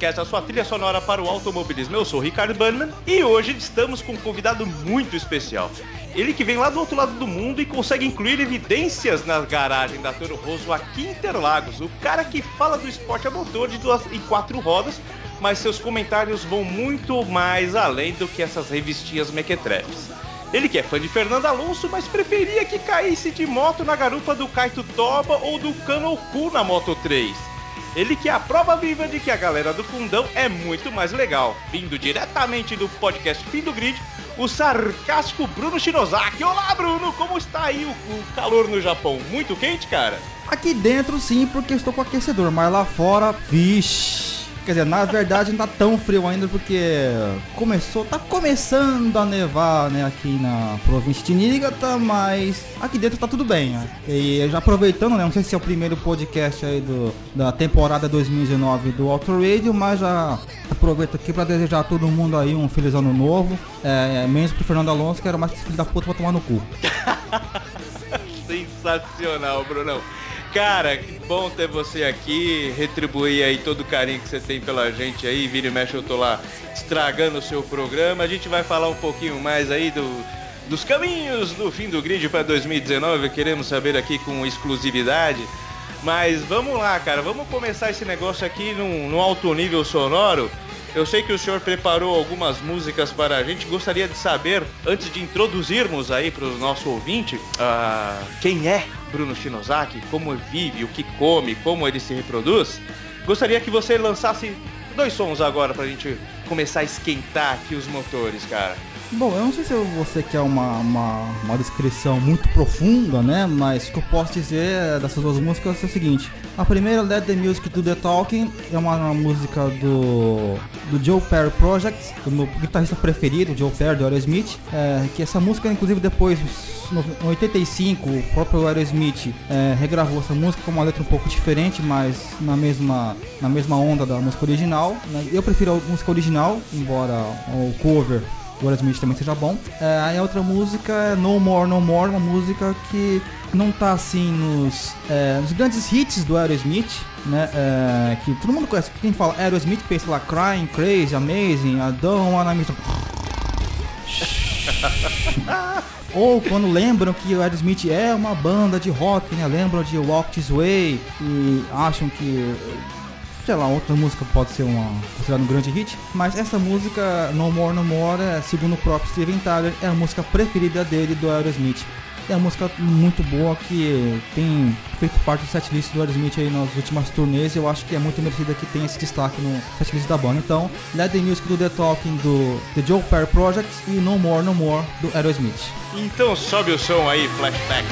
Podcast, a sua trilha sonora para o automobilismo. Eu sou o Ricardo Bannerman e hoje estamos com um convidado muito especial. Ele que vem lá do outro lado do mundo e consegue incluir evidências na garagem da Toro Rosso aqui em Interlagos. O cara que fala do esporte a motor de duas e quatro rodas, mas seus comentários vão muito mais além do que essas revistinhas mequetrefes. Ele que é fã de Fernando Alonso, mas preferia que caísse de moto na garupa do Kaito Toba ou do Kanoku na Moto 3. Ele que é a prova viva de que a galera do fundão é muito mais legal. Vindo diretamente do podcast Fim do Grid, o sarcástico Bruno Shinozaki. Olá, Bruno! Como está aí o, o calor no Japão? Muito quente, cara? Aqui dentro sim, porque estou com aquecedor, mas lá fora, vixe. Quer dizer, na verdade não tá tão frio ainda porque começou, tá começando a nevar, né, aqui na província de Niigata, mas aqui dentro tá tudo bem, né? E já aproveitando, né, não sei se é o primeiro podcast aí do, da temporada 2019 do Auto Radio, mas já aproveito aqui pra desejar a todo mundo aí um feliz ano novo, é, menos pro Fernando Alonso, que era mais que filho da puta pra tomar no cu. Sensacional, Brunão. Cara, que bom ter você aqui, retribuir aí todo o carinho que você tem pela gente aí, vira e mexe eu tô lá estragando o seu programa. A gente vai falar um pouquinho mais aí do, dos caminhos do fim do grid para 2019, queremos saber aqui com exclusividade. Mas vamos lá, cara, vamos começar esse negócio aqui num, num alto nível sonoro. Eu sei que o senhor preparou algumas músicas para a gente. Gostaria de saber, antes de introduzirmos aí para o nosso ouvinte, ah, quem é Bruno Shinozaki, como vive, o que come, como ele se reproduz. Gostaria que você lançasse dois sons agora para a gente começar a esquentar aqui os motores, cara. Bom, eu não sei se você quer uma, uma, uma descrição muito profunda, né? Mas o que eu posso dizer dessas duas músicas é o seguinte. A primeira, Let the Music Do The Talking, é uma, uma música do, do Joe Perry Project, do meu guitarrista preferido, Joe Perry, do Aerosmith. É, que essa música, inclusive, depois, em 85, o próprio Aerosmith é, regravou essa música com uma letra um pouco diferente, mas na mesma, na mesma onda da música original. né? Eu prefiro a música original, embora o cover o Aerosmith também seja bom. É, aí a outra música é No More, No More, uma música que não tá assim nos, é, nos grandes hits do Aerosmith, né? É, que todo mundo conhece. Quem fala Aerosmith pensa lá Crying, Crazy, Amazing, I Don't Wanna Miss. Ou quando lembram que o Aerosmith é uma banda de rock, né? Lembram de Walk This Way e acham que sei lá, outra música pode ser uma considerada um grande hit, mas essa música No More No More, segundo o próprio Steven Tyler, é a música preferida dele do Aerosmith. É uma música muito boa que tem feito parte do setlist do Aerosmith aí nas últimas turnês. Eu acho que é muito merecida que tenha esse destaque no setlist da banda. Então, Let the Music do The Talking do The Joe Perry Project e No More No More do Aerosmith. Então sobe o som aí, flashback.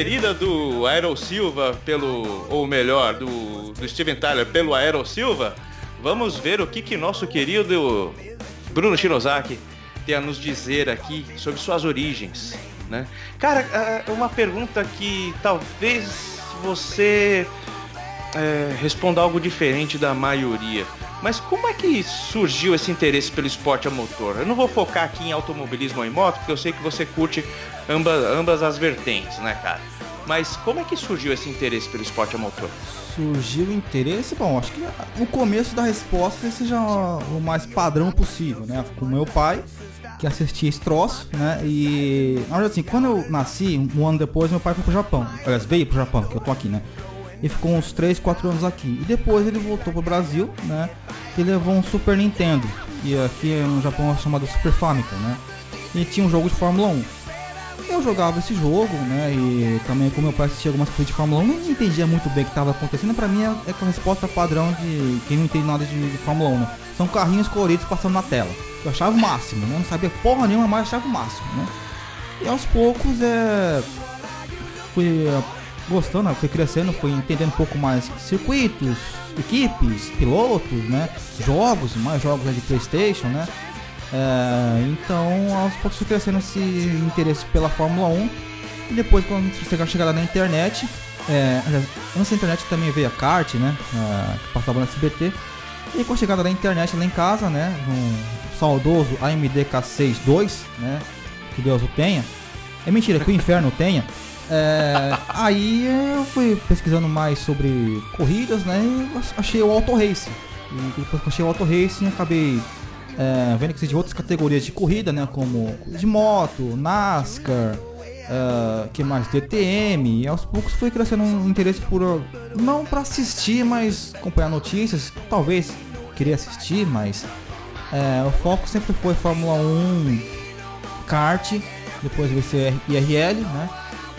Preferida do Aero Silva pelo, ou melhor, do, do Steven Tyler pelo Aero Silva, vamos ver o que que nosso querido Bruno Shinozaki tem a nos dizer aqui sobre suas origens, né? Cara, é uma pergunta que talvez você é, responda algo diferente da maioria. Mas como é que surgiu esse interesse pelo esporte a motor? Eu não vou focar aqui em automobilismo ou em moto, porque eu sei que você curte ambas, ambas as vertentes, né, cara? Mas como é que surgiu esse interesse pelo esporte a motor? Surgiu o interesse, bom, acho que o começo da resposta seja o mais padrão possível, né? Com meu pai, que assistia esse troço, né? E, na verdade, assim, quando eu nasci, um ano depois, meu pai foi pro Japão. Aliás, veio pro Japão, que eu tô aqui, né? E ficou uns 3, 4 anos aqui. E depois ele voltou pro Brasil, né? E levou um Super Nintendo, que aqui no Japão é chamado Super Famicom, né? E tinha um jogo de Fórmula 1. Eu jogava esse jogo, né? E também como meu pai assistia algumas coisas de Fórmula 1, não entendia muito bem o que estava acontecendo. Pra mim é, é a resposta padrão de quem não entende nada de, de Fórmula 1, né? São carrinhos coloridos passando na tela. Eu achava o máximo, né? Não sabia porra nenhuma, mas achava o máximo, né? E aos poucos é. Fui gostando, fui crescendo, fui entendendo um pouco mais circuitos, equipes, pilotos, né? Jogos, mais jogos de Playstation, né? É, então aos poucos fui crescendo esse interesse pela Fórmula 1 e depois quando chegar chegada na internet, é, antes da internet também veio a kart, né? É, que passava no SBT. E com a chegada da internet lá em casa, né? Um saudoso AMD K6 né? Que Deus o tenha. É mentira, que o inferno tenha. É, aí eu fui pesquisando mais sobre corridas, né? E achei o Auto Racing. E depois que achei o Auto Racing, acabei é, vendo que existe outras categorias de corrida, né? Como de moto, NASCAR, é, que mais? DTM. E aos poucos fui crescendo um interesse por. Não para assistir, mas acompanhar notícias. Talvez queria assistir, mas é, o foco sempre foi Fórmula 1, kart, depois vai ser IRL, né?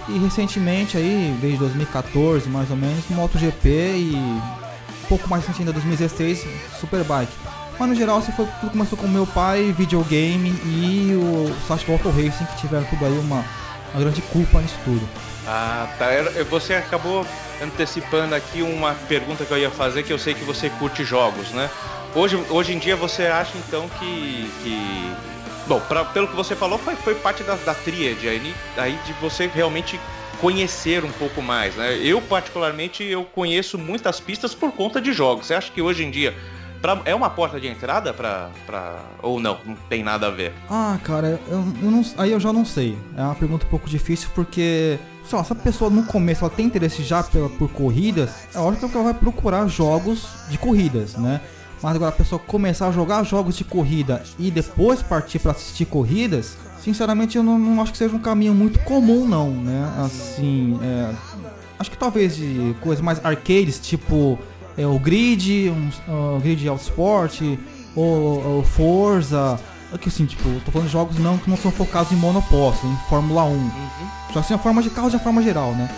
E recentemente aí, desde 2014 mais ou menos, MotoGP e um pouco mais recente ainda 2016, Superbike. Mas no geral assim, foi, tudo começou com meu pai, videogame e o do Auto Racing que tiveram tudo aí uma, uma grande culpa nisso tudo. Ah, tá. Você acabou antecipando aqui uma pergunta que eu ia fazer, que eu sei que você curte jogos, né? Hoje, hoje em dia você acha então que, que Bom, pra, pelo que você falou, foi, foi parte da, da tríade aí, aí de você realmente conhecer um pouco mais, né? Eu, particularmente, eu conheço muitas pistas por conta de jogos. Você acha que hoje em dia pra, é uma porta de entrada pra, pra... ou não? Não tem nada a ver? Ah, cara, eu, eu não, aí eu já não sei. É uma pergunta um pouco difícil porque... Sei lá, se a pessoa no começo ela tem interesse já pela, por corridas, é óbvio que ela vai procurar jogos de corridas, né? Mas agora a pessoa começar a jogar jogos de corrida e depois partir para assistir corridas, sinceramente eu não, não, acho que seja um caminho muito comum não, né? Assim, é, acho que talvez de coisas mais arcades, tipo é, o Grid, um, uh, Grid Autosport, ou, ou Forza, é que assim, tipo, tô falando de jogos não que não são focados em monoposto, em Fórmula 1. Uhum. Só assim a forma de carros de forma geral, né?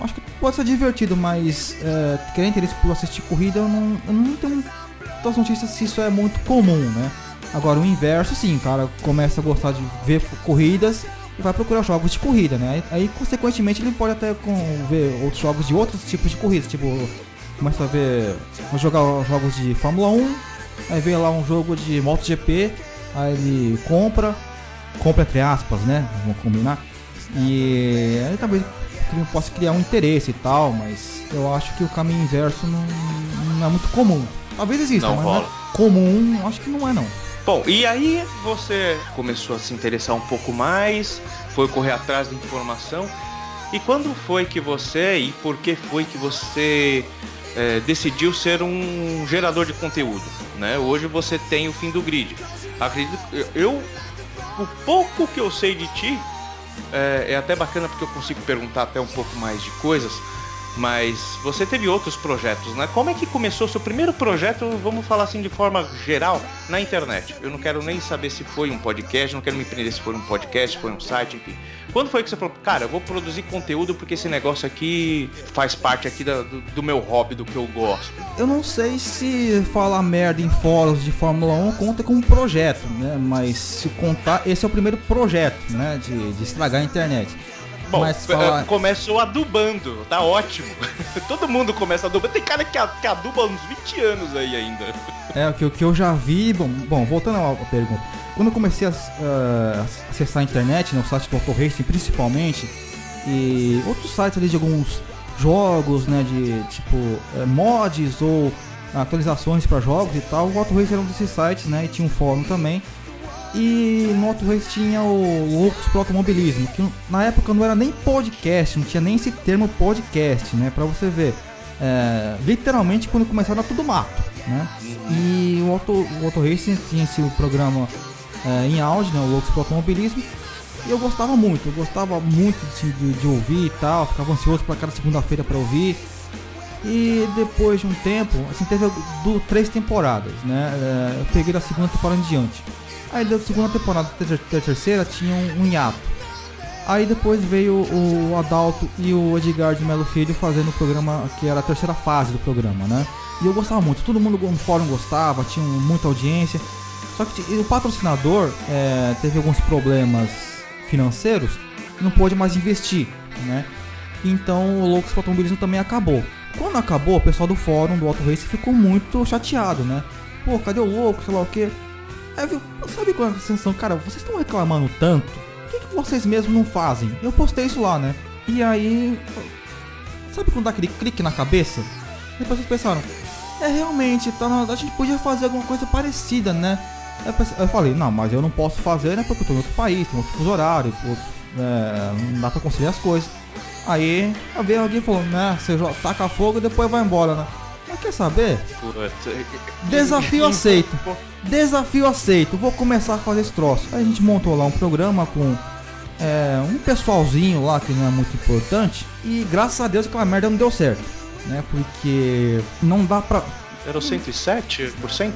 Acho que pode ser divertido, mas é, querer interesse por assistir corrida, eu não, eu não tenho das notícias se isso é muito comum, né? Agora o inverso sim, o cara começa a gostar de ver corridas e vai procurar jogos de corrida, né? Aí, consequentemente ele pode até com, ver outros jogos de outros tipos de corridas, tipo, começa a ver, jogar jogos de Fórmula 1, aí vê lá um jogo de MotoGP, aí ele compra, compra entre aspas, né? Vamos combinar. E aí talvez possa criar um interesse e tal, mas eu acho que o caminho inverso não, não é muito comum. Talvez exista, não mas rola. Não é comum, acho que não é não. Bom, e aí você começou a se interessar um pouco mais, foi correr atrás da informação. E quando foi que você e por que foi que você é, decidiu ser um gerador de conteúdo? Né? Hoje você tem o fim do grid. Acredito eu o pouco que eu sei de ti é, é até bacana porque eu consigo perguntar até um pouco mais de coisas. Mas você teve outros projetos, né? Como é que começou seu primeiro projeto, vamos falar assim de forma geral, na internet? Eu não quero nem saber se foi um podcast, não quero me prender se foi um podcast, se foi um site, enfim. Quando foi que você falou, cara, eu vou produzir conteúdo porque esse negócio aqui faz parte aqui do, do, meu hobby, do que eu gosto? Eu não sei se falar merda em fóruns de Fórmula 1 conta como projeto, né? Mas se contar, esse é o primeiro projeto, né? De, de estragar a internet. Bom, Mas eh, fala- começou adubando, tá ótimo. Todo mundo começa adubando. Tem cara que, que aduba há uns 20 anos aí ainda. É, o que, o que eu já vi, bom, bom voltando à pergunta. Quando eu comecei a eh, acessar a internet, né, o site do Auto Racing principalmente, e outros sites ali de alguns jogos, né, de tipo eh, mods ou atualizações para jogos e tal, o Auto Racing era um desses sites, né, e tinha um fórum também. E no Auto Race tinha o Loucos pro Automobilismo, que na época não era nem podcast, não tinha nem esse termo podcast, né, pra você ver. É, literalmente quando começaram era tudo mato, né? E o Auto, o Auto Racing tinha esse programa é, em auge, né, o Loucos pro Automobilismo, e eu gostava muito, eu gostava muito assim, de, de ouvir e tal, ficava ansioso para cada segunda-feira para ouvir. E depois de um tempo, assim, teve do, três temporadas, né? É, eu peguei da segunda temporada em diante. Aí da segunda temporada até a terceira tinha um, um hiato. Aí depois veio o Adalto e o Edgar de Melo Filho fazendo o programa que era a terceira fase do programa, né? E eu gostava muito, todo mundo no fórum gostava, tinha muita audiência. Só que o patrocinador é, teve alguns problemas financeiros e não pôde mais investir, né? Então o Loucos pro Automobilismo também acabou. Quando acabou, o pessoal do fórum do Auto Race ficou muito chateado, né? Pô, cadê o louco, sei lá o que. Aí viu, sabe qual é a sensação? Cara, vocês estão reclamando tanto, por que, que vocês mesmos não fazem? Eu postei isso lá, né? E aí. Sabe quando dá aquele clique na cabeça? Depois vocês pensaram, é realmente, tá na, a gente podia fazer alguma coisa parecida, né? Eu pensei- Eu falei, não, mas eu não posso fazer, né? Porque eu tô em outro país, tem outro fuso horário, outro, é, não dá pra conciliar as coisas. Aí, veio alguém e falou, né? Você taca fogo e depois vai embora, né? Mas quer saber? Desafio aceito. Desafio aceito. Vou começar a fazer esse troço. Aí a gente montou lá um programa com é, um pessoalzinho lá que não é muito importante. E graças a Deus aquela merda não deu certo. Né? Porque não dá pra. Era o 107%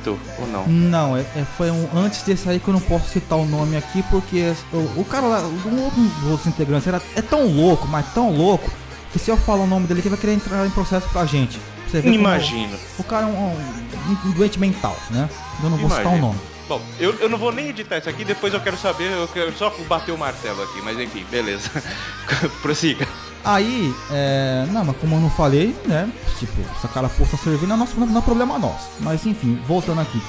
ou não? Não, é, é- foi um, antes desse aí que eu não posso citar o nome aqui, porque o, o cara lá, um outro dos outros integrantes era, é tão louco, mas tão louco, que se eu falar o nome dele aqui vai querer entrar em processo pra gente. Você vê Imagino. O cara é um, um- um doente mental, né? Eu não vou citar o Imagino. nome. Bom, eu, eu não vou nem editar isso aqui, depois eu quero saber, eu quero só bater o martelo aqui, mas enfim, beleza. Prossiga. Aí, é, não, mas como eu não falei, né? Tipo, essa cara posta servindo é nosso, não é problema nosso. Mas enfim, voltando aqui.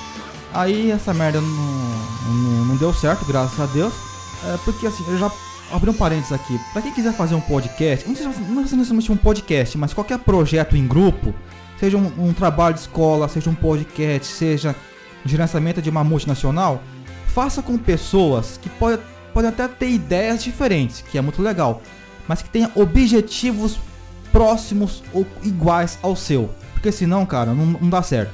Aí essa merda não, não, não deu certo, graças a Deus. É, porque assim, eu já abri um parênteses aqui. Pra quem quiser fazer um podcast, não sei se não necessariamente um podcast, mas qualquer projeto em grupo, seja um, um trabalho de escola, seja um podcast, seja gerenciamento de uma multinacional, faça com pessoas que podem podem até ter ideias diferentes, que é muito legal mas que tenha objetivos próximos ou iguais ao seu. Porque senão, cara, não, não dá certo.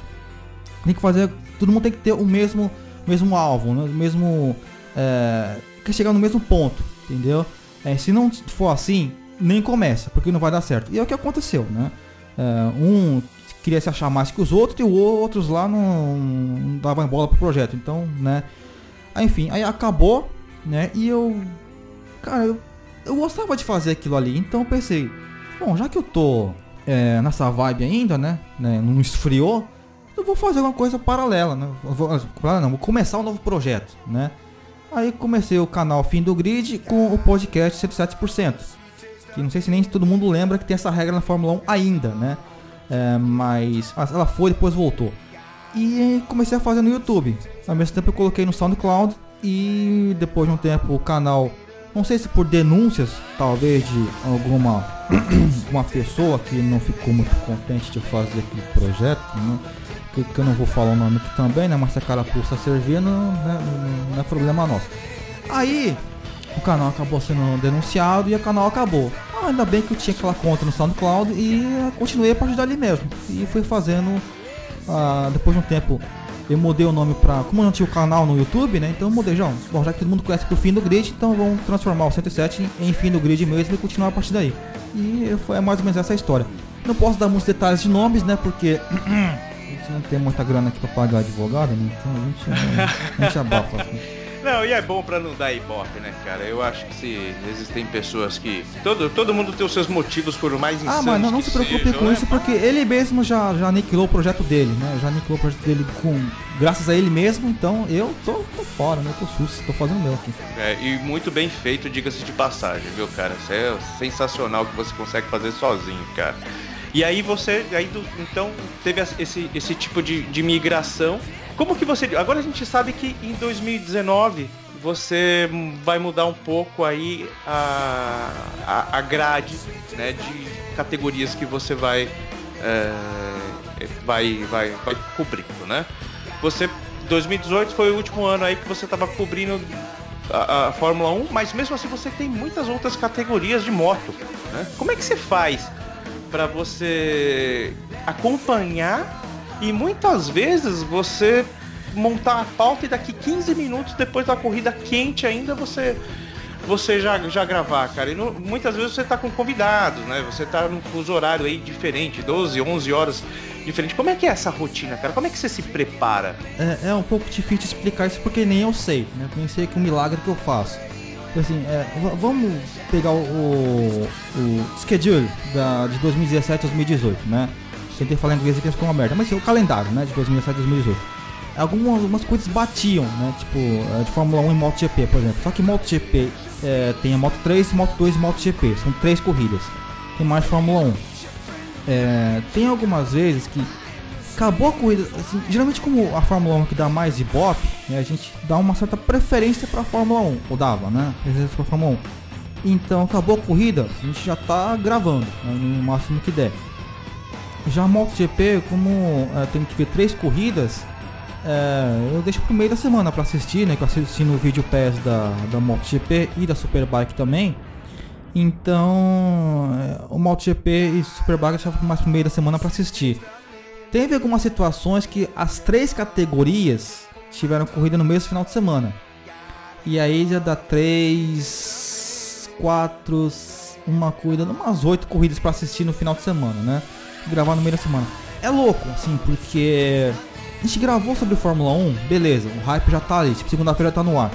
Tem que fazer. Todo mundo tem que ter o mesmo, mesmo alvo, né? o mesmo. É, quer chegar no mesmo ponto, entendeu? É, se não for assim, nem começa, porque não vai dar certo. E é o que aconteceu, né? É, um queria se achar mais que os outros e os outros lá não, não davam bola pro projeto. Então, né? Enfim, aí acabou, né? E eu. Cara, eu eu gostava de fazer aquilo ali, então pensei, bom, já que eu tô é, nessa vibe ainda, né, né, não esfriou, eu vou fazer uma coisa paralela, né, vou, não, vou começar um novo projeto, né. Aí comecei o canal Fim do Grid com o podcast 107%, que não sei se nem todo mundo lembra que tem essa regra na Fórmula 1 ainda, né, é, mas ela foi e depois voltou. E comecei a fazer no YouTube. Ao mesmo tempo eu coloquei no SoundCloud e depois de um tempo o canal não sei se por denúncias, talvez de alguma uma pessoa que não ficou muito contente de fazer aquele projeto, né? Que, que eu não vou falar o nome aqui também, né? Mas se a carapuça servir, não, né? não é problema nosso. Aí o canal acabou sendo denunciado e o canal acabou. Ah, ainda bem que eu tinha aquela conta no SoundCloud e continuei a partir dali mesmo. E fui fazendo, ah, depois de um tempo, eu mudei o nome pra. Como eu não tinha o canal no YouTube, né? Então eu mudei, João. Bom, já que todo mundo conhece por fim do grid, então vamos transformar o 107 em, fim do grid mesmo e continuar a partir daí. E foi mais ou menos essa história. Não posso dar muitos detalhes de nomes, né? Porque a gente não tem muita grana aqui pra pagar advogado, né? Então a gente, a gente abafa. assim. Não, e é bom pra não dar ibope, né, cara? Eu acho que se existem pessoas que. Todo, todo mundo tem os seus motivos por mais insanos Ah, mas não, se preocupe com né? isso, porque ele mesmo já, já aniquilou o projeto dele, né? Já aniquilou o projeto dele com. Graças a ele mesmo, então eu tô, tô fora, né? Eu tô susto, tô fazendo meu aqui. É, e muito bem feito, diga-se de passagem, viu, cara? Isso é sensacional que você consegue fazer sozinho, cara. E aí você, aí do- então, teve esse, esse tipo de, de migração. Como que você. Agora a gente sabe que em 2019 você vai mudar um pouco aí a, a, a grade né, de categorias que você vai, é, vai, vai, vai cobrindo, né? Você 2018 foi o último ano aí que você estava cobrindo a, a Fórmula 1, mas mesmo assim você tem muitas outras categorias de moto. Né? Como é que você faz para você acompanhar e muitas vezes você montar a pauta e daqui 15 minutos depois da corrida quente ainda você você já, já gravar, cara. E no- muitas vezes você tá com convidados, né? Você tá num fuso horário aí diferente, 12, 11 horas diferente. Como é que é essa rotina, cara? Como é que você se prepara? É, é um pouco difícil explicar isso porque nem eu sei, né? Nem sei que o milagre que eu faço. Assim, é, vamos pegar o, o, o schedule da, de 2017 a 2018, né? Tentei falar inglês aqui, ficou uma merda. Mas assim, o calendário, né? De 2017 a 2018. Algumas, coisas batiam, né? Tipo, é, de Fórmula 1 e MotoGP, por exemplo. Só que MotoGP é, tem a Moto 3, Moto 2 e MotoGP. São três corridas. Tem mais Fórmula 1. É, tem algumas vezes que acabou a corrida, assim, geralmente como a Fórmula 1 que dá mais ibope, né, a gente dá uma certa preferência pra Fórmula 1, ou dava, né? Preferência pra Fórmula 1. Então acabou a corrida, a gente já tá gravando, né, no máximo que der. Já a MotoGP, como é, tem que ver três corridas, é, eu deixo pro meio da semana pra assistir, né? Que eu assisti no vídeo PES da, da MotoGP e da Superbike também. Então, é, o MotoGP e Superbike eu deixava mais pro meio da semana pra assistir. Teve algumas situações que as três categorias tiveram corrida no mesmo final de semana. E aí já dá três, quatro, uma corrida, umas oito corridas pra assistir no final de semana, né? Gravar no meio da semana. É louco, assim, porque a gente gravou sobre Fórmula 1, beleza, o hype já tá ali, tipo, segunda-feira tá no ar.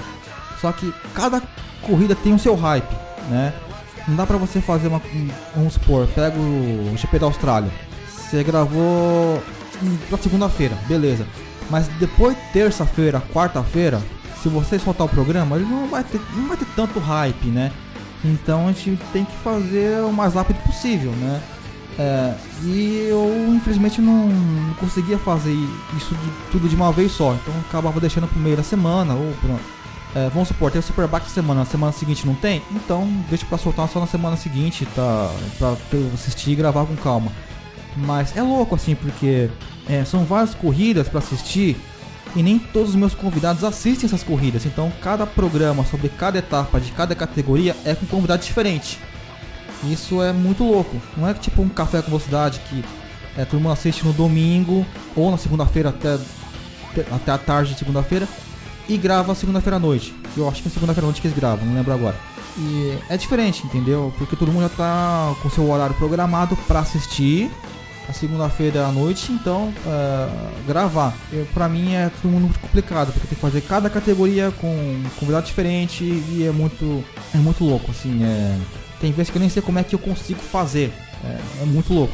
Só que cada corrida tem o seu hype, né? Não dá pra você fazer uma. um- Vamos supor, pega o GP da Austrália. Você gravou hum, pra segunda-feira, beleza. Mas depois, terça-feira, quarta-feira, se você soltar o programa, ele não vai ter, não vai ter tanto hype, né? Então a gente tem que fazer o mais rápido possível, né? É, e eu infelizmente não, conseguia fazer isso de, tudo de uma vez só. Então acabava deixando pro meio da semana ou é, vamos supor, tem o Superbike essa semana, na semana seguinte não tem? Então deixa pra soltar só na semana seguinte, tá? Pra assistir e gravar com calma. Mas é louco assim, porque é, são várias corridas pra assistir e nem todos os meus convidados assistem essas corridas. Então cada programa sobre cada etapa de cada categoria é com um convidado diferente. Isso é muito louco. Não é tipo um café com velocidade que é, todo mundo assiste no domingo ou na segunda-feira até, até a tarde de segunda-feira e grava segunda-feira à noite. Que eu acho que é segunda-feira à noite que eles gravam, não lembro agora. E é diferente, entendeu? Porque todo mundo já tá com seu horário programado pra assistir a segunda-feira à noite, então é, gravar. Eu, pra mim é tudo muito complicado, porque tem que fazer cada categoria com um convidado diferente e é muito, é muito louco, assim. É, tem vezes que eu nem sei como é que eu consigo fazer. É, é muito louco.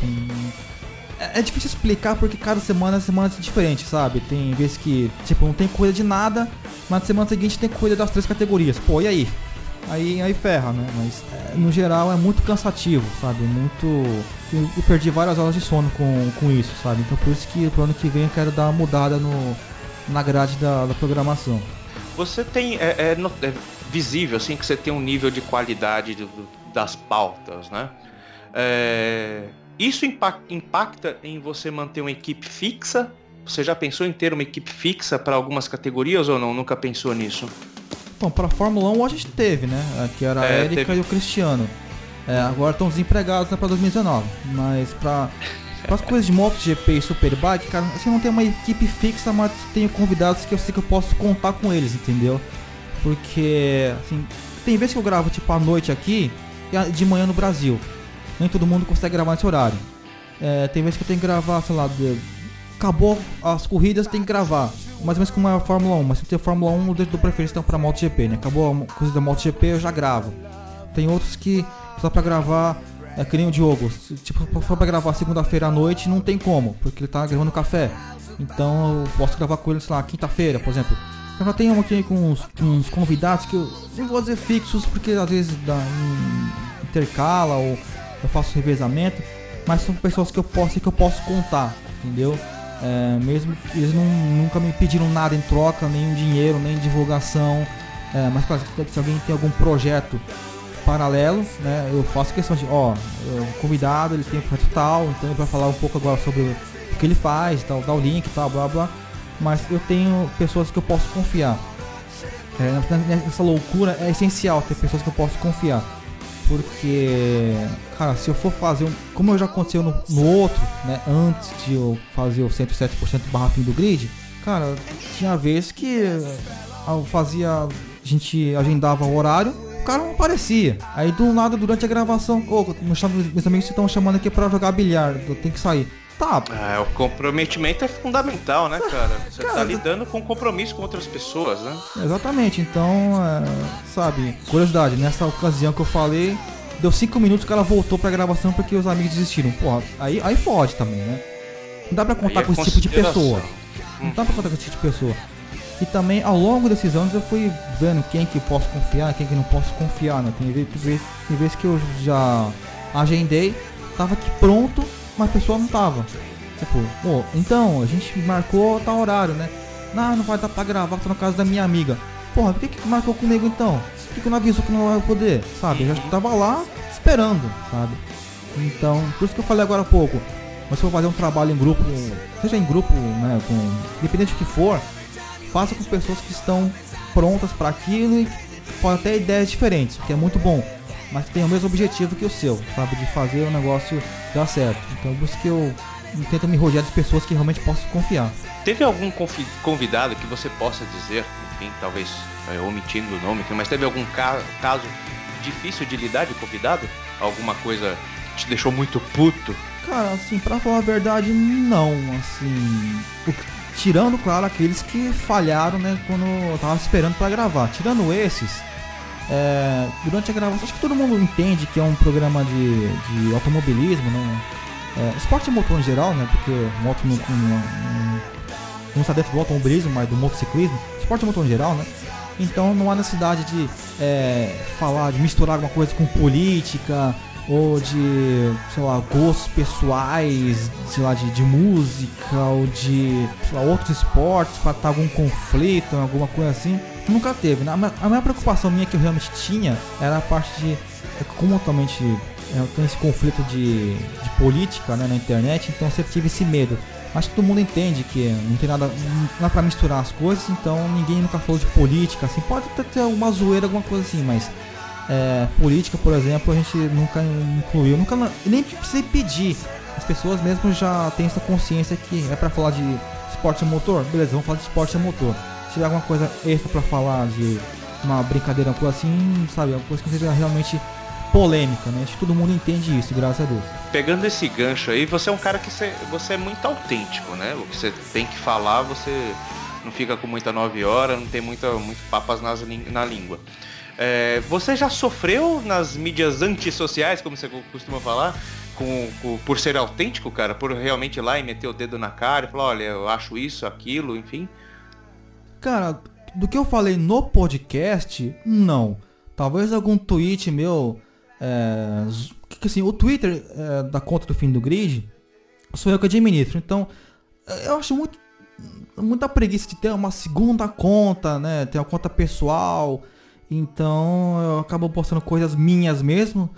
É, é difícil explicar porque cada semana é semana diferente, sabe? Tem vezes que, tipo, não tem corrida de nada, mas na semana seguinte tem corrida das três categorias. Pô, e aí? Aí, aí ferra, né? Mas é, no geral é muito cansativo, sabe? Muito. Eu, eu perdi várias horas de sono com, com isso, sabe? Então por isso que pro ano que vem eu quero dar uma mudada no, na grade da, da programação. Você tem. É, é é visível, assim, que você tem um nível de qualidade do- do- das pautas, né? É, isso impa- impacta em você manter uma equipe fixa? Você já pensou em ter uma equipe fixa para algumas categorias ou não? Nunca pensou nisso? Bom, pra Fórmula 1 a gente teve, né? Que era a É, Erika teve. e o Cristiano. É, agora estão desempregados né, pra 2019. Mas pra, as coisas de MotoGP e Superbike, cara, você não tem uma equipe fixa, mas tenho convidados que eu sei que eu posso contar com eles, entendeu? Porque, assim, tem vezes que eu gravo tipo à noite aqui a- de manhã no Brasil. Nem todo mundo consegue gravar nesse horário. É, tem vezes que eu tenho que gravar, sei lá, de- acabou as corridas, tem que gravar. mais ou menos como é a Fórmula 1, mas se tem Fórmula 1, eu dou preferência pra MotoGP, né? Acabou a coisa da MotoGP, eu já gravo. Tem outros que só pra gravar, é que nem o Diogo, tipo, for pra gravar segunda-feira à noite, não tem como, porque ele tá gravando café. Então eu posso gravar com ele, sei lá, quinta-feira, por exemplo. Eu já tenho aqui com uns, uns convidados que eu não vou dizer fixos, porque às vezes dá, um, intercala ou eu faço revezamento, mas são pessoas que eu posso que eu posso contar, entendeu? É, mesmo que eles não, nunca me pediram nada em troca, nem dinheiro, nem divulgação. É, mas claro, se alguém tem algum projeto paralelo, né, eu faço questão de, ó, o convidado ele tem um projeto tal, então ele vai falar um pouco agora sobre o que ele faz, tal, dar o link, tal, blá blá. Mas eu tenho pessoas que eu posso confiar. É, nessa loucura é essencial ter pessoas que eu posso confiar. Porque, cara, se eu for fazer um. Como já aconteceu no, no outro, né? Antes de eu fazer o 107% barra fim do grid, cara, tinha vezes que eu fazia. A gente agendava o horário, o cara não aparecia. Aí do nada, durante a gravação, oh, meus amigos estão chamando aqui pra jogar bilhar, eu tenho que sair. Tá. É, o comprometimento é fundamental, né, cara? Você cara, tá lidando com compromisso com outras pessoas, né? Exatamente, então, é, sabe, curiosidade, nessa ocasião que eu falei, deu cinco minutos que ela voltou pra gravação porque os amigos desistiram. Porra, aí, aí fode também, né? Não dá pra contar é com esse tipo de pessoa. Não dá pra contar com esse tipo de pessoa. E também ao longo desses anos eu fui vendo quem que posso confiar, quem que não posso confiar, né? Tem vezes, tem vezes que eu já agendei, tava aqui pronto, mas a pessoa não tava. Tipo, então, a gente marcou tal horário, né? Não, não vai dar pra gravar, tô na casa da minha amiga. Porra, por que que marcou comigo então? Por que que não avisou que não vai poder? Sabe? Eu já tava lá esperando, sabe? Então, por isso que eu falei agora há pouco. Mas se for fazer um trabalho em grupo, seja em grupo, né, com, independente do que for, faça com pessoas que estão prontas para aquilo e podem ter ideias diferentes, que é muito bom mas que tem o mesmo objetivo que o seu, sabe? De fazer o negócio dar certo. Então por isso que eu tento me rodear de pessoas que realmente posso confiar. Teve algum convidado que você possa dizer, enfim, talvez é, omitindo o nome, mas teve algum ca caso difícil de lidar de convidado? Alguma coisa que te deixou muito puto? Cara, assim, pra falar a verdade, não, assim. tirando, claro, aqueles que falharam, né, quando eu tava esperando para gravar. Tirando esses, é, durante a gravação, acho que todo mundo entende que é um programa de, de automobilismo, né? É, esporte motor em geral, né? Porque moto não, não, não está dentro do automobilismo, mas do motociclismo. Esporte motor em geral, né? Então não há necessidade de é, falar, de misturar alguma coisa com política ou de, sei lá, gostos pessoais, sei lá, de, de música ou de lá, outros esportes para estar algum conflito, alguma coisa assim. Nunca teve. Né? A minha preocupação minha que eu realmente tinha era a parte de. É, como atualmente é, eu tenho esse conflito de, de política né, na internet, então eu sempre tive esse medo. Acho que todo mundo entende que não tem nada, não é pra misturar as coisas, então ninguém nunca falou de política, assim, pode até ter uma zoeira, alguma coisa assim, mas é, política, por exemplo, a gente nunca incluiu, nunca nem precisei pedir. As pessoas mesmo já têm essa consciência que é para falar de esporte a motor, beleza, vamos falar de esporte a motor tiver alguma coisa extra para falar de uma brincadeira uma coisa assim, sabe? Uma coisa que seja realmente polêmica, né? Acho que todo mundo entende isso, graças a Deus. Pegando esse gancho aí, você é um cara que você, você é muito autêntico, né? O que você tem que falar, você não fica com muita nove horas, não tem muita, muito papas nas, na língua. É, você já sofreu nas mídias antissociais, como você costuma falar, com, com, por ser autêntico, cara? Por realmente ir lá e meter o dedo na cara e falar, olha, eu acho isso, aquilo, enfim? Cara, do que eu falei no podcast, não. Talvez algum tweet meu. É, assim, o Twitter é, da conta do fim do grid sou eu que administro. Então, é, eu acho muito muita preguiça de ter uma segunda conta, né? Ter uma conta pessoal. Então eu acabo postando coisas minhas mesmo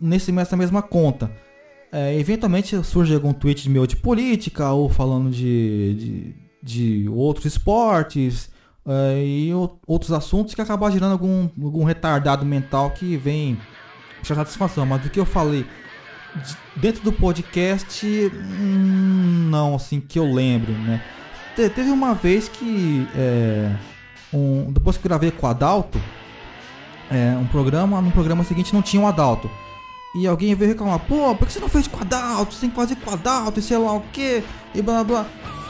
nesse, nessa mesma conta. É, eventualmente surge algum tweet meu de política ou falando de, de de outros esportes uh, e outros assuntos que acabam gerando algum, algum retardado mental que vem já satisfação. Mas do que eu falei dentro do podcast, hum, não, assim, que eu lembro, né? Te, teve uma vez que, é, um, depois que gravei com o Adalto, é, um programa, no programa seguinte não tinha o um Adalto. E alguém veio reclamar, pô, por que você não fez com o Adalto? Você tem que fazer com o Adalto e sei lá o que, e blá blá.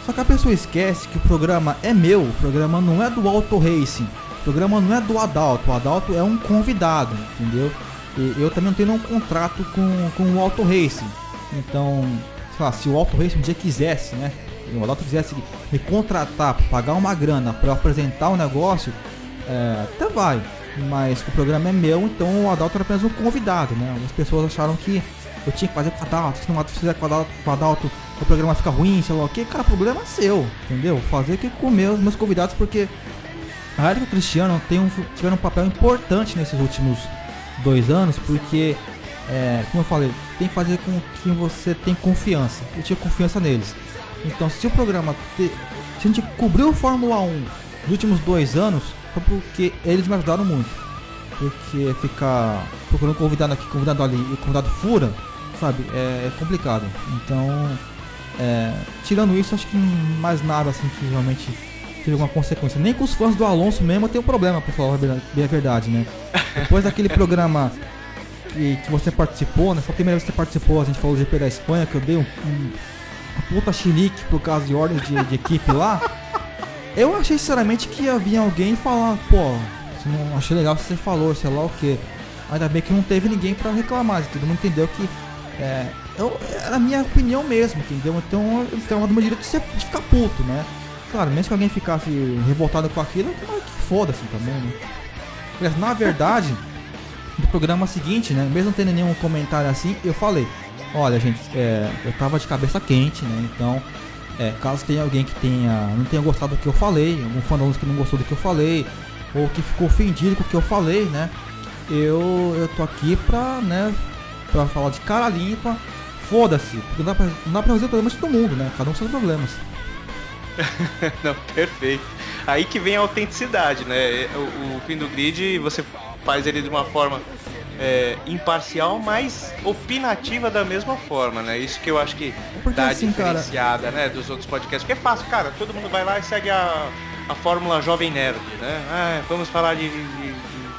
Só que a pessoa esquece que o programa é meu, o programa não é do Auto Racing, o programa não é do Adalto, o Adalto é um convidado, entendeu? E eu também não tenho nenhum contrato com, com o Auto Racing. Então, sei lá, se o Auto Racing um dia quisesse, né? O Adalto quisesse me contratar, pagar uma grana para apresentar o negócio, é, até vai. Mas o programa é meu, então o Adalto era apenas um convidado, né? Algumas pessoas acharam que eu tinha que fazer com o Adalto, se não fizer com o Adalto, com o Adalto o programa fica ruim, sei lá o que, cara, o problema é seu, entendeu? Fazer que comer os meus convidados, porque a Érica e o Cristiano tem um, tiveram um papel importante nesses últimos dois anos, porque, é, como eu falei, tem que fazer com quem você tem confiança. Eu tinha confiança neles. Então, se o programa, te, se a gente cobriu o Fórmula 1 nos últimos dois anos, foi porque eles me ajudaram muito. Porque ficar procurando convidado aqui, convidado ali e convidado fura, sabe, é, é complicado. Então, é, tirando isso, acho que mais nada assim que realmente teve alguma consequência. Nem com os fãs do Alonso mesmo tem um problema, pra falar bem a verdade, né? Depois daquele programa que, que você participou, né? Foi a primeira vez que você participou, a gente falou do GP da Espanha, que eu dei um, um, puta chilique por causa de ordens de, de equipe lá. Eu achei sinceramente que havia alguém falar, pô, não achei legal o que você falou, sei lá o que. Ainda bem que não teve ninguém para reclamar, todo mundo entendeu que é, eu, era a minha opinião mesmo, entendeu? Então eu tenho uma direito de, de ficar puto, né? Claro, mesmo que alguém ficasse revoltado com aquilo, que foda-se também, né? Mas na verdade, no programa seguinte, né? Mesmo tendo nenhum comentário assim, eu falei, olha gente, é, eu tava de cabeça quente, né? Então é, caso tenha alguém que tenha não tenha gostado do que eu falei, algum fã da que não gostou do que eu falei, ou que ficou ofendido com o que eu falei, né? Eu, eu tô aqui pra, né, pra falar de cara limpa, foda-se, porque não dá, pra, não dá pra resolver problemas de todo mundo, né? Cada um com seus problemas. não, perfeito. Aí que vem a autenticidade, né? O, o fim do grid, você faz ele de uma forma é, imparcial, mas opinativa da mesma forma, né? Isso que eu acho que Porque dá assim, diferenciada, cara... né, dos outros podcasts. Porque é fácil, cara, todo mundo vai lá e segue a, a fórmula Jovem Nerd, né? Ah, vamos falar de, de,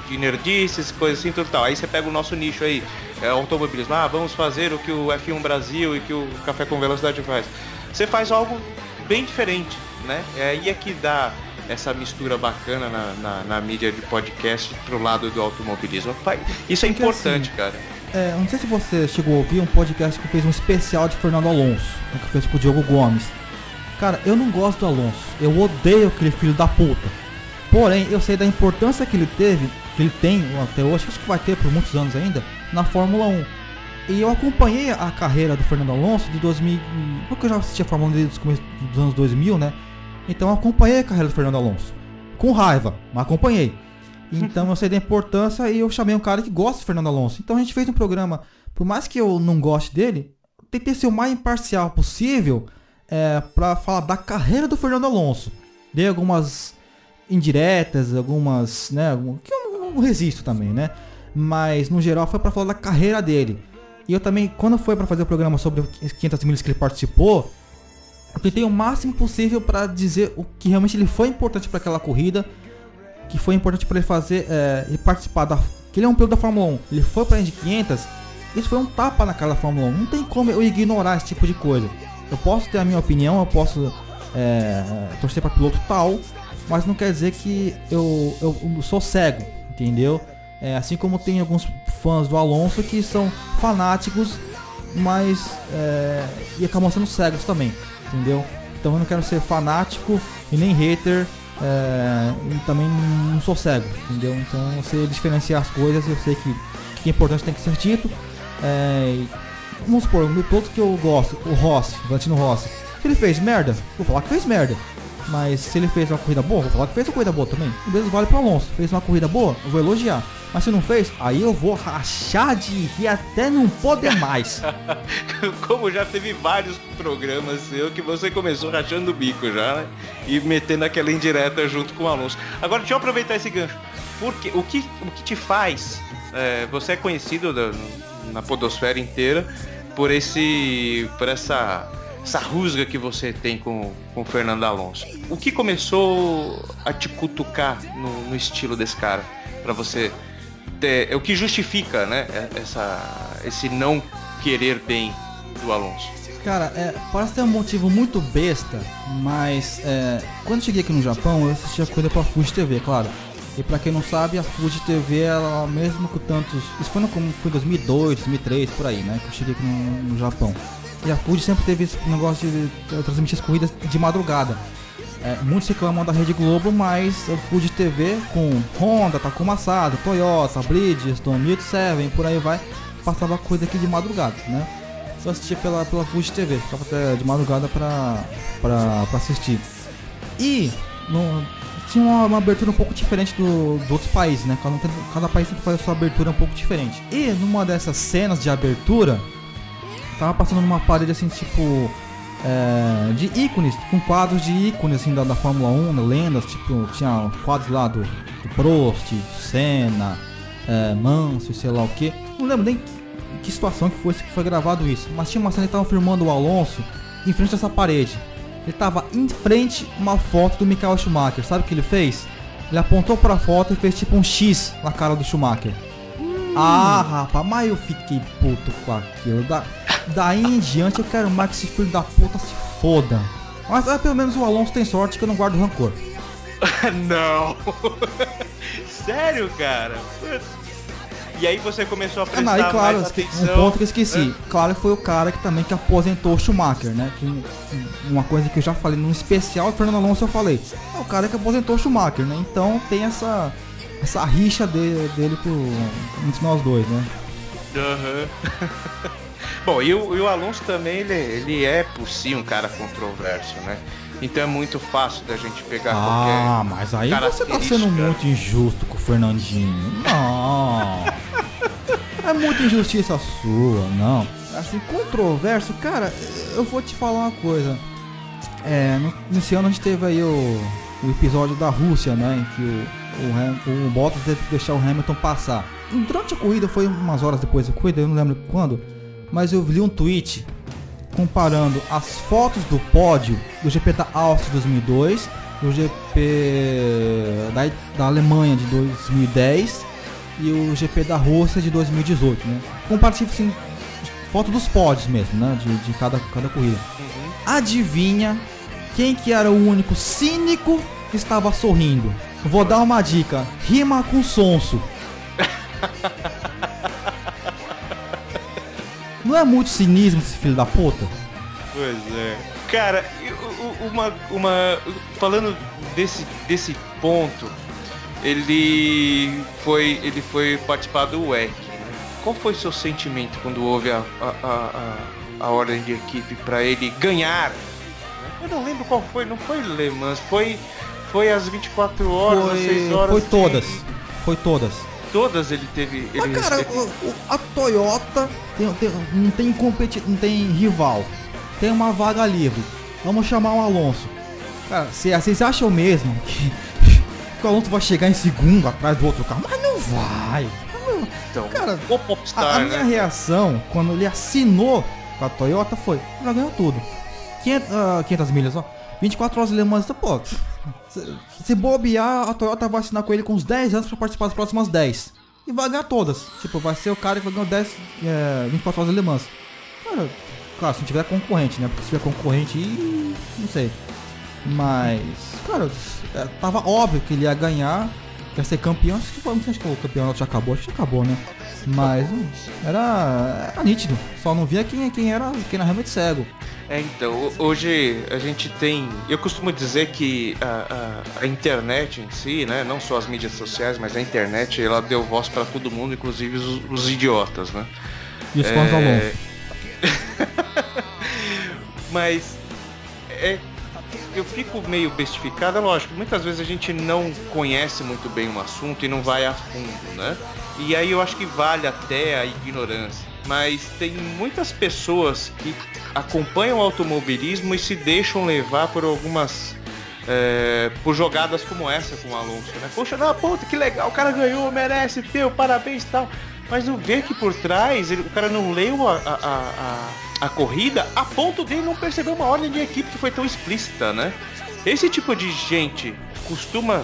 de nerdices, coisas assim, tudo tal. Aí você pega o nosso nicho aí, é, automobilismo. Ah, vamos fazer o que o F1 Brasil e que o Café com Velocidade faz. Você faz algo bem diferente, né? É aí é que dá essa mistura bacana na, na, na mídia de podcast pro lado do automobilismo. Isso é importante, assim, cara. É, não sei se você chegou a ouvir um podcast que fez um especial de Fernando Alonso, né, que fez com o Diogo Gomes. Cara, eu não gosto do Alonso. Eu odeio aquele filho da puta. Porém, eu sei da importância que ele teve, que ele tem até hoje, acho que vai ter por muitos anos ainda, na Fórmula 1. E eu acompanhei a carreira do Fernando Alonso de 2000, porque eu já assistia a Fórmula 1 desde os começos dos anos 2000, né? Então eu acompanhei a carreira do Fernando Alonso. Com raiva, mas acompanhei. Então eu sei da importância e eu chamei um cara que gosta de Fernando Alonso. Então a gente fez um programa, por mais que eu não goste dele, tentei ser o mais imparcial possível é, para falar da carreira do Fernando Alonso. Dei algumas indiretas, algumas, né, que eu não resisto também, né? Mas no geral foi para falar da carreira dele. E eu também, quando foi para fazer o programa sobre os 500 milhas que ele participou, eu tentei o máximo possível para dizer o que realmente ele foi importante para aquela corrida, que foi importante para ele fazer, é, participar da, que ele é um piloto da Fórmula 1, ele foi para a Indy 500, isso foi um tapa naquela Fórmula 1. Não tem como eu ignorar esse tipo de coisa. Eu posso ter a minha opinião, eu posso é, torcer para piloto tal, mas não quer dizer que eu, eu sou cego, entendeu? É, assim como tem alguns fãs do Alonso que são fanáticos, mas é, e acabam sendo cegos também entendeu? Então eu não quero ser fanático e nem hater é, e também não sou cego, entendeu? Então sei diferenciar as coisas, eu sei que o que é importante tem que ser dito. É, vamos supor, o piloto que eu gosto, o Rossi, o Valentino Rossi, se ele fez merda, vou falar que fez merda. Mas se ele fez uma corrida boa, vou falar que fez uma corrida boa também. O mesmo vale para Alonso. Fez uma corrida boa, eu vou elogiar. Mas se não fez, aí eu vou rachar de rir até não poder mais. Como já teve vários programas seu que você começou rachando o bico já, né? E metendo aquela indireta junto com o Alonso. Agora deixa eu aproveitar esse gancho. Porque o que, o que te faz. É, você é conhecido da, na podosfera inteira por esse. por essa. Essa rusga que você tem com, com o Fernando Alonso. O que começou a te cutucar no, no estilo desse cara? para você é, é o que justifica, né, essa, esse não querer bem do Alonso. Cara, é, parece ter um motivo muito besta, mas é, quando cheguei aqui no Japão, eu assistia coisa pra Fuji TV, claro. E pra quem não sabe, a Fuji TV, ela mesmo com tantos. Isso foi no como foi 2002, 2003, por aí, né? Que eu cheguei aqui no, no Japão. A Fuji sempre teve esse negócio de, de transmitir as corridas de madrugada. É, muitos reclamam da Rede Globo, mas a Fuji TV com Honda, Takuma Asada, Toyota, Bridgestone, Milk Seven, por aí vai, passava coisa aqui de madrugada, né? Eu assistia pela, pela Fuji TV, ficava até de madrugada pra, pra, pra assistir. E no, tinha uma, uma abertura um pouco diferente do, dos outros países, né? Cada, cada país tem que fazer a sua abertura um pouco diferente. E numa dessas cenas de abertura, tava passando numa parede assim, tipo. É, de ícones, com quadros de ícones assim da, da Fórmula 1, né, lendas, tipo, tinha quadros lá do, do Prost, Senna, é, Manso, sei lá o que. Não lembro nem que, que situação que foi que foi gravado isso, mas tinha uma cena que estavam filmando o Alonso em frente a essa parede. Ele tava em frente a uma foto do Michael Schumacher. Sabe o que ele fez? Ele apontou pra foto e fez tipo um X na cara do Schumacher. Ah, rapaz, mas eu fiquei puto com aquilo. Da, daí em diante eu quero mais que esse filho da puta se foda. Mas ah, pelo menos o Alonso tem sorte que eu não guardo rancor. não! Sério, cara? E aí você começou a Ah, prestar não, e claro, mais atenção. um ponto que eu esqueci. Claro que foi o cara que também que aposentou o Schumacher, né? Que, que uma coisa que eu já falei num especial do Fernando Alonso eu falei. É o cara que aposentou o Schumacher, né? Então tem essa essa rixa dele, dele com, entre nós dois, né? Aham. Bom, e o, e o Alonso também, ele, ele é por si um cara controverso, né? Então é muito fácil da gente pegar Ah, qualquer. mas aí você tá sendo muito injusto com o Fernandinho. Não. É muita injustiça sua, não. Assim, controverso, cara, eu vou te falar uma coisa. É, no, nesse ano a gente teve aí o, o episódio da Rússia, né? Em que o, o, o Bottas teve que deixar o Hamilton passar. Durante a corrida, foi umas horas depois da corrida, eu não lembro quando, mas eu li um tweet comparando as fotos do pódio do GP da Áustria de 2002, do GP da, da Alemanha de 2010 e o GP da Rússia de 2018, né? Comparativo assim, foto dos pódios mesmo, né? De, de cada, cada corrida. Adivinha quem que era o único cínico que estava sorrindo? Vou dar uma dica, rima com sonso. Não é muito cinismo esse filho da puta? Pois é. Cara, uma, uma. Falando desse, desse ponto, ele foi. ele foi participar do WEC. Né? Qual foi seu sentimento quando houve a, a, a, a- a ordem de equipe para ele ganhar? Eu não lembro qual foi, não foi Le Mans, foi. Foi às 24 horas, às 6 horas. foi todas. Foi todas. Todas ele teve. Ele Mas cara, teve- a Toyota tem, tem- não tem competi não tem rival. Tem uma vaga livre. Vamos chamar o Alonso. Cara, cê- vocês acham mesmo que, que o Alonso vai chegar em segundo atrás do outro carro? Mas não vai. então, cara, A, Popstar, a minha né? reação quando ele assinou com a Toyota foi: já ganhou tudo. 500, ah, 500 milhas só. 24 horas Le Mans, então, pô. Se, bobear, a Toyota vai assinar com ele com uns 10 anos pra participar das próximas 10. E vai ganhar todas. Tipo, vai ser o cara que vai ganhar 10, é, 24 horas de Le Mans. Cara, claro, se não tiver concorrente, né? Porque se tiver concorrente, não sei. Mas, cara, é, tava óbvio que ele ia ganhar, ia ser campeão. Acho que foi, não sei se o campeonato já acabou, acho que já acabou, né? Mas hum, era, era nítido. Só não via quem, quem era quem era realmente cego. É, então, ho- hoje a gente tem. Eu costumo dizer que a, a- a internet em si, né? Não só as mídias sociais, mas a internet, ela deu voz para todo mundo, inclusive os, os idiotas, né? E os fãs É. Mas é, eu fico meio bestificado, é lógico, muitas vezes a gente não conhece muito bem um assunto e não vai a fundo, né? E aí eu acho que vale até a ignorância. Mas tem muitas pessoas que acompanham o automobilismo e se deixam levar por algumas. é, por jogadas como essa com o Alonso, né? Poxa, não, puta, que legal, o cara ganhou, merece, teu, parabéns e tal. Mas não vê que por trás ele- o cara não leu a, a, a, a- corrida a ponto dele não perceber uma ordem de equipe que foi tão explícita, né? Esse tipo de gente costuma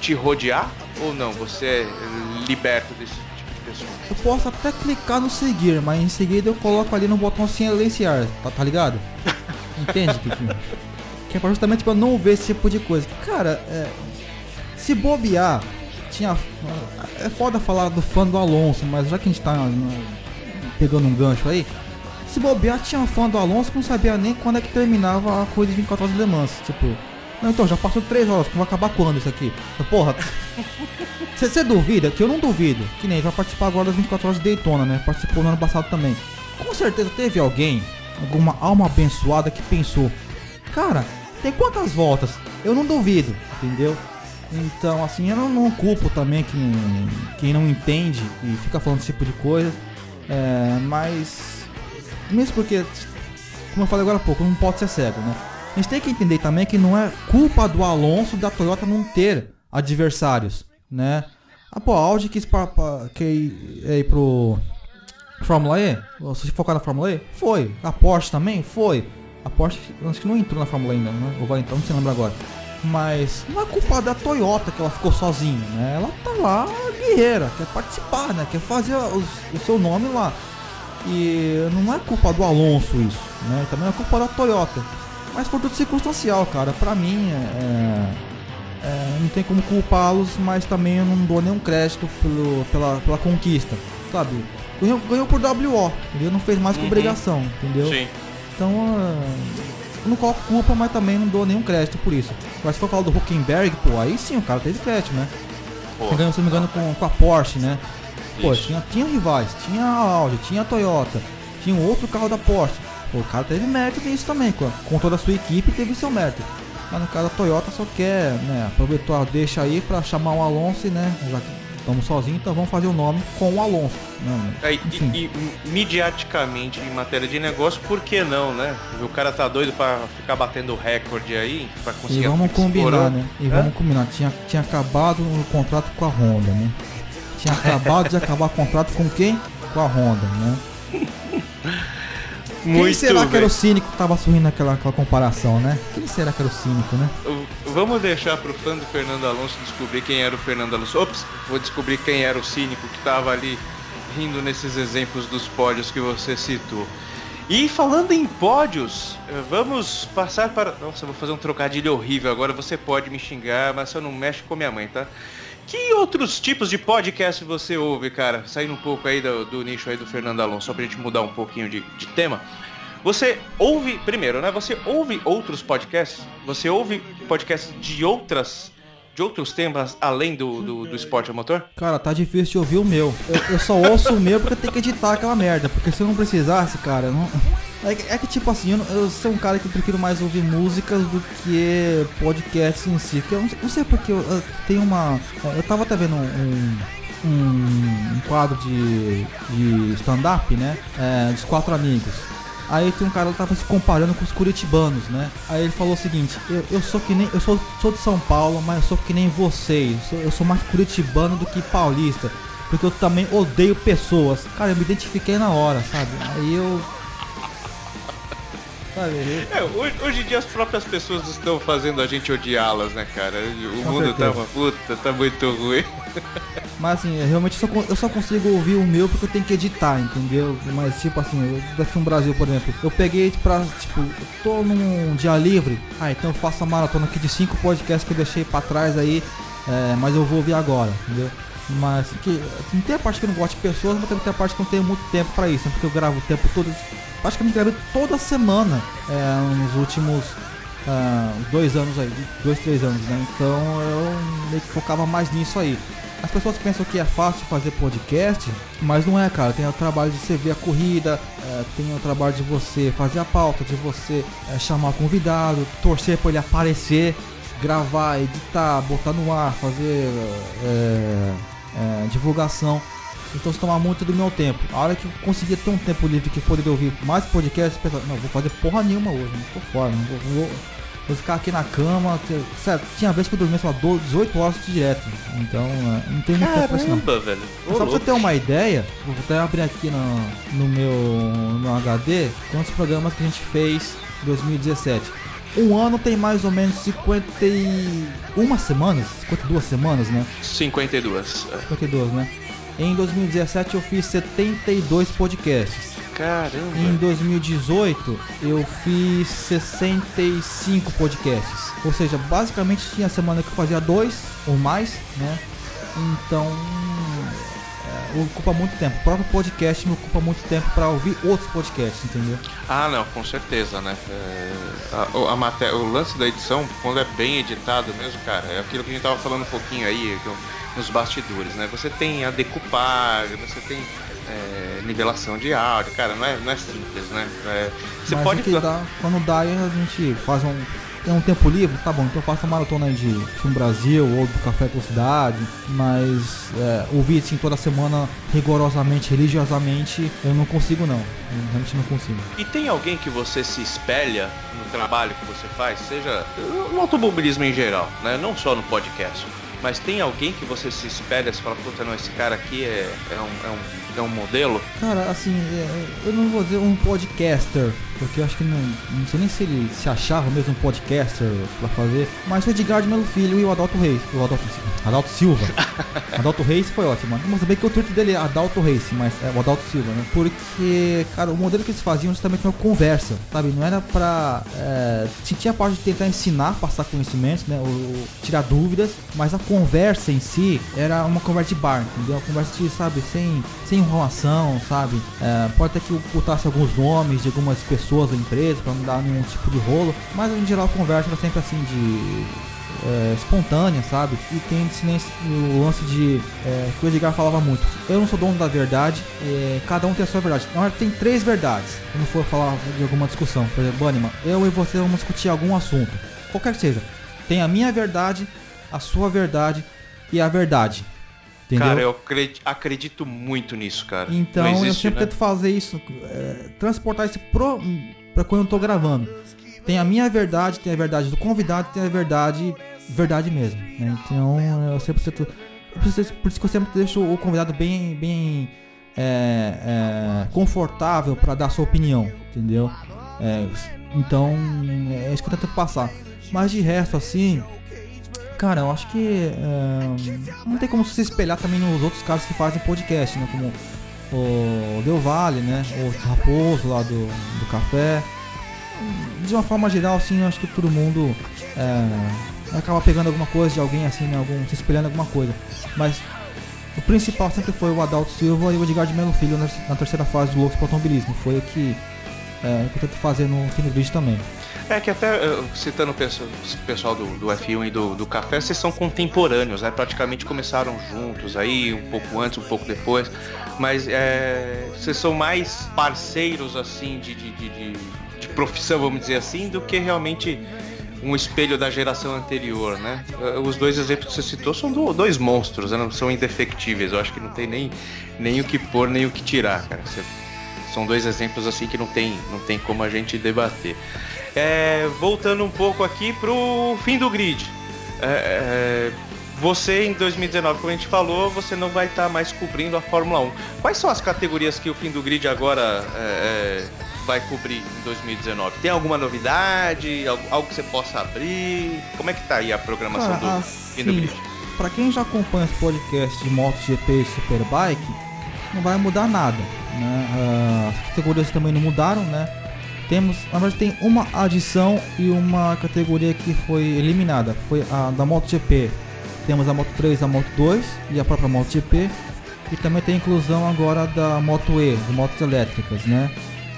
te rodear ou não? Você é liberto desse tipo de isso. Eu posso até clicar no seguir, mas em seguida eu coloco ali no botão silenciar, tá, tá ligado? Entende, que Que é justamente pra não ver esse tipo de coisa. Cara, é, se bobear, tinha. É foda falar do fã do Alonso, mas já que a gente tá né, pegando um gancho aí, se bobear, tinha fã do Alonso que não sabia nem quando é que terminava a coisa de 24 horas de Le Mans. Tipo, não, então, já passou 3 horas, vai acabar quando isso aqui? Porra, você duvida? Que eu não duvido. Que nem vai participar agora das 24 horas de Daytona, né? Participou no ano passado também. Com certeza teve alguém, alguma alma abençoada que pensou, cara, tem quantas voltas? Eu não duvido, entendeu? Então, assim, eu não, não culpo também quem, quem não entende e fica falando esse tipo de coisa. É, mas, mesmo porque, como eu falei agora há pouco, não pode ser cego, né? Gente tem que entender também que não é culpa do Alonso da Toyota não ter adversários, né? Ah, pô, a Audi quis pra, pra, que ir, pro Fórmula E? Se focar na Fórmula E? Foi. A Porsche também? Foi. A Porsche acho que não entrou na Fórmula E ainda, né? Ou vai entrar, não se lembra agora. Mas não é culpa da Toyota que ela ficou sozinha, né? Ela tá lá guerreira, quer participar, né? Quer fazer os, o seu nome lá. E não é culpa do Alonso isso, né? Também é culpa da Toyota. Mas foi tudo circunstancial, cara. Pra mim, é, é, não tem como culpá-los, mas também eu não dou nenhum crédito pelo, pela, pela conquista, sabe? Ganhou, ganhou por WO, entendeu? Não fez mais que uhum. obrigação, entendeu? Sim. Então, eu não coloco culpa, mas também não dou nenhum crédito por isso. Mas se for falar do Huckenberg, pô, aí sim o cara teve crédito, né? Pô, ganhou, se não me engano, com, com a Porsche, né? Pô, tinha, tinha rivais, tinha a Audi, tinha a Toyota, tinha um outro carro da Porsche. Pô, o cara teve mérito nisso também, com, com toda a sua equipe teve seu mérito. Mas no caso a Toyota só quer, né, aproveitou a deixa aí para chamar o Alonso, né, já que estamos sozinhos, então vamos fazer o nome com o Alonso. Né? É, e, e, mediaticamente, em matéria de negócio, por que não, né? O cara tá doido para ficar batendo recorde aí, para conseguir... E vamos combinar, né? E vamos combinar, tinha, tinha acabado o contrato com a Honda, né? Tinha acabado de acabar o contrato com quem? Com a Honda, né? Muito Quem será bem. que era o cínico que tava sorrindo naquela, naquela comparação, né? Quem será que era o cínico, né? Vamos deixar pro fã do Fernando Alonso descobrir quem era o Fernando Alonso. Ops, vou descobrir quem era o cínico que tava ali rindo nesses exemplos dos pódios que você citou. E falando em pódios, eh, vamos passar para. Nossa, eu vou fazer um trocadilho horrível agora. Você pode me xingar, mas você não mexe com minha mãe, tá? Que outros tipos de podcast você ouve, cara? Saindo um pouco aí do, do nicho aí do Fernando Alonso, só pra gente mudar um pouquinho de, de tema. Você ouve, primeiro, né? Você ouve outros podcasts? Você ouve podcasts de outras de outros temas além do, do, do, esporte a motor? Cara, tá difícil de ouvir o meu. Eu, eu só ouço o meu porque tenho que editar aquela merda. Porque se eu não precisasse, cara, não. É que, é que tipo assim, eu, eu, sou um cara que prefiro mais ouvir músicas do que podcasts em si. Eu não, não sei porque eu, eu, tenho uma. Eu tava até vendo um, um, um quadro de, de stand-up, né? É, dos quatro amigos. Aí tem um cara que tava se comparando com os curitibanos, né? Aí ele falou o seguinte, eu, eu sou que nem. Eu sou, sou de São Paulo, mas eu sou que nem vocês. Eu sou, eu sou mais curitibano do que paulista. Porque eu também odeio pessoas. Cara, eu me identifiquei na hora, sabe? Aí eu é, hoje, em dia as próprias pessoas estão fazendo a gente odiá-las, né, cara? O Com mundo certeza. tá uma puta, tá muito ruim. Mas assim, realmente eu só, eu só, consigo ouvir o meu porque eu tenho que editar, entendeu? Mas tipo assim, da Film Brasil, por exemplo, eu peguei pra, tipo, eu tô num dia livre, ah, então eu faço a maratona aqui de cinco podcasts que eu deixei pra trás aí, é, mas eu vou ouvir agora, entendeu? Mas que, assim, tem a parte que eu não gosto de pessoas, mas também tem a parte que eu não tenho muito tempo pra isso, né? porque eu gravo o tempo todo praticamente gravei toda semana é, nos últimos uh, dois anos aí, dois, três anos, né? Então eu meio que focava mais nisso aí. As pessoas pensam que é fácil fazer podcast, mas não é, cara. Tem o trabalho de você ver a corrida, é, tem o trabalho de você fazer a pauta, de você é, chamar convidado, torcer para ele aparecer, gravar, editar, botar no ar, fazer é, é divulgação. Então isso toma muito do meu tempo. A hora que eu conseguia ter um tempo livre que poderia ouvir mais podcasts, eu pensava, não, vou fazer porra nenhuma hoje, não tô fora, não vou, vou, vou ficar aqui na cama. Sério, tinha vez que eu dormia, sei lá, 18 horas direto. Então, é, não tem muito tempo pra isso não. Velho. Só pra você ter uma ideia, vou até abrir aqui no, no meu no HD quantos programas que a gente fez em 2017. Um ano tem mais ou menos 51 semanas, 52 semanas, né? 52. 52, né? Em 2017 eu fiz 72 podcasts. Caramba. Em 2018 eu fiz 65 podcasts. Ou seja, basicamente tinha semana que eu fazia dois ou mais, né? Então é, ocupa muito tempo. O próprio podcast me ocupa muito tempo para ouvir outros podcasts, entendeu? Ah, não, com certeza, né? É, a, a maté- o lance da edição, quando é bem editado mesmo, cara, é aquilo que a gente tava falando um pouquinho aí no- nos bastidores, né? Você tem a decupagem, você tem é, nivelação de áudio, cara, não é, não é simples, né? É, você Mas pode. que dá, quando dá a gente faz um. Tem um tempo livre, tá bom, então eu faço uma maratona de Filme Brasil ou do Café com Cidade, mas é, ouvir assim toda semana rigorosamente, religiosamente, eu não consigo não. Eu realmente não consigo. E tem alguém que você se espelha no trabalho que você faz, seja no automobilismo em geral, né? Não só no podcast. Mas tem alguém que você se espelha e fala, puta, não, esse cara aqui é, é, um, é, um, é um modelo? Cara, assim, é, eu não vou dizer um podcaster, porque eu acho que não, não sei nem se ele se achava mesmo um podcaster pra fazer, mas o Edgar de Melo Filho e o Adalto Reis, o Adalto, Adalto Silva. Adalto Reis foi ótimo, mas bem que o Twitter dele é Adalto Reis, mas é o Adalto Silva, né? Porque, cara, o modelo que eles faziam justamente uma conversa, sabe? Não era pra. É, se tinha a parte de tentar ensinar, passar conhecimentos, né? Ou, tirar dúvidas, mas a conversa em si era uma conversa de bar, entendeu? Uma conversa de, sabe, sem, sem enrolação, sabe? É, pode até que ocultasse alguns nomes de algumas pessoas da empresa pra não dar nenhum tipo de rolo, mas em geral a conversa era sempre assim de é, espontânea, sabe? E tem o lance de é, que o Edgar falava muito. Eu não sou dono da verdade, é, cada um tem a sua verdade. Na hora tem três verdades. Quando for falar de alguma discussão, por exemplo, Bunnyman, eu e você vamos discutir algum assunto, qualquer que seja. Tem a minha verdade, a sua verdade e a verdade. Entendeu? Cara, eu acredi- acredito muito nisso, cara. Então Não eu existe, sempre né? tento fazer isso, é, transportar isso pro, pra quando eu tô gravando. Tem a minha verdade, tem a verdade do convidado, tem a verdade, verdade mesmo. né? Então eu sempre tento. Por isso que eu sempre deixo o convidado bem, bem é, é, confortável para dar sua opinião, entendeu? É, então é isso que eu tento passar. Mas de resto, assim, Cara, eu acho que é, não tem como se espelhar também nos outros caras que fazem podcast, né? Como o Del Valle, né? O Raposo lá do, do Café. De uma forma geral, assim, eu acho que todo mundo é, acaba pegando alguma coisa de alguém, assim, né? Algum, se espelhando alguma coisa. Mas o principal sempre foi o Adalto Silva e o Edgar de Melo Filho na, terceira fase do Loucos Automobilismo. Foi o que, é, eu tento fazer no Fino Grid também. É que até, eh, citando o pessoal, do, do F1 e do, do Café, vocês são contemporâneos, né? Praticamente começaram juntos aí, um pouco antes, um pouco depois. Mas é, vocês são mais parceiros, assim, de, de, de, de- profissão, vamos dizer assim, do que realmente um espelho da geração anterior, né? Eh, Os dois exemplos que você citou são do- dois monstros, né? são indefectíveis. Eu acho que não tem nem, nem o que pôr, nem o que tirar, cara. Você- são dois exemplos assim que não tem, não tem como a gente debater. É, voltando um pouco aqui pro fim do grid. É, é, você em 2019, como a gente falou, você não vai estar mais cobrindo a Fórmula 1. Quais são as categorias que o fim do grid agora é, é, vai cobrir em 2019? Tem alguma novidade? Algo, algo que você possa abrir? Como é que tá aí a programação Cara, do fim do assim, grid? pra quem já acompanha os podcasts de MotoGP e Superbike, não vai mudar nada. Né? Ah, As categorias também não mudaram, né? Temos, na verdade, tem uma adição e uma categoria que foi eliminada. Foi a da MotoGP. Temos a Moto 3, a Moto 2 e a própria MotoGP. E também tem a inclusão agora da Moto E, de motos elétricas, né?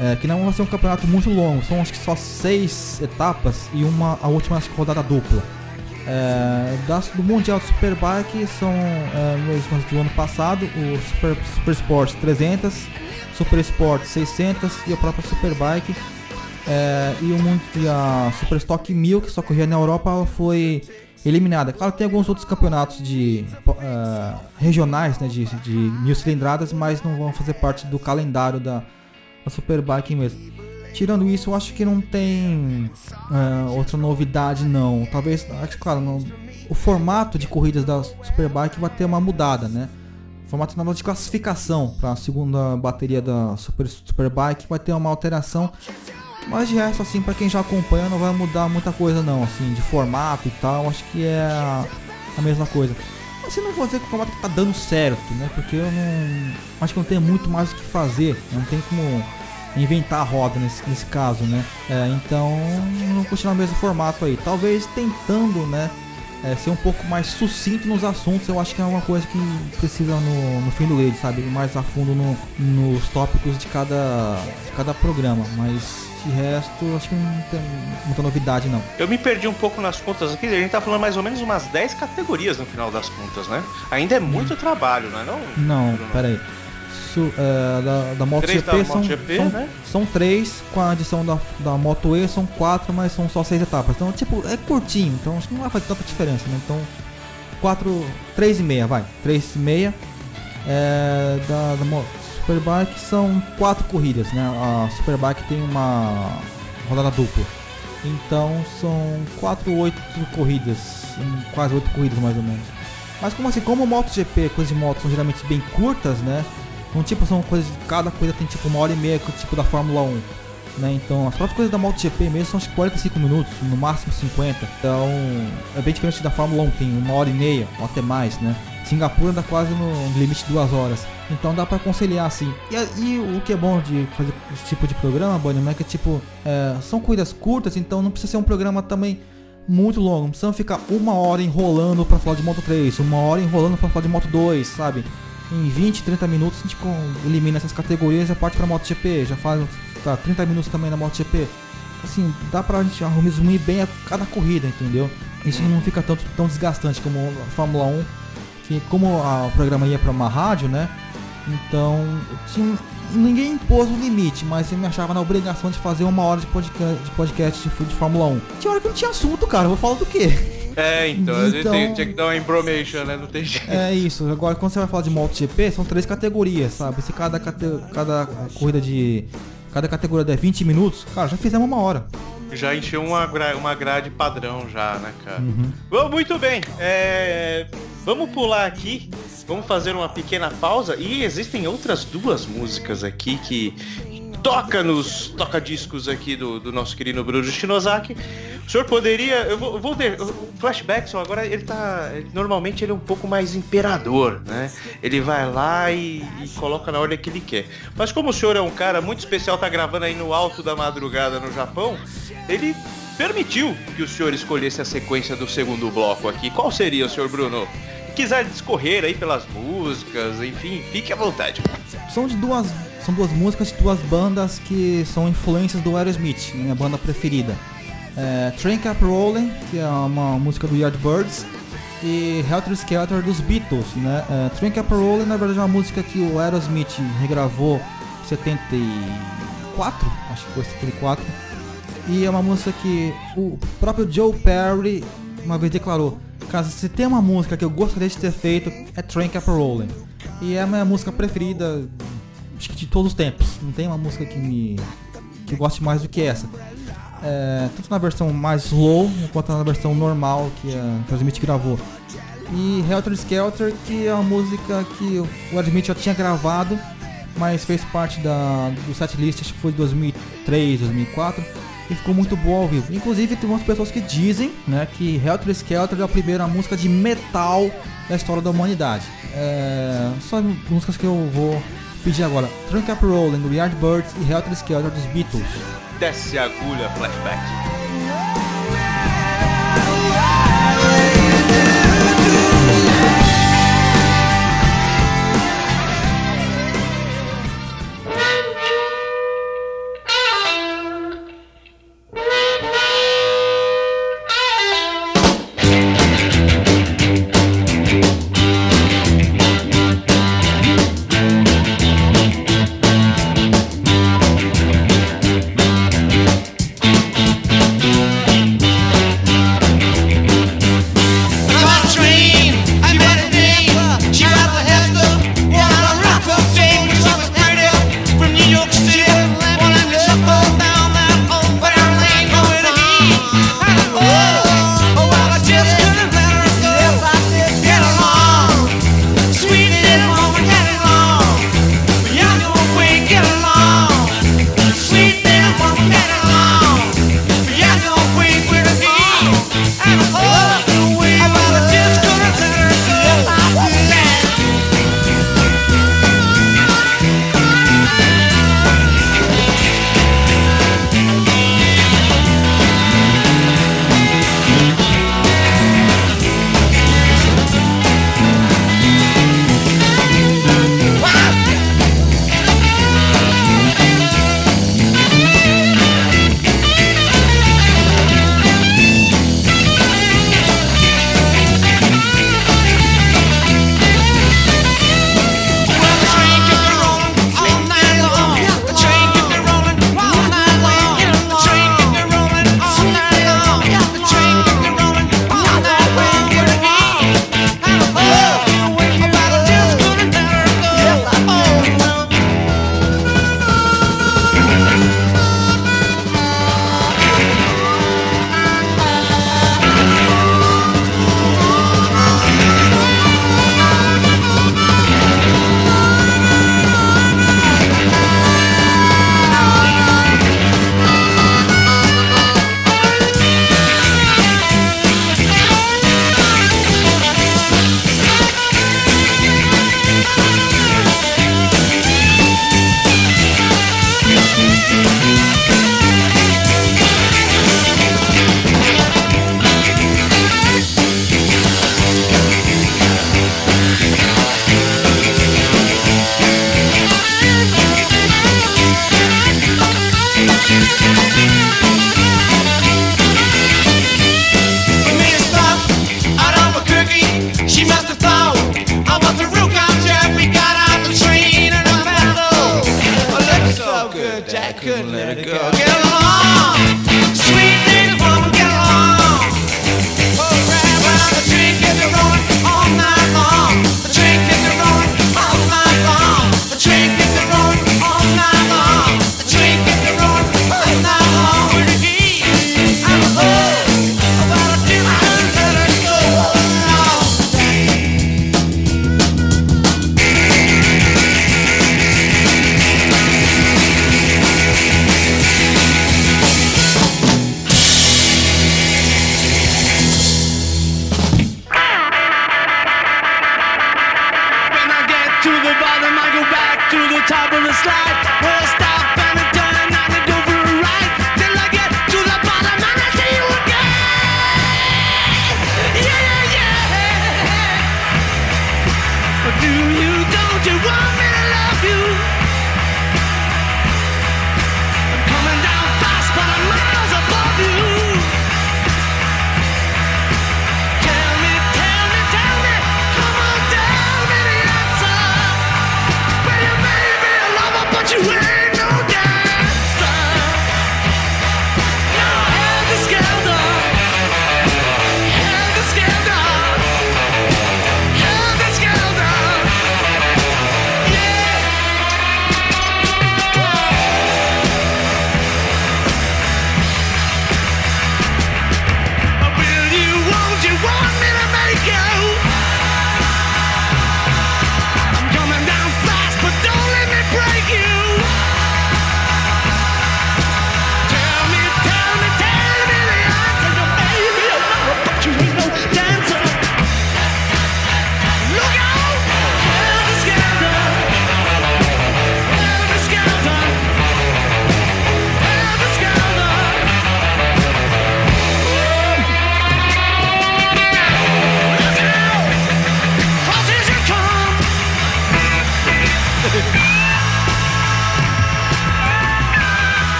É, que não vai ser um campeonato muito longo, são acho que só seis etapas e uma a última rodada dupla. É, do Mundial de Superbike são é, mesmas do ano passado, o Super, Super Sport 300, Super Sport 600 e a própria Superbike. É, e, o, e a Super Stock 1000, que só corria na Europa, foi eliminada. Claro, tem alguns outros campeonatos de é, regionais, né, de, de mil cilindradas, mas não vão fazer parte do calendário da, da Superbike mesmo. Tirando isso, eu acho que não tem é, outra novidade não. Talvez, acho claro, não- o formato de corridas da Superbike vai ter uma mudada, né? O formato verdade, de classificação para a segunda bateria da Super, Superbike vai ter uma alteração. Mas de resto, assim, para quem já acompanha, não vai mudar muita coisa não, assim, de formato e tal. Acho que é a, mesma coisa. Assim, não vou dizer que o formato tá dando certo, né? Porque eu não. Acho que não tem muito mais o que fazer. Não tem como inventar a roda nesse, nesse caso, né? É, então, não continuar o mesmo formato aí. Talvez tentando, né? É, ser um pouco mais sucinto nos assuntos, eu acho que é uma coisa que precisa no, no fim do leite, sabe? Ir mais a fundo no, nos tópicos de cada, de cada programa. Mas de resto, acho que não tem muita novidade não. Eu me perdi um poupouco nas contas aqui, a gente tá falando mais ou menos umas 10 categorias no final das contas, né? Ainda é muito trabalho, não é não? Não, Bruno? É, da, da MotoGP são, MotoGP, são, né? são três, com a adição da, da Moto E são quatro, mas são só seis etapas. Então, tipo, é curtinho, então acho que não vai fazer tanta diferença, né? Então, quatro, três e meia, vai. Três e meia. É, da, da Superbike são quatro corridas, né? A Superbike tem uma rodada dupla. Então são quatro, oito corridas, quase oito corridas mais ou menos. Mas como assim, como o MotoGP, coisas de moto são geralmente bem curtas, né? Então tipo, são coisas, cada corrida tem tipo uma hora e meia, tipo da Fórmula 1. Né? Então as próprias coisas da MotoGP mesmo são que 45 minutos, no máximo 50. Então é bem diferente da Fórmula 1, que tem uma hora e meia, ou até mais, né? Singapura dá quase no limite de duas horas. Então dá pra conciliar assim. E, e o que é bom de fazer esse tipo de programa, Bonnie, é que tipo, é, são corridas curtas, então não precisa ser um programa também muito longo. Não precisa ficar uma hora enrolando pra falar de Moto 3, uma hora enrolando pra falar de Moto 2, sabe? Em 20, 30 minutos a gente elimina essas categorias e já parte pra MotoGP, já faz tá, 30 minutos também na MotoGP. Assim, dá pra gente resumir bem a cada corrida, entendeu? Isso não fica tanto, tão desgastante como a Fórmula 1, que como a- o programa ia pra uma rádio, né? Então, tinha, ninguém impôs um limite, mas eu me achava na obrigação de fazer uma hora de podcast de, podcast de, de Fórmula 1. Tinha hora que não tinha assunto, cara, eu vou falar do quê? É, então, a gente Então- tem- tinha que dar uma information, né? Não tem jeito. É isso, agora quando você vai falar de MotoGP, são três categorias, sabe? Se cada, cada corrida de. Cada categoria der 20 minutos, cara, já fizemos uma hora. Já encheu uma, uma grade padrão já, né, cara? Uhum. Bom, muito bem. É, Vamos pular aqui. Vamos fazer uma pequena pausa. E existem outras duas músicas aqui que toca nos toca discos aqui do, do nosso querido Bruno Shinosaki. O senhor poderia. Eu vou, eu vou ter. O Flashback, agora ele tá. Normalmente ele é um pouco mais imperador, né? Ele vai lá e, e coloca na ordem que ele quer. Mas como o senhor é um cara muito especial, tá gravando aí no alto da madrugada no Japão, ele permitiu que o senhor escolhesse a sequência do segundo bloco aqui. Qual seria, senhor Bruno? Se quiser discorrer aí pelas músicas, enfim, fique à vontade. São de duas. São duas músicas de duas bandas que são influências do Aerosmith, minha banda preferida. É, Train Cap Rollin', que é uma música do Yardbirds, e Helter Skelter dos Beatles, né? É, Train Cap Rollin' na verdade é uma música que o Aerosmith regravou em 74, acho que foi 74. E é uma música que o próprio Joe Perry uma vez declarou: Cara, se tem uma música que eu gostaria de ter feito, é Train Cap Rollin'. E é a minha música preferida que de todos os tempos. Não tem uma música que me que eu goste mais do que essa. É, tanto na versão mais slow quanto na versão normal que a Smith gravou. E Helter Skelter, que é uma música que o Smith já tinha gravado, mas fez parte da, do setlist, acho que foi de 2003, 2004, e ficou muito boa ao vivo. Inclusive, tem umas pessoas que dizem né, que Helter Skelter é a primeira música de metal da história da humanidade. É, só músicas que eu vou pedir agora: Trunk Up Rollin' do Yardbirds e Helter Skelter dos Beatles. Desce a agulha, flashback.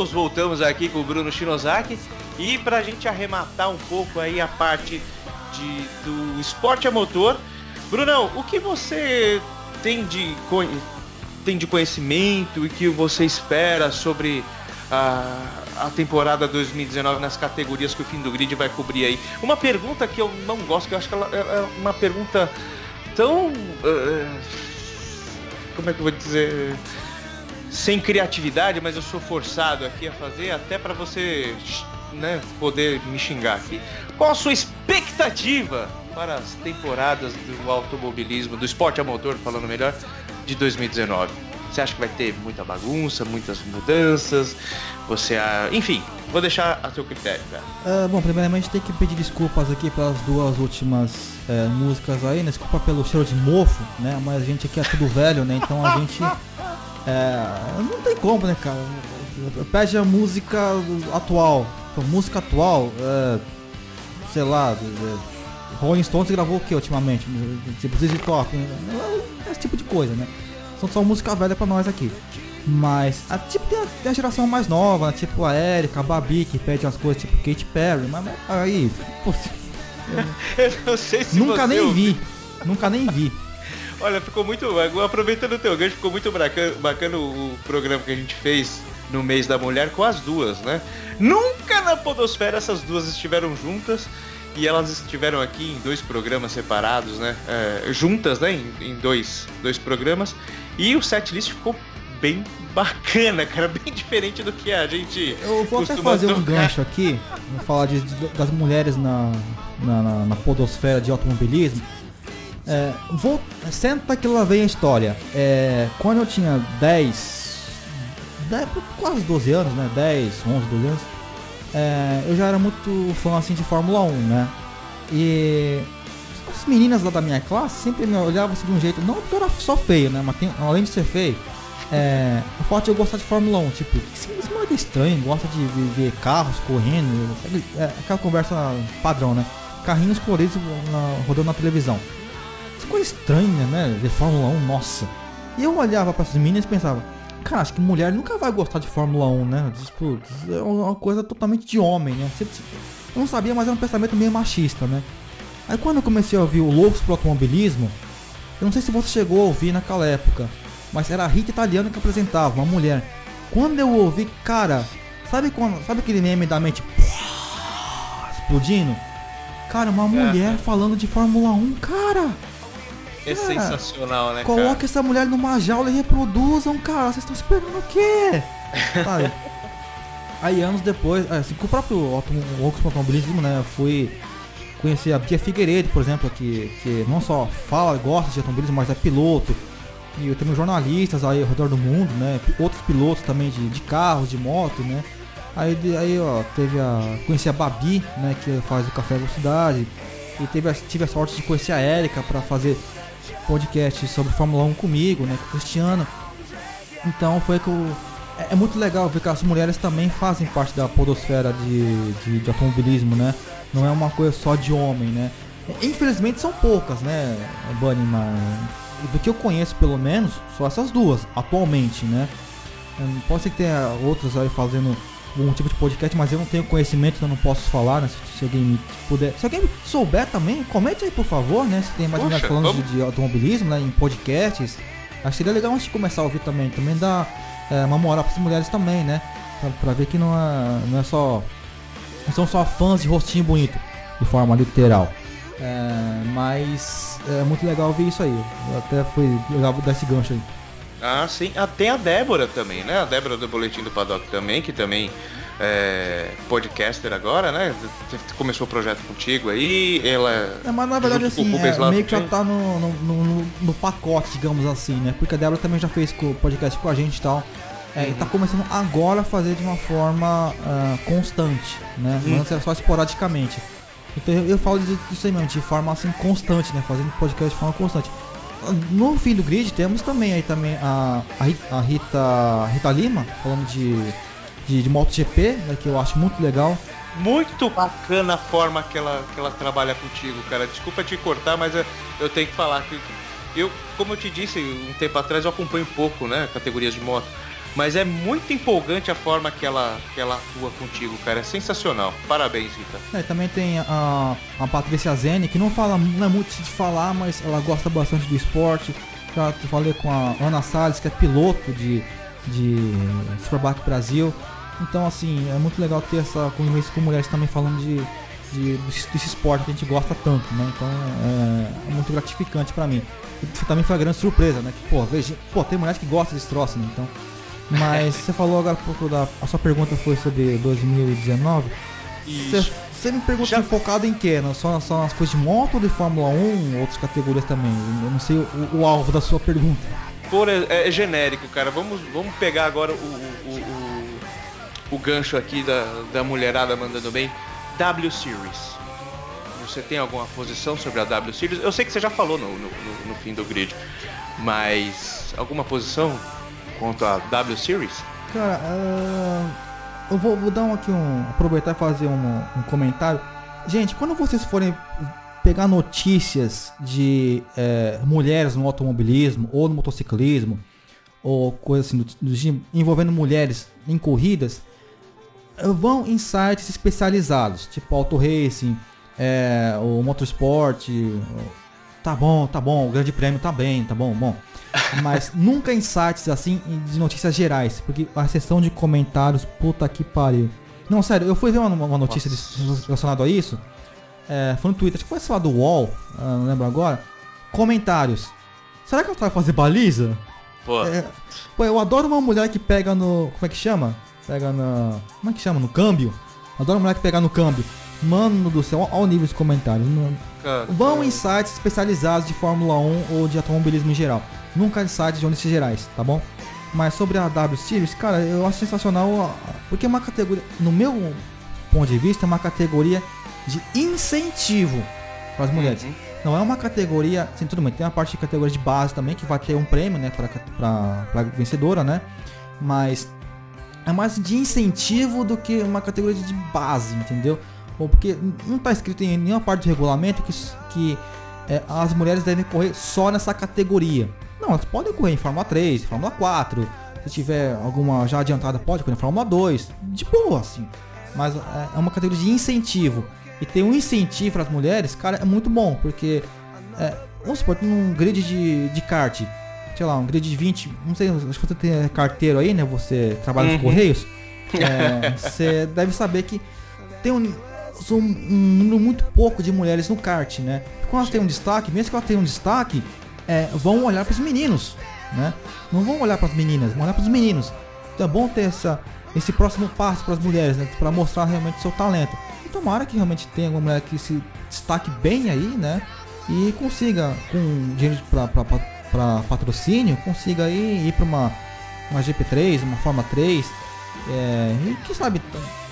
Beatles, voltamos aqui com o Bruno Shinozaki. E pra gente arrematar um pouco aí a parte de, do esporte a motor. Brunão, o que você tem de, tem de conhecimento e que você espera sobre a, a temporada 2019 nas categorias que o fim do grid vai cobrir aí? Uma pergunta que eu não gosto, que eu acho que ela é é uma pergunta tão. eh, como é que eu vou dizer? Sem criatividade, mas eu sou forçado aqui a fazer até para você, né, poder me xingar aqui. Qual a sua expectativa para as temporadas do automobilismo, do esporte a motor, falando melhor, de 2019? Você acha que vai ter muita bagunça, muitas mudanças? Você, enfim, vou deixar a seu critério, cara. É, bom, primeiramente tem que pedir desculpas aqui pelas duas últimas é, músicas aí, né? Desculpa pelo cheiro de mofo, né? Mas a gente aqui é tudo velho, né? Então a gente. É, não tem como, né, cara? Pede a música atual. Então, música atual, é, sei lá, é, Rolling Stones gravou o que ultimamente? Tipo ZZ Top, né? esse tipo de coisa, né? São só música velha pra nós aqui. Mas, a, tipo, tem a, tem a geração mais nova, né? tipo a Erika, a Babi, que pede umas coisas tipo Katy Perry, mas, mas aí, pô, Eu não sei se nunca nem ouviu. vi. Nunca nem vi. Olha, ficou muito. Aproveitando o teu gancho, ficou muito bacana, bacana o programa que a gente fez no mês da mulher com as duas, né? Nunca na Podosfera essas duas estiveram juntas. E elas estiveram aqui em dois programas separados, né? É, juntas, né? Em, em dois, dois programas. E o setlist ficou bem bacana, cara. Bem diferente do que a gente. Eu vou até fazer um tocar. gancho aqui, vou falar de- de- das mulheres na, na, na- na podosfera de automobilismo. É, vou, senta que lá vem a história. É, quando eu tinha 10, 10, quase 12 anos, né? 10, 11, 12 anos. é, eu já era muito fã assim de Fórmula 1, né? E as meninas lá da minha classe sempre me olhavam assim de um jeito, não porque eu era só feio, né? Mas tem- além de ser feio, é, o fato de eu gostar de Fórmula 1, tipo, esse moleque é estranho, gosta de ver- carros correndo? É, aquela conversa padrão, né? Carrinhos coloridos na- rodando na televisão. Coisa estranha, né? Ver Fórmula 1, nossa. E eu olhava pra essas meninas e pensava, cara, acho que mulher nunca vai gostar de Fórmula 1, né? Tipo, é uma coisa totalmente de homem, né? Eu não sabia, mas era um pensamento meio machista, né? Aí quando eu comecei a ouvir o Loucos pro Automobilismo, eu não sei se você chegou a ouvir naquela época, mas era a Rita Italiana que apresentava, uma mulher. Quando eu ouvi, cara, sabe quando, sabe aquele meme da mente explodindo? Cara, uma mulher falando de Fórmula 1, cara. É sensacional, né, Coloca cara? essa mulher numa jaula e reproduzam, cara. Vocês estão esperando o quê? Sabe? Aí anos depois, assim, com o próprio Automobilismo, né? Fui conhecer a Bia Figueiredo, por exemplo, que, que não só fala, gosta de automobilismo, mas é piloto. E eu tenho jornalistas aí ao redor do mundo, né? Outros pilotos também de, de carros, de moto, né? Aí, aí ó, teve a. Conheci a Babi, né? Que faz o Café Velocidade. E teve a, tive a sorte de conhecer a Érica para fazer podcast sobre Fórmula 1 comigo, né? Com o Cristiano. Então foi que eu. É, é muito legal ver que as mulheres também fazem parte da podosfera de, de, de automobilismo, né? Não é uma coisa só de homem, né? Infelizmente são poucas, né, Bunny? Mas do que eu conheço, pelo menos, só essas duas, atualmente, né? Pode ser que tenha outros aí fazendo algum tipo de podcast, mas eu não tenho conhecimento, então eu não posso falar, né? Se, se alguém me puder. Se alguém souber também, comente aí, por favor, né? Se tem mais mulheres falando de, de automobilismo, né? Em podcasts. Acho que seria legal a gente começar a ouvir também. Também dar é, uma moral para as mulheres também, né? Pra, pra ver que não é, não é só. Não são só fãs de rostinho bonito, de forma literal. É, mas é muito legal ver isso aí. Eu até foi legal dar esse gancho aí. Ah, sim. Ah, tem a Débora também, né? A Débora do Boletim do Paddock também, que também é podcaster agora, né? Começou o projeto contigo aí, ela... É, mas na verdade assim, é, meio que já tá no, no, no- no pacote, digamos assim, né? Porque a Débora também já fez podcast com a gente e tal. É, E tá Uhum. começando agora a fazer de uma forma ah, constante, né? Uhum. Antes era só esporadicamente. Então eu, eu falo disso aí mesmo, de forma assim constante, né? Fazendo podcast de forma constante. No fim do grid temos também aí também a, a, Ri- a Rita, Rita Lima, falando de, de, de MotoGP, né, que eu acho muito legal. Muito bacana a forma que ela, que ela trabalha contigo, cara. Desculpa te cortar, mas eu, eu tenho que falar que eu, como eu te disse um tempo atrás, eu acompanho pouco, né, categorias de moto. Mas é muito empolgante a forma que ela, que ela atua contigo, cara. É sensacional. Parabéns, Rita. É, também tem a, a Patrícia Zene, que não fala, não é muito de falar, mas ela gosta bastante do esporte. Já falei com a Ana Salles, que é piloto de, de Superbike Brasil. Então, assim, é muito legal ter essa convivência com mulheres também falando de, de, desse, esporte que a gente gosta tanto, né? Então, é, é muito gratificante pra mim. E também foi uma grande surpresa, né? Que, pô, veja, pô, tem mulheres que gostam desse troço, né? Então, mas você falou agora um pouco da. A sua pergunta foi sobre 2019. Você, você me pergunta Já- focado em quê? Só, só nas coisas de moto ou de Fórmula 1, outras categorias também? Eu não sei o, o alvo da sua pergunta. Por, é, é genérico, cara. Vamos, vamos pegar agora o, o, o, o gancho aqui da, da mulherada mandando bem. W Series. Você tem alguma posição sobre a W Series? Eu sei que você já falou no, no, no- no fim do grid, mas alguma posição quanto a W Series? Cara, ah, eu vou, vou dar um aqui um. aproveitar e fazer um, um comentário. Gente, quando vocês forem pegar notícias de eh, mulheres no automobilismo ou no motociclismo, ou coisa assim do, do envolvendo mulheres em corridas, vão em sites especializados, tipo Auto Racing, eh, o Motorsport. Tá bom, tá bom, o Grande Prêmio tá bem, tá bom, bom. Mas nunca em sites assim de notícias gerais, porque a seção de comentários, puta que pariu. Não, sério, eu fui ver uma, uma notícia relacionada a isso. É, foi no Twitter, acho que foi sei lá do UOL, ah, não lembro agora. Comentários. Será que ela vai fazer baliza? Pô, É, pô, eu adoro uma mulher que pega no. Como é que chama? Pega na. Como é que chama? No câmbio? Adoro uma mulher que pega no câmbio. Mano do céu, olha o nível de comentários. Cara, Vão em sites especializados de Fórmula 1 ou de automobilismo em geral. Nunca sites de notícias gerais, tá bom? Mas sobre a W Series, cara, eu acho sensacional a- porque é uma categoria, no meu ponto de vista, é uma categoria de incentivo para as mulheres. Uhum. Não é uma categoria, assim, tudo bem, tem uma parte de categoria de base também que vai ter um prêmio, né, para vencedora, né? Mas é mais de incentivo do que uma categoria de base, entendeu? Ou porque não tá escrito em nenhuma parte do regulamento que, que é, as mulheres devem correr só nessa categoria. Não, elas podem correr em Fórmula 3, Fórmula 4. Se tiver alguma já adiantada, pode correr em Fórmula 2. De boa, assim. Mas é, é uma categoria de incentivo. E ter um incentivo para as mulheres, cara, é muito bom. Porque, é, vamos supor, num grid de, de kart, sei lá, um grid de 20, não sei, acho que você tem carteiro aí, né? Você trabalha nos Uhum. Correios. É, Você deve saber que tem um, um número muito pouco de mulheres no kart, né? Quando elas têm um destaque, mesmo que elas tenham um destaque, é, vão olhar para os meninos, né? Não vão olhar para as meninas, vão olhar para os meninos. Então é bom ter essa, esse próximo passo para as mulheres, né? Para mostrar realmente seu talento. E tomara que realmente tenha alguma mulher que se destaque bem aí, né? E consiga, com dinheiro para patrocínio, consiga aí ir para uma, uma GP3, uma Fórmula 3. É, e quem sabe,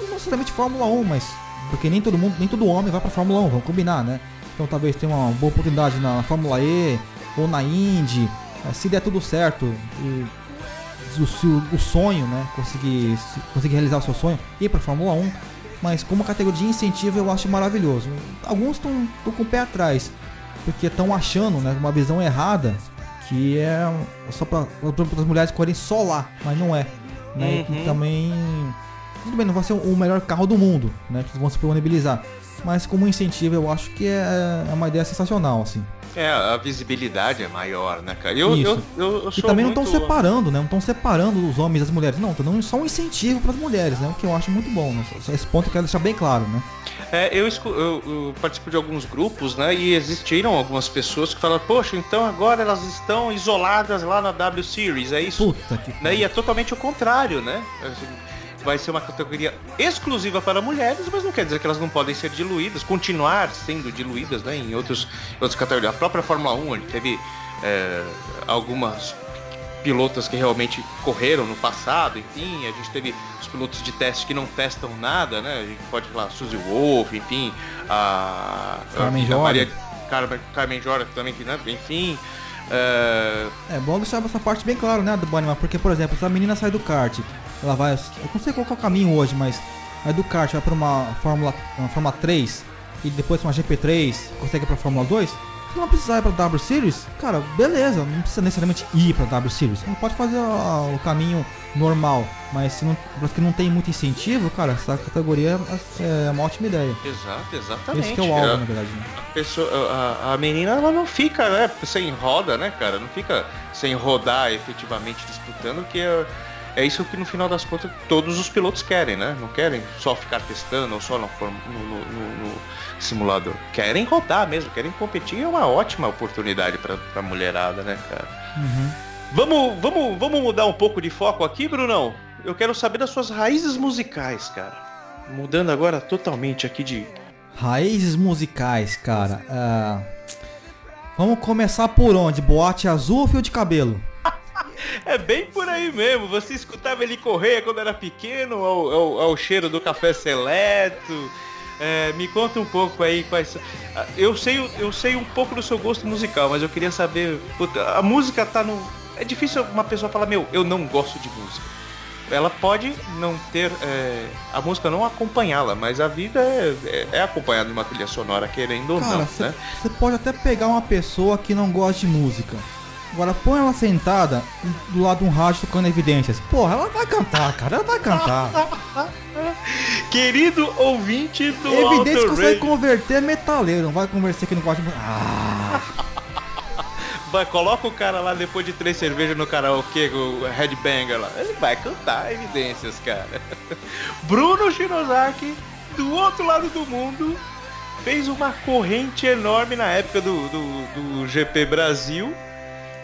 não necessariamente Fórmula 1, mas porque nem todo mundo, nem todo homem vai pra Fórmula 1, vamos combinar, né? Então talvez tenha uma boa oportunidade na Fórmula E ou na Indy, eh, se der tudo certo e o, o- o sonho, né, conseguir, se- conseguir realizar o seu sonho, ir pra Fórmula 1, mas como categoria de incentivo eu acho maravilhoso. Alguns estão com o pé atrás, porque estão achando, né, uma visão errada que é só para as mulheres correrem só lá, mas não é. Né? Uhum. E também tudo bem, não vai ser o melhor carro do mundo, né? Que eles vão se disponibilizar. Mas como incentivo eu acho que é, é uma ideia sensacional, assim. É, a visibilidade é maior, né, cara? Eu, Isso. eu, eu, eu E também não muito... estão separando, né? Não estão separando os homens das mulheres. Não, estão dando só um incentivo para as mulheres, né? O que eu acho muito bom. Né? Esse ponto eu quero deixar bem claro, né? É, eu, eu- eu participo de alguns grupos, né? E existiram algumas pessoas que falaram, poxa, então agora elas estão isoladas lá na W Series, é isso? Puta que. Né? E é totalmente o contrário, né? Assim, Vai ser uma categoria exclusiva para mulheres, mas não quer dizer que elas não podem ser diluídas, continuar sendo diluídas né, em outros, outras categorias. A própria Fórmula 1, onde teve é, algumas pilotas que realmente correram no passado, enfim, a gente teve os pilotos de teste que não testam nada, né? A gente pode falar Suzy Wolf, enfim, a, Carmen a. Maria Carmen, Carmen Jordan também, que, né? enfim. É, bom deixar essa parte bem claro, né, do Bunnyman? Porque, por exemplo, se a menina sai do kart, ela vai. Eu não sei qual é o caminho hoje, mas vai do kart, vai pra uma Fórmula, uma Fórmula 3 e depois pra uma GP3, consegue pra Fórmula 2, Se não precisar ir pra W Series, cara, beleza, não precisa necessariamente ir pra W Series. Você pode fazer ó, o caminho normal, mas se não, pra que não tem muito incentivo, cara, essa categoria é uma ótima ideia. Exato, exatamente. Esse que é o alvo, na verdade. né? a, pessoa, a, a menina ela não fica né, sem roda, né, cara? Não fica sem rodar efetivamente disputando, que é, é isso que no final das contas todos os pilotos querem, né? Não querem só ficar testando ou só no, no- no- no simulador. Querem rodar mesmo, querem competir. É uma ótima oportunidade pra, pra mulherada, né, cara? Vamos, vamos, vamos mudar um pouco de foco aqui, Brunão? Eu quero saber das suas raízes musicais, cara. Mudando agora totalmente aqui de Raízes musicais, cara. ah, vamos começar por onde? Boate azul ou fio de cabelo? É bem por aí mesmo. Você escutava ele correr quando era pequeno, ao, ao- ao cheiro do café seleto. É, me conta um pouco aí quais. Ah, Eu sei, eu sei um pouco do seu gosto musical, mas eu queria saber. a música tá no. É difícil uma pessoa falar, meu, eu não gosto de música. Ela pode não ter. é, a música não acompanhá-la, mas a vida é, é, é acompanhada de uma trilha sonora, querendo ou Cara, não, você né? pode até pegar uma pessoa que não gosta de música. Agora põe ela sentada do lado de um rádio tocando evidências. Porra, ela vai cantar, cara, ela vai cantar. Querido ouvinte do Evidências Auto consegue converter metaleiro, não vai conversar que não gosta de. Ah, Vai, coloca o cara lá depois de três cervejas no karaokê, o headbanger lá. Ele vai cantar evidências, cara. Bruno Shinosaki, do outro lado do mundo, fez uma corrente enorme na época do, do, do GP Brasil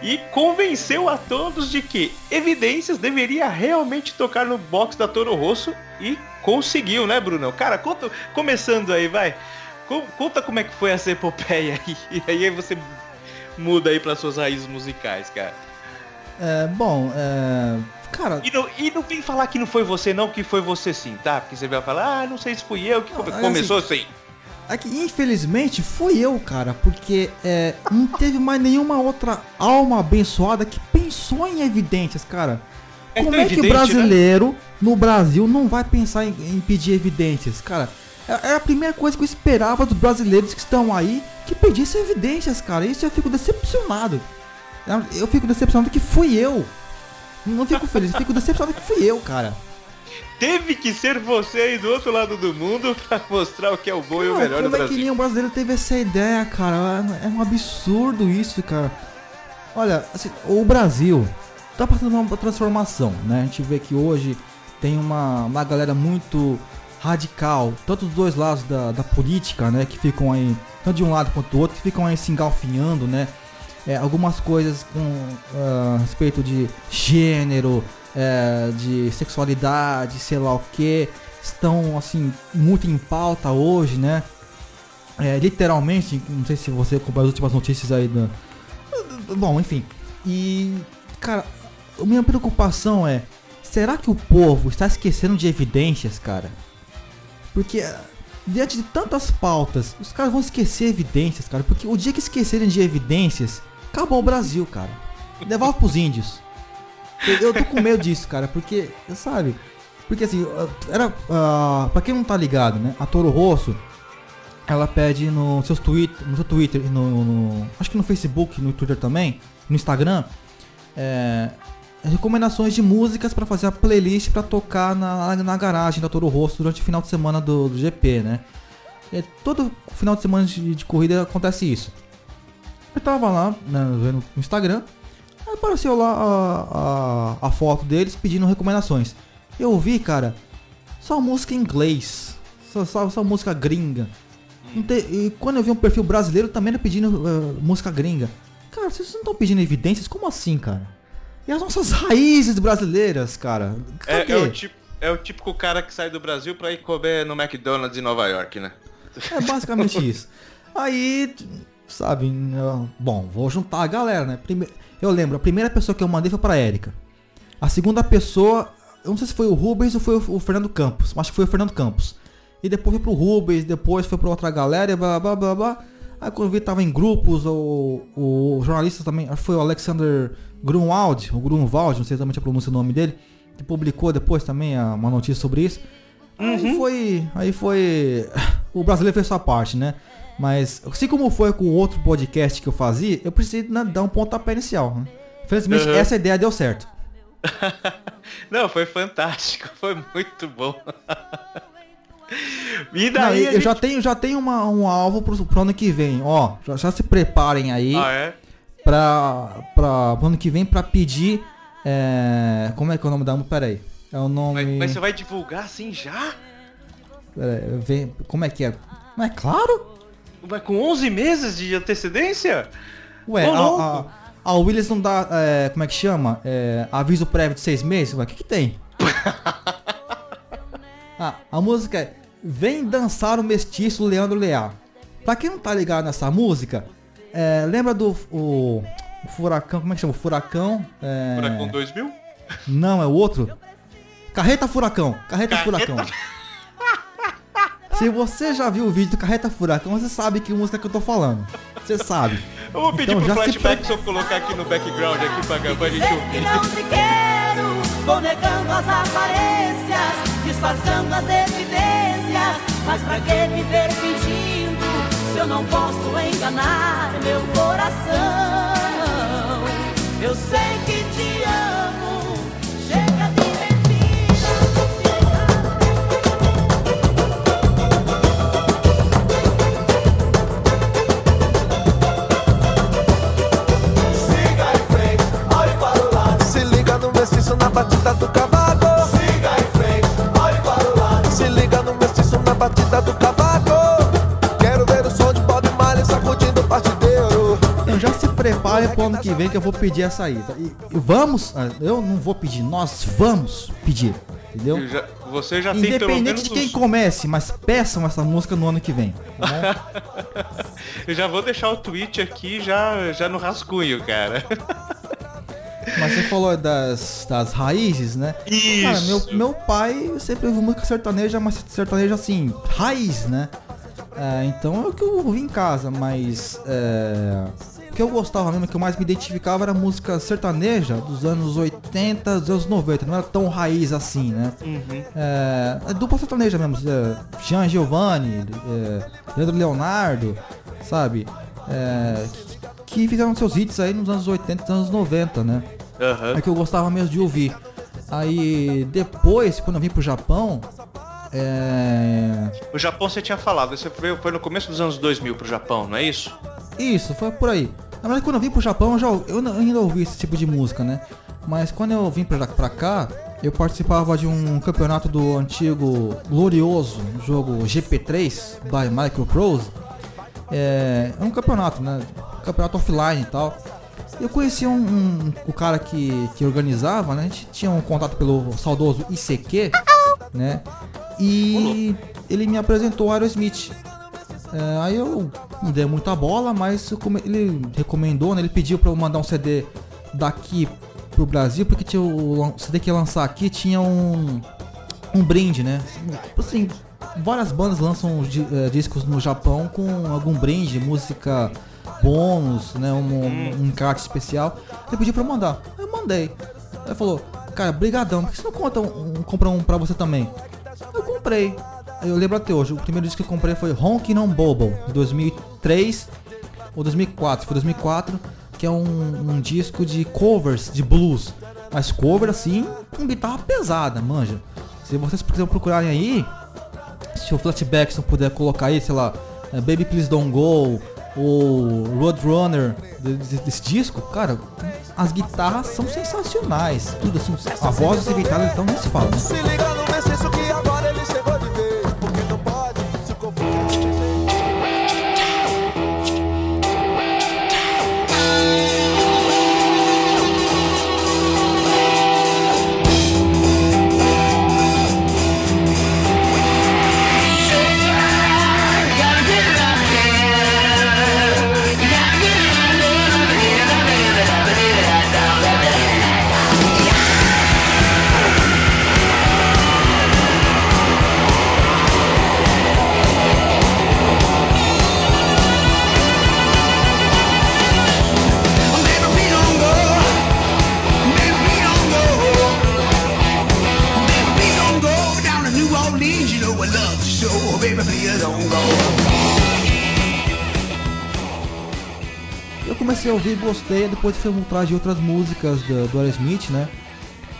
e convenceu a todos de que Evidências deveria realmente tocar no box da Toro Rosso e conseguiu, né, Bruno? Cara, conta, começando aí, vai. Co- Conta como é que foi essa epopeia aí. E aí você muda aí para suas raízes musicais, cara. é, bom, é, cara, E não, e não vem falar que não foi você não, que foi você sim, tá? Porque você vai falar, ah, não sei se fui eu que Ah, começou assim. É que infelizmente fui eu, cara, porque é, não teve mais nenhuma outra alma abençoada que pensou em evidências, cara. É Como é que o evidente, brasileiro no Brasil não vai pensar em, em pedir evidências, cara? É é a primeira coisa que eu esperava dos brasileiros que estão aí que pedissem evidências, cara. Isso eu fico decepcionado. Eu fico decepcionado que fui eu. Não fico feliz, fico decepcionado que fui eu, cara. Teve que ser você aí do outro lado do mundo pra mostrar o que é o bom e o melhor do como é que Brasil. nenhum brasileiro teve essa ideia, cara? É um absurdo isso, cara. Olha, assim, o Brasil tá passando uma transformação, né? A gente vê que hoje tem uma, uma galera muito radical, tanto dos dois lados da, da política, né? Que ficam aí, tanto de um lado quanto do outro, que ficam aí se engalfinhando, né? É, algumas coisas com ah, respeito de gênero, é, de sexualidade, sei lá o que, estão assim muito em pauta hoje, né? É, literalmente, não sei se você acompanhou as últimas notícias aí. Bom, enfim. E, cara, a minha preocupação é: será que o povo está esquecendo de evidências, cara? Porque ah, diante de tantas pautas, os caras vão esquecer evidências, cara. Porque o dia que esquecerem de evidências, acabou o Brasil, cara. Devolve pros índios. Eu, tô com medo disso, cara, porque, sabe? Porque assim, ah, era. ah, pra quem não tá ligado, né? A Toro Rosso, ela pede no seus Twitter, no seu Twitter, no, no- acho que no Facebook, no Twitter também, no Instagram, é, recomendações de músicas pra fazer a playlist pra tocar na, na garagem da Toro Rosso durante o final de semana do, do GP, né? Todo final de semana de, de corrida acontece isso. Eu tava lá, né, no Instagram, apareceu lá a, a, a foto deles pedindo recomendações. Eu vi, cara, só música em inglês, só, só, só música gringa. E quando eu vi um perfil brasileiro também era pedindo eh, música gringa. Cara, vocês não estão pedindo evidências? Como assim, cara? E as nossas raízes brasileiras, cara? É, é o tipo, é o típico cara que sai do Brasil pra ir comer no McDonald's em Nova York, né? É basicamente isso. Aí, sabe, bom, vou juntar a galera, né? Prime- eu lembro, a primeira pessoa que eu mandei foi pra Érica. A segunda pessoa, eu não sei se foi o Rubens ou foi o, Fernando Campos, mas acho que foi o Fernando Campos. E depois foi pro Rubens, depois foi pra outra galera, blá blá blá blá. Aí quando eu vi tava em grupos, o, o jornalista também, acho que foi o Alexander Grunwald, o Grunwald, não sei exatamente a pronúncia do nome dele, que publicou depois também uma notícia sobre isso. Aí foi. Aí foi. O brasileiro fez sua parte, né? Mas, assim como foi com outro podcast que eu fazia, eu precisei né, dar um pontapé inicial. Né? Felizmente, Uhum. essa ideia deu certo. Não, foi fantástico, foi muito bom. E Não, daí eu a gente... já tenho, já tenho uma- um alvo pro, pro ano que vem. Ó, já, já se preparem aí Ah, é? pra, pra, pro ano que vem pra pedir. é, como é que é o nome da? Pera aí. É o nome. Mas, mas você vai divulgar assim já? pera aí, vem- como é que é? Não é claro? Vai com 11 meses de antecedência? Ué, Ô, a, a, a Willis não dá. é, como é que chama? É, aviso prévio de seis meses? Ué, o que, que tem? ah, a música é Vem dançar o mestiço Leandro Lear. Pra quem não tá ligado nessa música, é, lembra do o, o furacão, como é que chama? O furacão. é, Furacão 2000? Não, é o outro. Carreta Furacão. Carreta, Carreta- Furacão. Se você já viu o vídeo do Carreta Furacão, você sabe que música que eu tô falando. Você sabe. Eu vou pedir Então, pro já se flashback se eu colocar aqui no background aqui pra, pra gente que ouvir. não te quero, vou negando as aparências, disfarçando as evidências. Mas pra que viver fingindo, se eu não posso enganar meu coração? Eu sei que te amo, batida do cavaco. Siga em frente, olhe para o lado. Se liga no mestiço na batida do cavaco. Quero ver o som de Bob Marley sacudindo o partideiro. Então já se prepare pro ano que vem que eu vou pedir essa aí. tá? E, e vamos, ah, eu não vou pedir, nós vamos pedir. Entendeu? Eu já- você já tem pelo Independente menos de quem uns- comece, mas peçam essa música no ano que vem. tá? Eu já vou deixar o tweet aqui já, já no rascunho, cara. Mas você falou das, das raízes, né? Isso. Cara, meu, meu pai sempre ouviu música sertaneja, mas sertaneja assim, raiz, né? É, então é o que eu ouvi em casa, mas é, o que eu gostava mesmo, que eu mais me identificava era música sertaneja dos anos 80, dos anos 90, não era tão raiz assim, né? É, é dupla sertaneja mesmo, é, Jean Giovanni, é, Leandro Leonardo, sabe? É, que, que fizeram seus hits aí nos anos 80 e anos 90, né? Aham. É que eu gostava mesmo de ouvir. Aí depois, quando eu vim pro Japão, é... O Japão você tinha falado, você foi, foi no começo dos anos 2000 pro Japão, não é isso? Isso, foi por aí. Na verdade, quando eu vim pro Japão, eu, já, eu ainda ouvi esse tipo de música, né? Mas quando eu vim pra, pra cá, eu participava de um campeonato do antigo glorioso jogo GP3 by Microprose. É, é um campeonato, né? Campeonato offline e tal. Eu conheci um, um- o cara que, que organizava, né? A gente tinha um contato pelo saudoso ICQ, né? E ele me apresentou o Aerosmith. É, aí eu não dei muita bola, mas come- ele recomendou, né? Ele pediu pra eu mandar um CD daqui pro Brasil, porque tinha o lan- CD que ia lançar aqui tinha um, um brinde, né? Assim, várias bandas lançam eh, discos no Japão com algum brinde, música bônus, né? Um, um encarte especial. Ele pediu pra eu mandar. Eu mandei. Aí ele falou, cara, brigadão, por que você não conta um, um- compra um pra você também? Eu comprei. Eu lembro até hoje, o primeiro disco que eu comprei foi Honkin' on Bobo, de 2003 ou 2004, foi 2004, que é um, um disco de covers de blues. Mas cover assim, com guitarra pesada, manja. Se vocês quiserem procurarem aí, se o Flatback não puder colocar aí, sei lá, é, Baby Please Don't Go, ou Roadrunner de- de- desse disco, cara, as guitarras são sensacionais. Tudo assim, a voz desse guitarra então nem se fala. né? A ouvir, gostei, depois fui atrás de outras músicas do, do Aerosmith, né?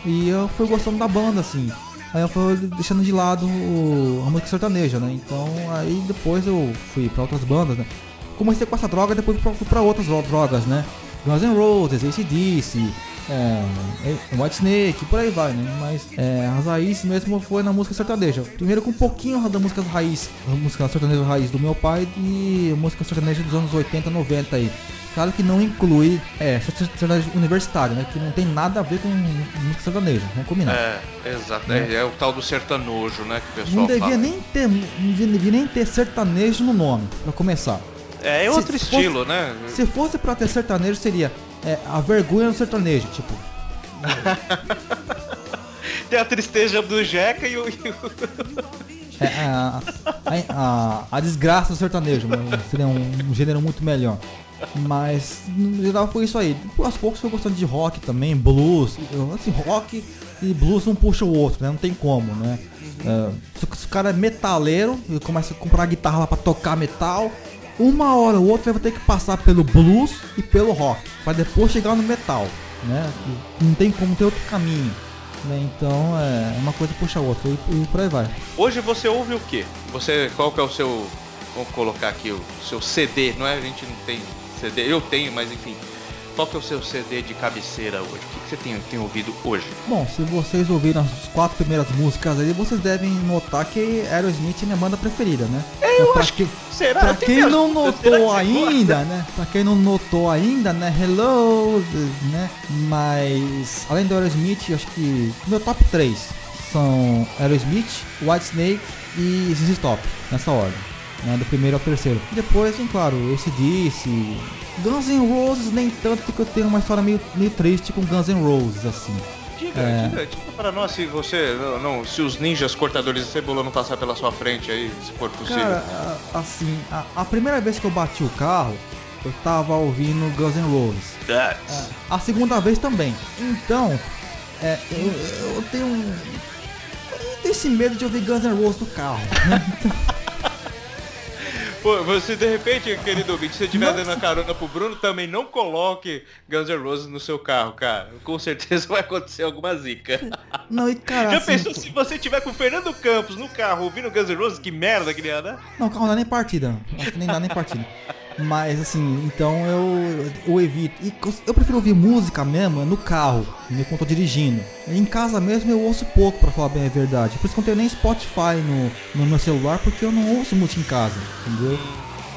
E eu fui gostando da banda, assim. Aí eu fui deixando de lado o- a música sertaneja, né? Então aí depois eu fui pra outras bandas, né? Comecei com essa droga, depois fui pra, pra outras dro- drogas, né? Guns N' Roses, ACDC, é, é, White Snake, por aí vai, né? Mas é, as raízes mesmo foi na música sertaneja. Primeiro com um pouquinho da música raiz, a música sertaneja raiz do meu pai e música sertaneja dos anos 80, 90 aí. Claro que não inclui é, sertanejo universitário, né? Que não tem nada a ver com música sertaneja, vamos combinar. É, exato. É, é o tal do sertanojo, né? Que o pessoal Não devia fala. nem ter, não devia, nem ter sertanejo no nome, pra começar. É, é se outro fosse- estilo, né? Se fosse pra ter sertanejo, seria é, a vergonha do sertanejo, tipo. Tem a tristeza do Jeca e o. o- é, a, a, a, a desgraça do sertanejo, seria um, um gênero muito melhor. Mas no geral foi isso aí. Aos poucos eu gostando de rock também, blues. Assim, rock e blues um puxa o outro, né? Não tem como, né? É, se, o- se o cara é metaleiro e começa a comprar guitarra lá pra tocar metal, uma hora ou outra vai ter que passar pelo blues e pelo rock, pra depois chegar no metal, né? Não tem como ter outro caminho. Né? Então é uma coisa puxa a outra e, e por aí vai. Hoje você ouve o quê? Você, qual que é o seu, vamos colocar aqui o seu CD, não é? A gente não tem CD, eu tenho, mas enfim. Qual que é o seu CD de cabeceira hoje? O que, que você tem, tem ouvido hoje? Bom, se vocês ouviram as quatro primeiras músicas aí, vocês devem notar que Aerosmith é minha banda preferida, né? eu pra acho que, Será? pra quem não que notou você ainda, gosta? né? Pra quem não notou ainda, né? Hello, né? Mas além do Aerosmith, acho que meu top 3 são Aerosmith, Whitesnake e ZZ Top, nessa ordem. Né, do primeiro ao terceiro. Depois, vem claro, ACDC, Guns N' Roses, nem tanto porque eu tenho uma história meio, meio triste com Guns N' Roses, assim. Diga, É. diga, diga para nós se você, não, não, se os ninjas cortadores de cebola não passar pela sua frente aí, se for possível. Cara, assim, a, a primeira vez que eu bati o carro, eu tava ouvindo Guns N' Roses. That's- A segunda vez também. Então, é, eu, eu tenho um. Eu tenho esse medo de ouvir Guns N' Roses no carro. Pô, você de repente, querido ouvinte, se você estiver dando a carona pro Bruno, também não coloque Guns N' Roses no seu carro, cara. Com certeza vai acontecer alguma zica. Não, e cara. Já assim, pensou se você tiver com o Fernando Campos no carro ouvindo Guns N' Roses? Que merda que ele ia dar? Não, carro não dá nem partida. Acho que nem dá nem partida. Mas assim, então eu, eu evito. E eu prefiro ouvir música mesmo no carro, enquanto eu tô dirigindo. Em casa mesmo eu ouço pouco, pra falar bem a verdade. Por isso que eu não tenho nem Spotify no, no meu celular, porque eu não ouço música em casa, entendeu?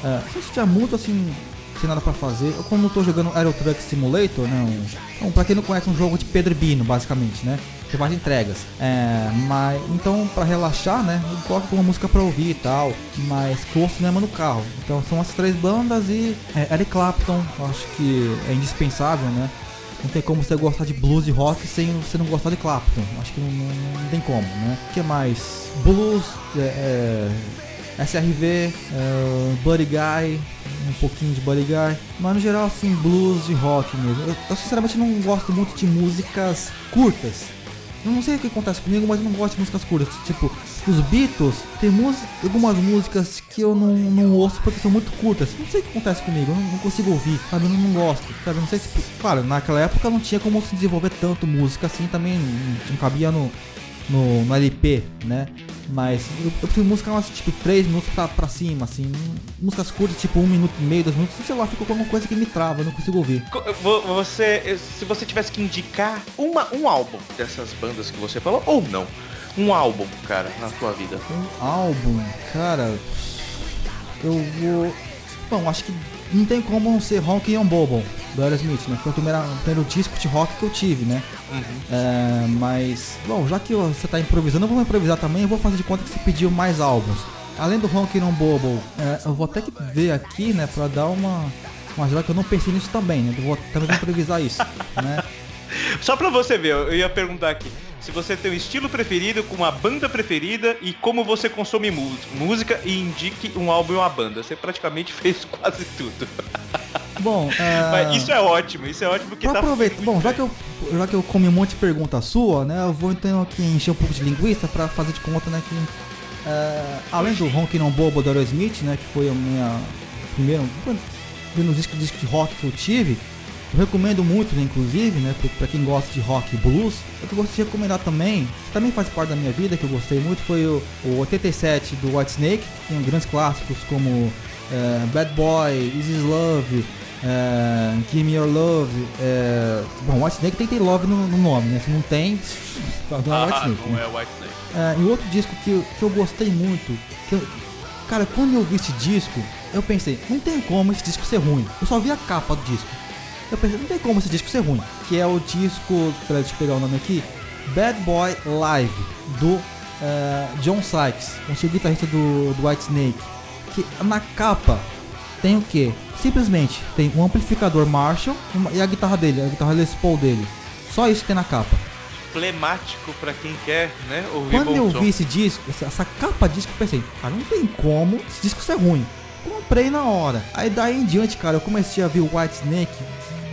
É, se eu tiver muito assim, sem nada pra fazer, eu quando eu tô jogando Aero Truck Simulator, né? Um, então, pra quem não conhece, um jogo de Pedro Bino, basicamente, né? Você faz entregas. É, mas, então, pra relaxar, né? Eu coloco uma música pra ouvir e tal. Mas que ouço mesmo no carro. Então, são as três bandas e é, Eric Clapton, acho que é indispensável, né? Não tem como você gostar de blues e rock sem você não gostar de Clapton. Acho que não, não- não tem como, né? O que mais? Blues, é, é, SRV, é, Buddy Guy, um pouquinho de Buddy Guy. Mas no geral, assim, blues e rock mesmo. Eu, eu sinceramente não gosto muito de músicas curtas. Eu não sei o que acontece comigo, mas eu não gosto de músicas curtas. Tipo, os Beatles, tem algumas músicas que eu não, não ouço porque são muito curtas. Não sei o que acontece comigo, eu não, não consigo ouvir, sabe? Eu não, não gosto, sabe? Não sei se. Claro, naquela época não tinha como se desenvolver tanto música assim, também não, não cabia no, no, no LP, né? Mas eu, eu prefiro música umas, tipo 3 minutos pra, pra cima, assim. Músicas curtas, tipo 1 minuto e meio, 2 minutos, sei lá, fica com alguma coisa que me trava, eu não consigo ouvir. Você, se você tivesse que indicar uma, um álbum dessas bandas que você falou, ou não, um álbum, cara, na tua vida. Um álbum, cara. Eu vou. Bom, acho que não tem como não ser Honky on Bobo do Aerosmith, né? Foi o primeiro, o primeiro disco de rock que eu tive, né? É, mas, bom, já que você tá improvisando, eu vou improvisar também. Eu vou fazer de conta que você pediu mais álbuns. Além do Honky on Bobo, é, eu vou até ver aqui, né? Pra dar uma. Uma ajuda que eu não pensei nisso também, né? Eu vou também improvisar isso, né? Só pra você ver, eu ia perguntar aqui. Se você tem um estilo preferido, com uma banda preferida e como você consome música e indique um álbum e uma banda. Você praticamente fez quase tudo. Bom. Mas isso é ótimo, isso é ótimo porque Pra tá aproveitar, bom, já que, eu, já que eu comi um monte de pergunta sua, né, eu vou então aqui encher um pouco de linguiça pra fazer de conta, né, que é, além do Honky Non Bobo do Aerosmith, né, que foi a minha primeira, foi nos discos, discos de rock que eu tive, eu recomendo muito, né, inclusive, né, pra, quem gosta de rock e blues. Eu que eu gostaria de recomendar também, que também faz parte da minha vida, que eu gostei muito, foi o, o 87 do White Snake, que tem grandes clássicos como é, Bad Boy, Is Is Love, é, Give Me Your Love. É, bom, White Snake tem que ter love no, no nome, né? Se não tem, não é White Ah, Snake. não né? é White Snake. E outro disco que, eu- que eu gostei muito, que eu- cara, quando eu vi esse disco, eu pensei, não tem como esse disco ser ruim. Eu só vi a capa do disco. Eu pensei, não tem como esse disco ser ruim. Que é o disco, deixa eu pegar o nome aqui, Bad Boy Live, do é, John Sykes, antigo guitarrista do, do White Snake. Que na capa tem o que? Simplesmente tem um amplificador Marshall e a guitarra dele, a guitarra Les Paul dele. Só isso tem na capa. Emblemático pra quem quer, né, ouvir Quando eu vi esse disco, essa, capa disco, eu pensei, cara, não tem como esse disco ser ruim. Comprei na hora. Aí daí em diante, cara, eu comecei a ver o White Snake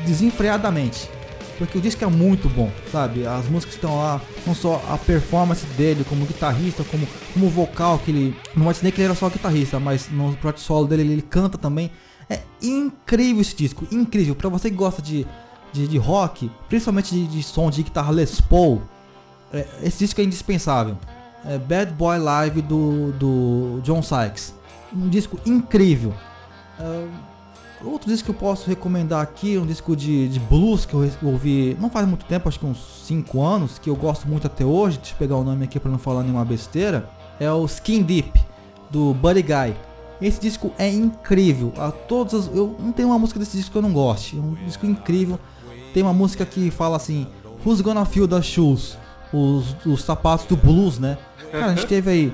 desenfreadamente. Porque o disco é muito bom, sabe? As músicas estão lá, não só a performance dele como guitarrista, como, como vocal, que ele. No White Snake ele era só guitarrista, mas no projeto solo dele ele, ele canta também. É incrível esse disco, incrível. Pra você que gosta de, de, de rock, principalmente de, de som de guitarra Les Paul, é, esse disco é indispensável. É Bad Boy Live do, do John Sykes. Um disco incrível. É, outro disco que eu posso recomendar aqui, um disco de, de blues que eu ouvi não faz muito tempo, acho que uns 5 anos, que eu gosto muito até hoje. Deixa eu pegar o nome aqui para não falar nenhuma besteira. É o Skin Deep, do Buddy Guy. Esse disco é incrível. A todas as- eu não tem uma música desse disco que eu não goste. É um disco incrível. Tem uma música que fala assim: Who's gonna feel the shoes? Os, os sapatos do blues, né? Cara, a gente teve aí.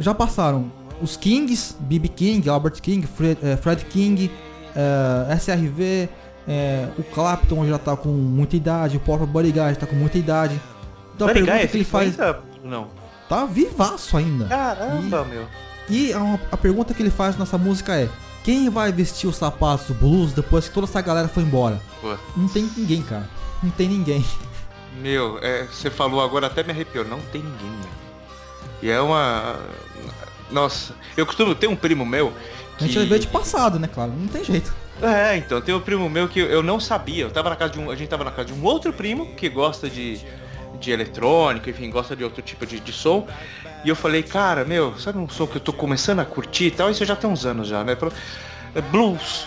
Já passaram os Kings, B.B. King, Albert King, Fred, eh, Fred King, eh, SRV, eh, o Clapton já tá com muita idade, o próprio já tá com muita idade. Então a Buddy pergunta que ele faz? Não. tá vivaço ainda. Caramba, meu. E a, a pergunta que ele faz nessa música é: quem vai vestir os sapatos do blues depois que toda essa galera foi embora? Não tem ninguém, cara. Não tem ninguém. Meu, é, você falou agora até me arrepiou. Não tem ninguém, meu. E é uma... Nossa, eu costumo ter um primo meu A que... gente vai ver de passado, né, claro? Não tem jeito. É, então, tem um primo meu que eu não sabia. Eu tava na casa de um. A gente tava na casa de um outro primo que gosta de, de eletrônico, enfim, gosta de outro tipo de, de som. E eu falei, cara, meu, sabe um som que eu tô começando a curtir e tal? Isso já tem uns anos já, né? É blues.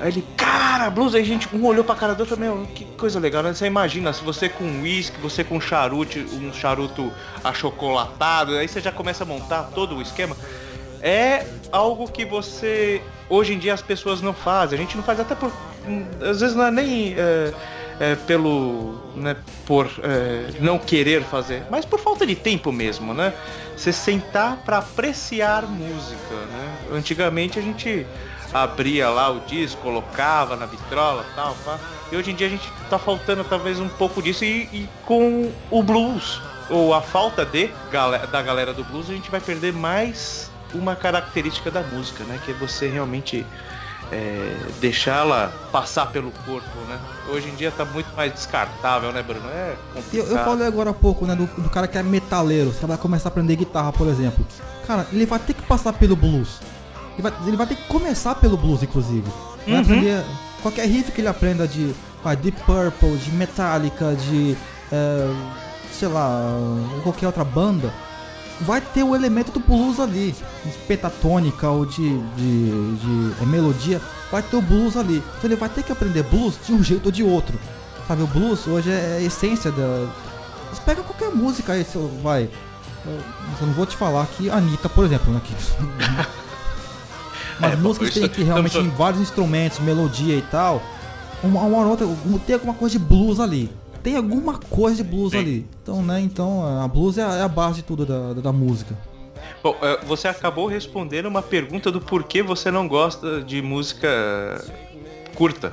Aí ele, cara, blues, aí a gente um olhou pra cara do outro, meu, que coisa legal, né? Você imagina, se você com uísque, você com charuto, um charuto achocolatado, aí você já começa a montar todo o esquema. É algo que você, hoje em dia as pessoas não fazem, a gente não faz até por, às vezes não é nem é, é, pelo, né, por é, não querer fazer, mas por falta de tempo mesmo, né? Você sentar pra apreciar música, né? Antigamente a gente abria lá o disco, colocava na vitrola tal, pá. E hoje em dia a gente tá faltando talvez um pouco disso e, e com o blues, ou a falta de da galera do blues, a gente vai perder mais uma característica da música, né? Que é você realmente é, deixá-la passar pelo corpo, né? Hoje em dia tá muito mais descartável, né, Bruno? É Eu, complicado. eu falei agora há pouco, né, do, do cara que é metaleiro, você vai começar a aprender guitarra, por exemplo. Cara, ele vai ter que passar pelo blues. Ele vai, ele vai ter que começar pelo blues, inclusive. Vai Uhum. aprender qualquer riff que ele aprenda de ah, Deep Purple, de Metallica, de eh, sei lá, qualquer outra banda, vai ter o elemento do blues ali, de pentatônica ou de, de, de eh, melodia, vai ter o blues ali. Então ele vai ter que aprender blues de um jeito ou de outro. Sabe, o blues hoje é a essência da. Você pega qualquer música aí, você vai. Eu eu não vou te falar que a Anitta, por exemplo, né? Que... Mas É, músicas tem que realmente tem vários instrumentos, melodia e tal. Uma, uma outra, tem alguma coisa de blues ali. Tem alguma coisa de blues Sim. ali. Então, né? Então a blues é a, é a base de tudo da, da, da música. Bom, é, você acabou respondendo uma pergunta do porquê você não gosta de música curta,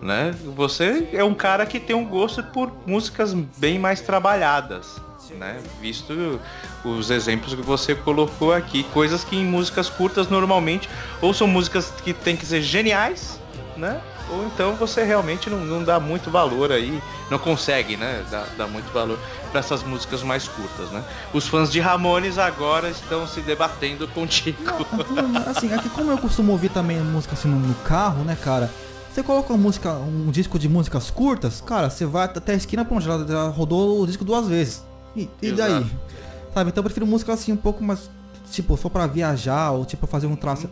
né? Você é um cara que tem um gosto por músicas bem mais trabalhadas, né? Visto os exemplos que você colocou aqui, coisas que em músicas curtas normalmente ou são músicas que tem que ser geniais, né? Ou então você realmente não, não dá muito valor aí, não consegue, né, dar, dar muito valor para essas músicas mais curtas, né? Os fãs de Ramones agora estão se debatendo contigo. assim, aqui como eu costumo ouvir também música assim no, carro, né, cara? Você coloca uma música, um disco de músicas curtas, cara, você vai até a esquina, pronto, já, já rodou o disco duas vezes. E, e daí? Exato. Sabe? Então eu prefiro música assim um pouco mais, tipo, só pra viajar, ou tipo fazer um traço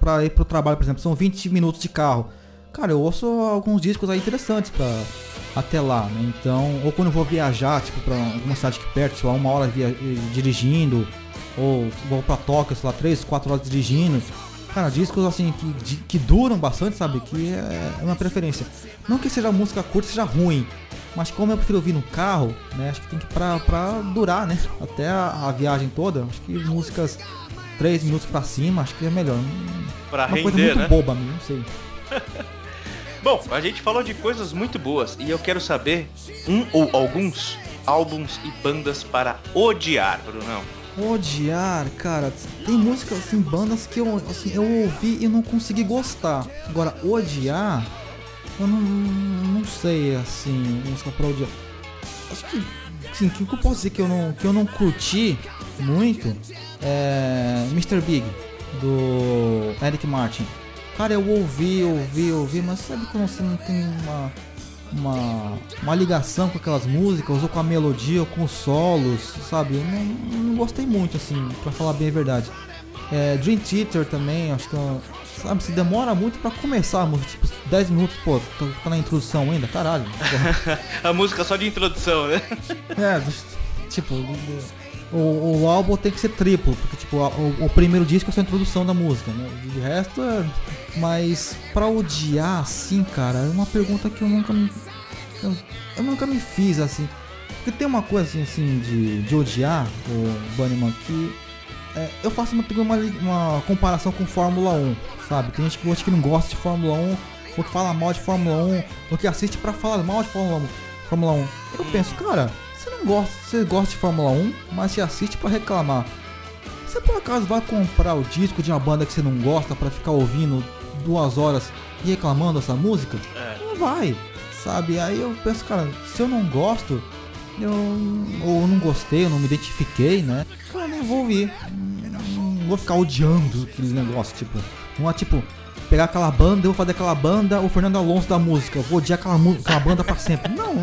pra ir pro trabalho, por exemplo, são 20 minutos de carro. Cara, eu ouço alguns discos aí interessantes pra até lá, né? Então, ou quando eu vou viajar, tipo, pra alguma cidade aqui perto, sei lá, uma hora via- eh, dirigindo, ou vou pra Tóquio, sei lá, três, quatro horas dirigindo. Cara, discos assim que, que duram bastante, sabe? Que é, é uma preferência. Não que seja música curta, seja ruim. Mas como eu prefiro ouvir no carro, né? Acho que tem que pra, pra durar, né? Até a, a viagem toda. Acho que músicas 3 minutos pra cima, acho que é melhor. Pra Uma coisa render, muito né? boba, não sei. Bom, a gente falou de coisas muito boas e eu quero saber um ou alguns álbuns e bandas para odiar, Brunão. Odiar, cara, tem músicas assim, bandas que eu, assim, eu ouvi e não consegui gostar. Agora, odiar, eu não, não sei, assim, música pra odiar. Acho que, assim, o que eu posso dizer que eu não, que eu não curti muito é Mr. Big, do Eric Martin. Cara, eu ouvi, ouvi, ouvi, mas sabe quando você não tem uma, uma, uma ligação com aquelas músicas, ou com a melodia, ou com os solos, sabe? Eu não, não gostei muito, assim, pra falar bem a verdade. É, Dream Theater também, acho que, eu- sabe, se demora muito pra começar a música, tipo, 10 minutos, pô, tá, tá na introdução ainda, caralho. A música só de introdução, né? É, tipo, o, o álbum tem que ser triplo, porque tipo, o, o primeiro disco é só a introdução da música, né? De resto é. Mas pra odiar assim, cara, é uma pergunta que eu nunca me. Eu, eu nunca me fiz assim. Porque tem uma coisa assim, assim de, de odiar o Bunnyman que é, eu faço uma, uma, uma comparação com Fórmula 1, sabe? Tem gente que, hoje que não gosta de Fórmula 1, ou que fala mal de Fórmula 1, ou que assiste pra falar mal de Fórmula 1. Fórmula 1. Eu penso, cara, você não gosta, você gosta de Fórmula 1, mas você assiste pra reclamar. Você por acaso vai comprar o disco de uma banda que você não gosta pra ficar ouvindo duas horas e reclamando dessa música? É. Não vai, sabe? Aí eu penso, cara, se eu não gosto, eu ou não gostei, eu não me identifiquei, né? Cara, não vou ouvir. Não, vou ficar odiando aquele negócio, tipo, não é tipo pegar aquela banda, eu vou fazer aquela banda, o Fernando Alonso da música, eu vou odiar aquela, aquela banda pra sempre. Não,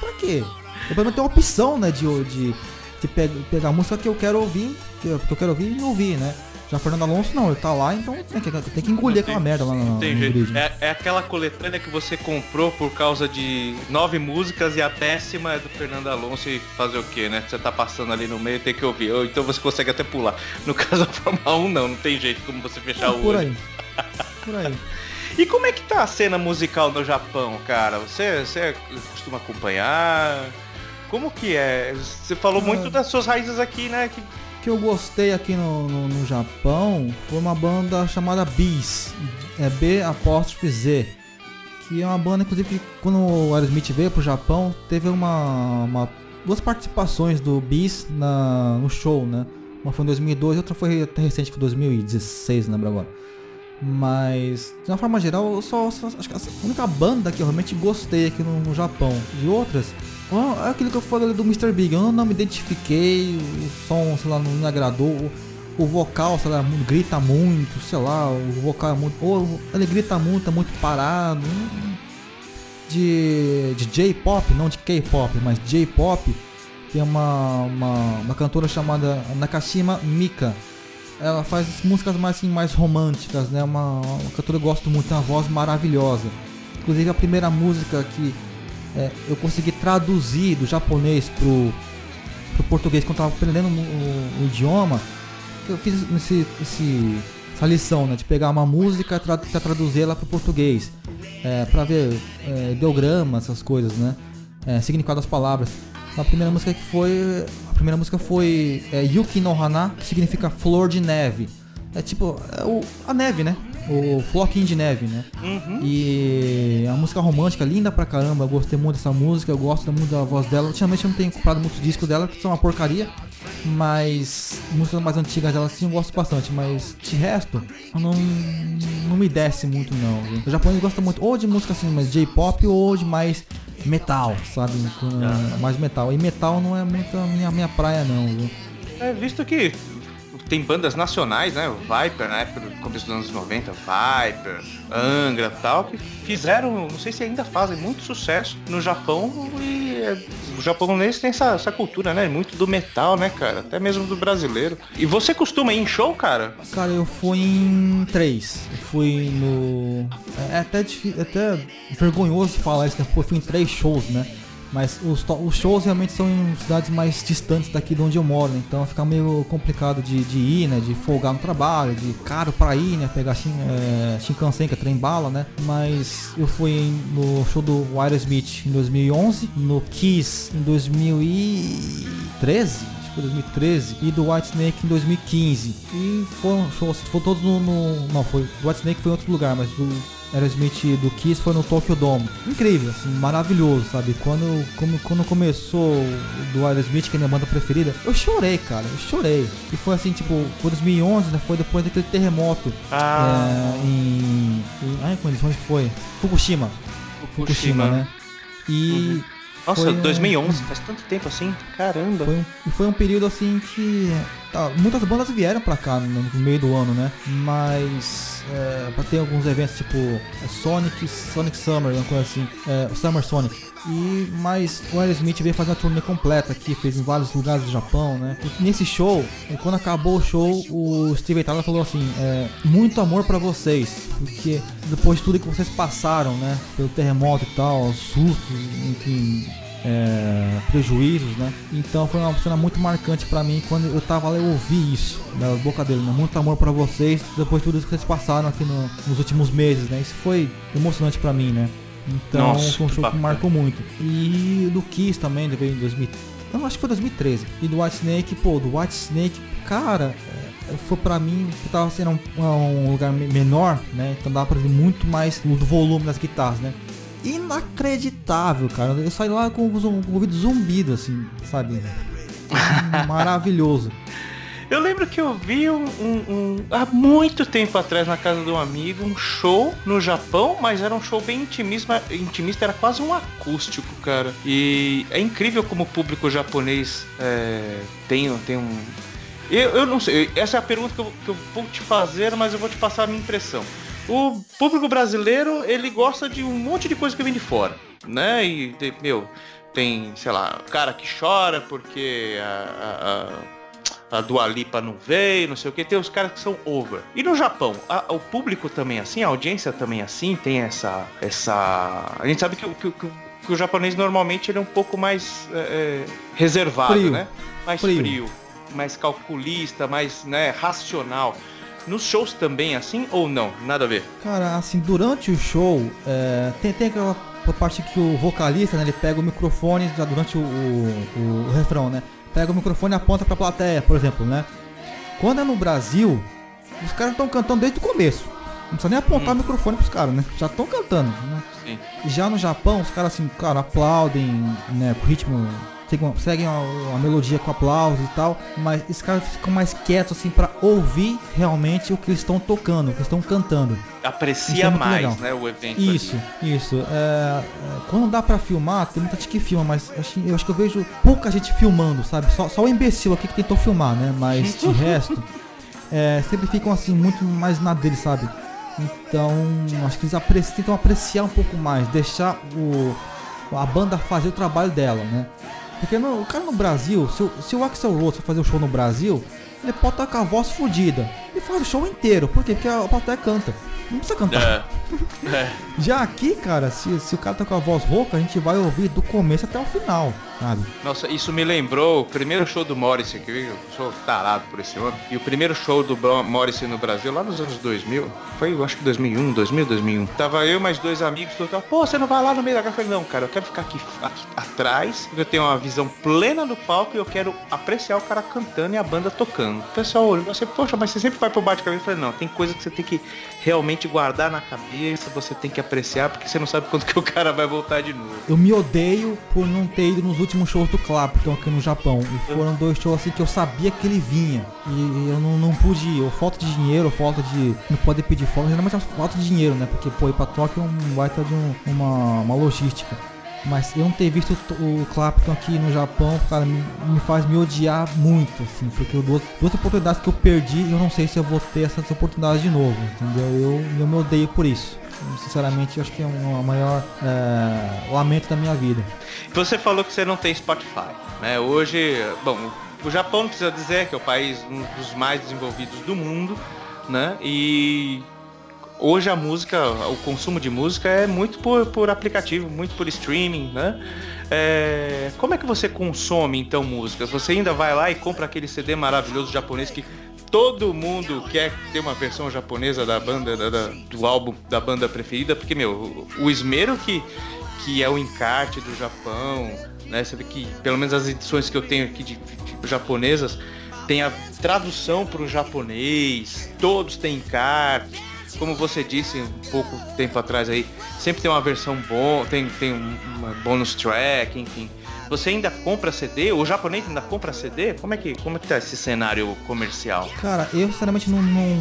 pra quê? Eu pelo menos tenho uma opção, né, de, de, de pe- pegar a música que eu quero ouvir, que eu, que eu quero ouvir e ouvir, né? Já Fernando Alonso não, ele tá lá, então tem que, tem que engolir Não aquela tem- merda lá no, Não tem no. É, é aquela coletânea que você comprou por causa de nove músicas e a décima é do Fernando Alonso e fazer o quê, né? Você tá passando ali no meio tem que ouvir. Ou então você consegue até pular. No caso da Fórmula 1 não, não tem jeito como você fechar É, o por olho. aí. Por aí. E como é que tá a cena musical no Japão, cara? Você, você costuma acompanhar? Como que é? Você falou Ah. muito das suas raízes aqui, né? Que que eu gostei aqui no, no, no Japão foi uma banda chamada Bees, é B apóstrofe Z, que é uma banda inclusive que quando o Aerosmith veio pro Japão teve uma, uma- duas participações do Bees na, no show, né? Uma foi em 2002 e outra foi até recente, foi 2016, não lembro agora. Mas, de uma forma geral, eu só, só- acho que a única banda que eu realmente gostei aqui no, no Japão. De outras, é aquilo que eu falei do Mr. Big, eu não me identifiquei, o som, sei lá, não me agradou. O, o vocal, sei lá, grita muito, sei lá, o vocal é muito. Ou ele grita muito, é muito parado. hum, De, de J-pop, não de K-pop, mas J-pop, tem uma, uma, uma cantora chamada Nakashima Mika ela faz músicas mais assim, mais românticas, né? Uma, uma cantora eu gosto muito, tem uma voz maravilhosa. Inclusive a primeira música que é, eu consegui traduzir do japonês pro, pro português quando eu tava aprendendo o, o- idioma, eu fiz esse, esse- essa lição, né? De pegar uma música e tra tra- traduzir pro português. É, pra ver é, essas coisas, né? É, significado das palavras. A primeira música que foi. A primeira música foi é, Yuki no Hana, que significa flor de neve. É tipo, é o, a neve, né? O floquinho de neve, né? E a música romântica, linda pra caramba. Eu gostei muito dessa música, eu gosto muito da voz dela. Ultimamente eu não tenho comprado muitos discos dela, que são uma porcaria. Mas músicas mais antigas delas sim eu gosto bastante, mas de resto, não, não me desce muito não. O japonês gosta muito ou de música assim, mais J-pop ou de mais metal, sabe? Com- Mais metal. E metal não é muito a minha, minha praia não, viu? É, visto que tem bandas nacionais, né? O Viper, na época do começo dos anos 90, Viper, Angra tal, que fizeram, não sei se ainda fazem, muito sucesso no Japão e é, o japonês tem essa, essa cultura, né? Muito do metal, né, cara? Até mesmo do brasileiro. E você costuma ir em show, cara? Cara, eu fui em três. Eu fui no. É até difícil, até vergonhoso falar isso, né? Eu fui em três shows, né? Mas os, os shows realmente são em cidades mais distantes daqui de onde eu moro, né? Então fica meio complicado de, de ir, né? De folgar no trabalho, de caro pra ir, né? Pegar Shin, é, Shinkansen, que é trem bala, né? Mas eu fui em- no show do Aerosmith em 2011, no Kiss em 2013, acho que foi 2013, e do White Snake em 2015. E foram shows, foram todos no, no- Não, foi. Do White Snake foi em outro lugar, mas do Aerosmith do Kiss foi no Tokyo Dome. Incrível, assim, maravilhoso, sabe? Quando, como, quando começou do Aerosmith, que é minha banda preferida, eu chorei, cara, eu chorei. E foi assim, tipo, foi 2011, né? Foi depois daquele terremoto Ah. é, em, em. Ai, eles- onde foi? Fukushima. Fukushima, né? E. Nossa, foi um- 2011, faz tanto tempo assim, caramba. Foi um, e foi um período assim que tá, muitas bandas vieram pra cá no, meio do ano, né? Mas é, pra ter alguns eventos tipo é, Sonic, Sonic Summer, uma coisa assim, é, Summer Sonic. E mas o Aerosmith veio fazer uma turnê completa aqui, fez em vários lugares do Japão, né? E nesse show, quando acabou o show, o Steven Tyler falou assim, é, muito amor pra vocês, porque depois de tudo que vocês passaram, né? Pelo terremoto e tal, os sustos, enfim, é, prejuízos, né? Então foi uma cena muito marcante pra mim quando eu tava lá eu ouvi isso da boca dele, né? Muito amor pra vocês depois de tudo isso que vocês passaram aqui no- nos últimos meses, né? Isso foi emocionante pra mim, né? Então Nossa, foi um que show que bacana. marcou muito. E do Kiss também, ele veio em 2000, eu não, acho que foi 2013. E do White Snake, pô, do White Snake, cara, é, foi pra mim, que tava sendo um, um lugar me- menor, né? Então dava pra ver muito mais o do volume das guitarras, né? Inacreditável, cara. Eu saí lá com com o ouvido zumbido, assim, sabe? Maravilhoso. Eu lembro que eu vi um, um- um- há muito tempo atrás na casa de um amigo um show no Japão, mas era um show bem intimista, intimista era quase um acústico, cara. E é incrível como o público japonês é, tem, tem um. Eu, eu não sei, essa é a pergunta que eu, que eu vou te fazer, mas eu vou te passar a minha impressão. O público brasileiro, ele gosta de um monte de coisa que vem de fora, né? E, tem- meu, tem, sei lá, cara que chora porque a- a- a, a Dua Lipa não veio, não sei o que, tem os caras que são over. E no Japão, a- o público também é assim, a audiência também é assim, tem essa. essa. A gente sabe que, o- que, que que o japonês normalmente ele é um pouco mais é, é, reservado, Frio. né? Mais Frio. frio. mais calculista, mais né, racional. Nos shows também é assim ou não? Nada a ver. Cara, assim, durante o show, é, tem, tem aquela parte que o vocalista, né, ele pega o microfone já durante o, o, o- refrão, né? Pega o microfone e aponta pra plateia, por exemplo, né? Quando é no Brasil, os caras estão cantando desde o começo. Não precisa nem apontar o microfone pros caras, né? Já estão cantando, né? Sim. Já no Japão, os caras assim, cara, aplaudem, né, com ritmo, seguem, seguem a, a melodia com aplausos e tal, mas esses caras ficam mais quietos assim pra ouvir realmente o que eles estão tocando, o que eles estão cantando. Isso Aprecia é mais, legal. né, o evento. ali. Isso, isso. É, é, quando dá pra filmar, tem muita gente que filma, mas eu acho, eu acho que eu vejo pouca gente filmando, sabe? Só, só o imbecil aqui que tentou filmar, né? Mas de resto, é, sempre ficam assim, muito mais na dele, sabe? Então, acho que eles apreci- tentam apreciar um pouco mais, deixar o, a banda fazer o trabalho dela, né? Porque no, o cara no Brasil, se, o- se o Axel Rose for fazer o show no Brasil, ele pode estar com a voz fodida. Ele faz o show inteiro. Por quê? Porque a plateia canta. Não precisa cantar. É. É. Já aqui, cara, se, se o cara tá com a voz rouca, a gente vai ouvir do começo até o final, sabe? Nossa, isso me lembrou o primeiro show do Morrissey, que eu sou tarado por esse homem. E o primeiro show do Morrissey no Brasil, lá nos anos 2000, foi eu acho que 2001, 2000, 2001. Tava eu e mais dois amigos, todo mundo, pô, você não vai lá no meio da falei, não, cara, eu quero ficar aqui, aqui atrás, eu tenho uma visão plena do palco e eu quero apreciar o cara cantando e a banda tocando. O pessoal olhou assim, poxa, mas você sempre vai pro bate-cabeça. Eu falei, não, tem coisa que você tem que realmente guardar na cabeça, você tem que apreciar, porque você não sabe quando que o cara vai voltar de novo. Eu me odeio por não ter ido nos últimos shows do Clapton aqui no Japão. E foram dois shows assim que eu sabia que ele vinha. E eu não, não pude ir. Ou falta de dinheiro, ou falta de. Não pode pedir folga. Geralmente é falta de dinheiro, né? Porque, pô, ir pra Tóquio é um baita de um- uma, uma logística. Mas eu não ter visto o, Clapton aqui no Japão, cara, me, me faz me odiar muito, assim. Porque eu duas, duas oportunidades que eu perdi eu não sei se eu vou ter essas oportunidades de novo, entendeu? Eu, eu me odeio por isso. Sinceramente, acho que é um, maior é, lamento da minha vida. Você falou que você não tem Spotify, né? Hoje, bom, o Japão precisa dizer que é o país um dos mais desenvolvidos do mundo, né? E hoje a música, o consumo de música é muito por, por aplicativo, muito por streaming, né? É, como é que você consome então música? Você ainda vai lá e compra aquele CD maravilhoso japonês que todo mundo quer ter uma versão japonesa da banda, da- da- do álbum da banda preferida, porque meu, o, esmero que, que é o encarte do Japão, né? Você vê que pelo menos as edições que eu tenho aqui de, de- japonesas tem a tradução para o japonês, todos têm encarte. Como você disse um pouco tempo atrás aí, sempre tem uma versão bom, tem, tem um- uma bonus track, enfim. Você ainda compra CD? O japonês ainda compra CD? Como é que, como é que tá esse cenário comercial? Cara, eu sinceramente não, não,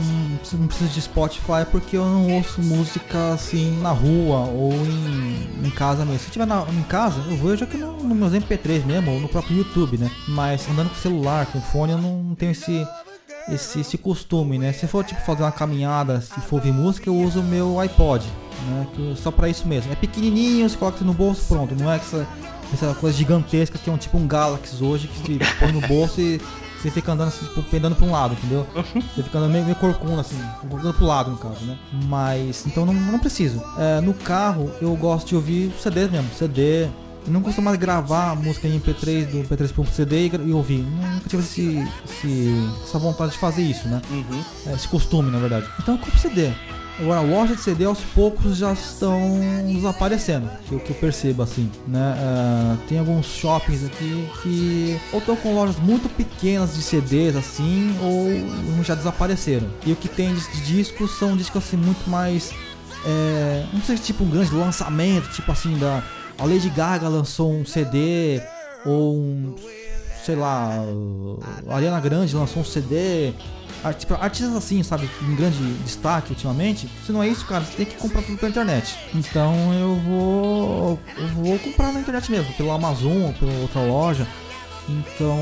não preciso de Spotify porque eu não ouço música assim na rua ou em, em casa mesmo. Se tiver na- em casa, eu vejo aqui no, no meus MP3 mesmo, ou no próprio YouTube, né? Mas andando com celular, com fone, eu não tenho esse, esse, esse costume, né? Se for tipo fazer uma caminhada, se for ouvir música, eu uso o meu iPod, né? Que- Só pra isso mesmo. É pequenininho, você coloca no bolso, pronto. Não é essa, essa coisa gigantesca que é um tipo um Galaxy hoje que se põe no bolso e você fica andando assim, tipo, pendando pra um lado, entendeu? Você fica andando meio, meio corcunda, assim, andando pro lado, no caso, né? Mas, então não, não preciso. É, no carro, eu gosto de ouvir CD mesmo, CD. Eu não costumo mais gravar a música em MP3 do MP3 pro CD e, e ouvir. Nunca tive esse, esse- essa vontade de fazer isso, né? Uhum. É, esse costume, na verdade. Então eu compro CD. Agora, loja de CD aos poucos já estão desaparecendo, que, eu- que eu percebo assim, né? É, tem alguns shoppings aqui que ou estão com lojas muito pequenas de CDs assim, ou já desapareceram. E o que tem de discos são discos assim muito mais. É, não sei se tipo um grande lançamento, tipo assim, da. A Lady Gaga lançou um CD, ou um sei lá, a Ariana Grande lançou um CD. Tipo, artistas assim, sabe, em grande destaque ultimamente. Se não é isso, cara, você tem que comprar tudo pela internet. Então eu vou. Eu vou comprar na internet mesmo, pelo Amazon ou pela outra loja. Então,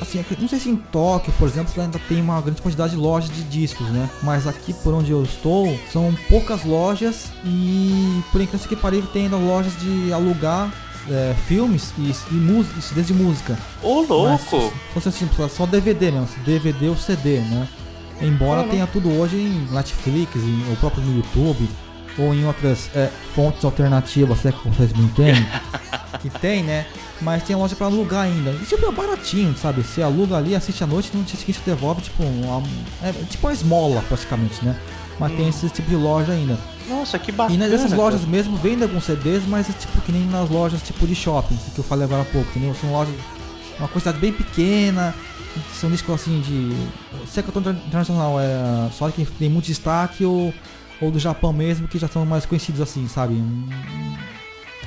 assim, não sei se em Tóquio, por exemplo, ainda tem uma grande quantidade de lojas de discos, né? Mas aqui por onde eu estou, são poucas lojas e, por incrível que pareça, tem ainda lojas de alugar é, filmes e, e música, CDs de música. Ô, louco! Mas, se fosse assim, só DVD mesmo, DVD ou CD, né? Embora Uhum. tenha tudo hoje em Netflix, em, ou próprio no YouTube, ou em outras é, fontes alternativas, se é que vocês me entendem, que tem, né? Mas tem loja pra alugar ainda. E tipo, é baratinho, sabe? Você aluga ali, assiste à noite, no dia seguinte devolve, tipo, uma, é, tipo uma esmola praticamente, né? Mas tem esse tipo de loja ainda. Nossa, que E bacana. nessas lojas cara. mesmo vendem alguns CDs, mas é tipo que nem nas lojas tipo de shopping, que eu falei agora há pouco, entendeu? São lojas, uma quantidade bem pequena, são discos assim de. Se é que eu tô internacional, é só que tem muito destaque ou, ou do Japão mesmo, que já são mais conhecidos assim, sabe?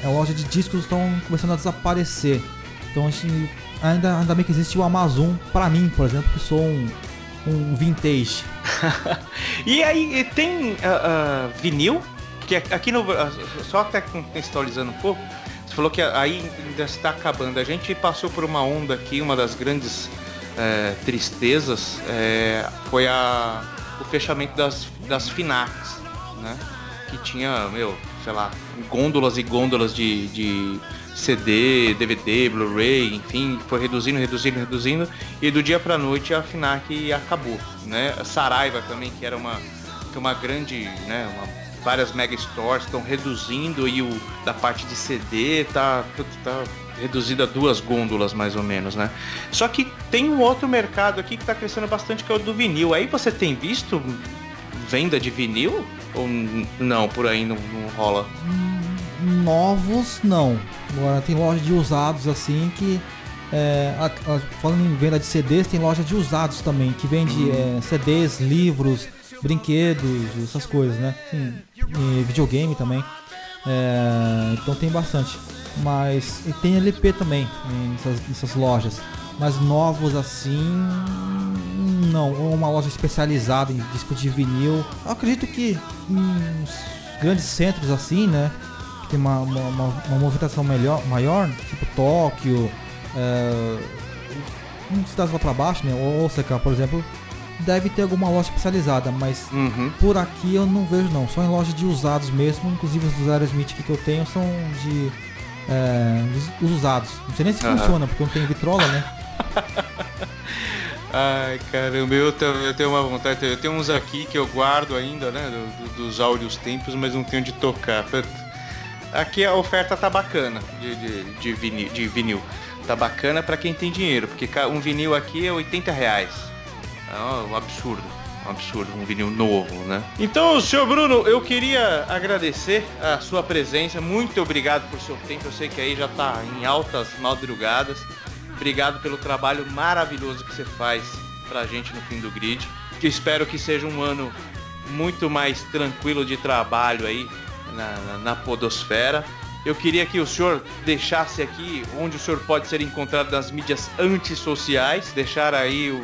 É loja de discos estão começando a desaparecer. Então a gente. Ainda, ainda bem que existe o Amazon pra mim, por exemplo, que sou um, um vintage. E aí, tem ah, ah, vinil? Porque aqui no. ah, Só até contextualizando um pouco, você falou que aí ainda está acabando. A gente passou por uma onda aqui, uma das grandes eh, tristezas eh, foi a, o fechamento das, das FINACs, né? Que tinha, meu, sei lá, gôndolas e gôndolas de, de CD, DVD, Blu-ray, enfim, foi reduzindo, reduzindo, reduzindo, e do dia pra noite a FINAC acabou, né? A Saraiva também, que era uma, que é uma grande, né, uma- várias mega stores estão reduzindo e o da parte de CD tá, tá reduzido a duas gôndolas mais ou menos, né? Só que tem um outro mercado aqui que tá crescendo bastante que é o do vinil. Aí você tem visto venda de vinil? Ou não, por aí não, não rola? Novos não. Agora tem loja de usados assim que É, a- a- falando em venda de CDs, tem loja de usados também, que vende é, CDs, livros, brinquedos, essas coisas, né? Sim, e videogame também. É, então tem bastante. Mas e tem LP também nessas, nessas lojas. Mas novos assim. Não, ou uma loja especializada em disco de vinil. Eu acredito que em grandes centros assim, né? Tem uma, uma, uma- uma movimentação melhor, maior, tipo Tóquio, é, cidades lá pra baixo, né? Osaka, por exemplo, deve ter alguma loja especializada, mas Uhum. por aqui eu não vejo não, só em loja de usados mesmo, inclusive os Aerosmith que eu tenho são de é, os- os usados. Não sei nem se Aham. funciona, porque não tem vitrola, né? Ai, caramba, eu tenho, eu tenho uma vontade. Eu tenho uns aqui que eu guardo ainda, né? do- do- dos áudios tempos, mas não tenho de tocar. Aqui a oferta tá bacana de, de, de vinil, de vinil. Tá bacana pra quem tem dinheiro, porque um vinil aqui é 80 reais. É um absurdo. Um absurdo, um vinil novo, né? Então, senhor Bruno, eu queria agradecer a sua presença. Muito obrigado por seu tempo. Eu sei que aí já tá em altas madrugadas. Obrigado pelo trabalho maravilhoso que você faz pra gente no fim do grid. Que espero que seja um ano muito mais tranquilo de trabalho aí na, na, na podosfera. Eu queria que o senhor deixasse aqui onde o senhor pode ser encontrado nas mídias antissociais, deixar aí o,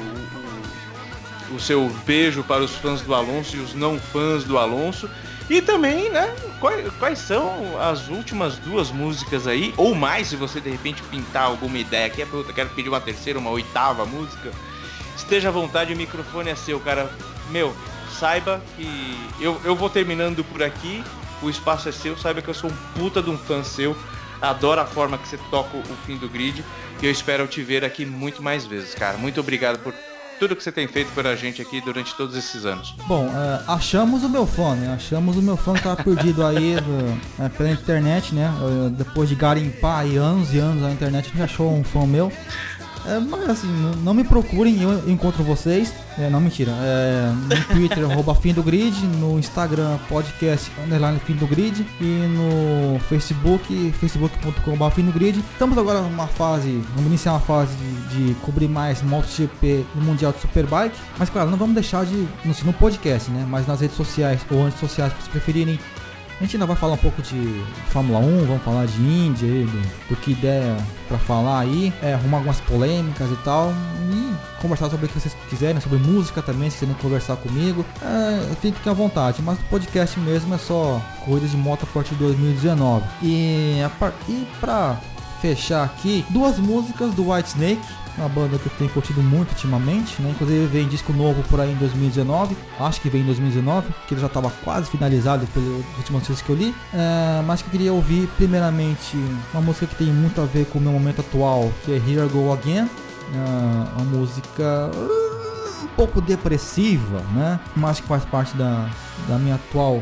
o, o seu beijo para os fãs do Alonso e os não fãs do Alonso. E também, né, quais, quais são as últimas duas músicas aí, ou mais, se você de repente pintar alguma ideia aqui, puta, quero pedir uma terceira, uma oitava música, esteja à vontade, o microfone é seu, cara. Meu, saiba que eu, eu vou terminando por aqui, o espaço é seu, saiba que eu sou um puta de um fã seu, adoro a forma que você toca o fim do grid, e eu espero te ver aqui muito mais vezes, cara. Muito obrigado por tudo que você tem feito pela gente aqui durante todos esses anos. Bom, é, achamos o meu fã, né? Achamos o meu fã que tava perdido aí do- é, pela internet, né? Depois de garimpar aí anos e anos na internet, a gente achou um fã meu. É, mas assim, não me procurem, eu encontro vocês. É, não, mentira. É, no Twitter, arroba fim do grid, no Instagram, podcast, underline fim do grid, e no Facebook, facebook.com fim do grid. Estamos agora numa fase, vamos iniciar uma fase de, de cobrir mais MotoGP e Mundial de Superbike. Mas claro, não vamos deixar de, no, no podcast, né? Mas nas redes sociais ou antissociais, se preferirem, a gente ainda vai falar um pouco de Fórmula 1, vamos falar de Índia, do, do que der pra falar aí, é, arrumar algumas polêmicas e tal, e conversar sobre o que vocês quiserem, sobre música também, se quiserem conversar comigo, é, fiquem à vontade, mas o podcast mesmo é só corrida de moto a partir de 2019. E, a par... e pra fechar aqui, duas músicas do White Snake, uma banda que eu tenho curtido muito ultimamente, né? Inclusive vem disco novo por aí em 2019, acho que vem em 2019, que ele já estava quase finalizado pelas últimas notícias que eu li, É, mas que eu queria ouvir primeiramente uma música que tem muito a ver com o meu momento atual, que é Here I Go Again, É, uma música uh, um pouco depressiva, né? Mas que faz parte da, da minha atual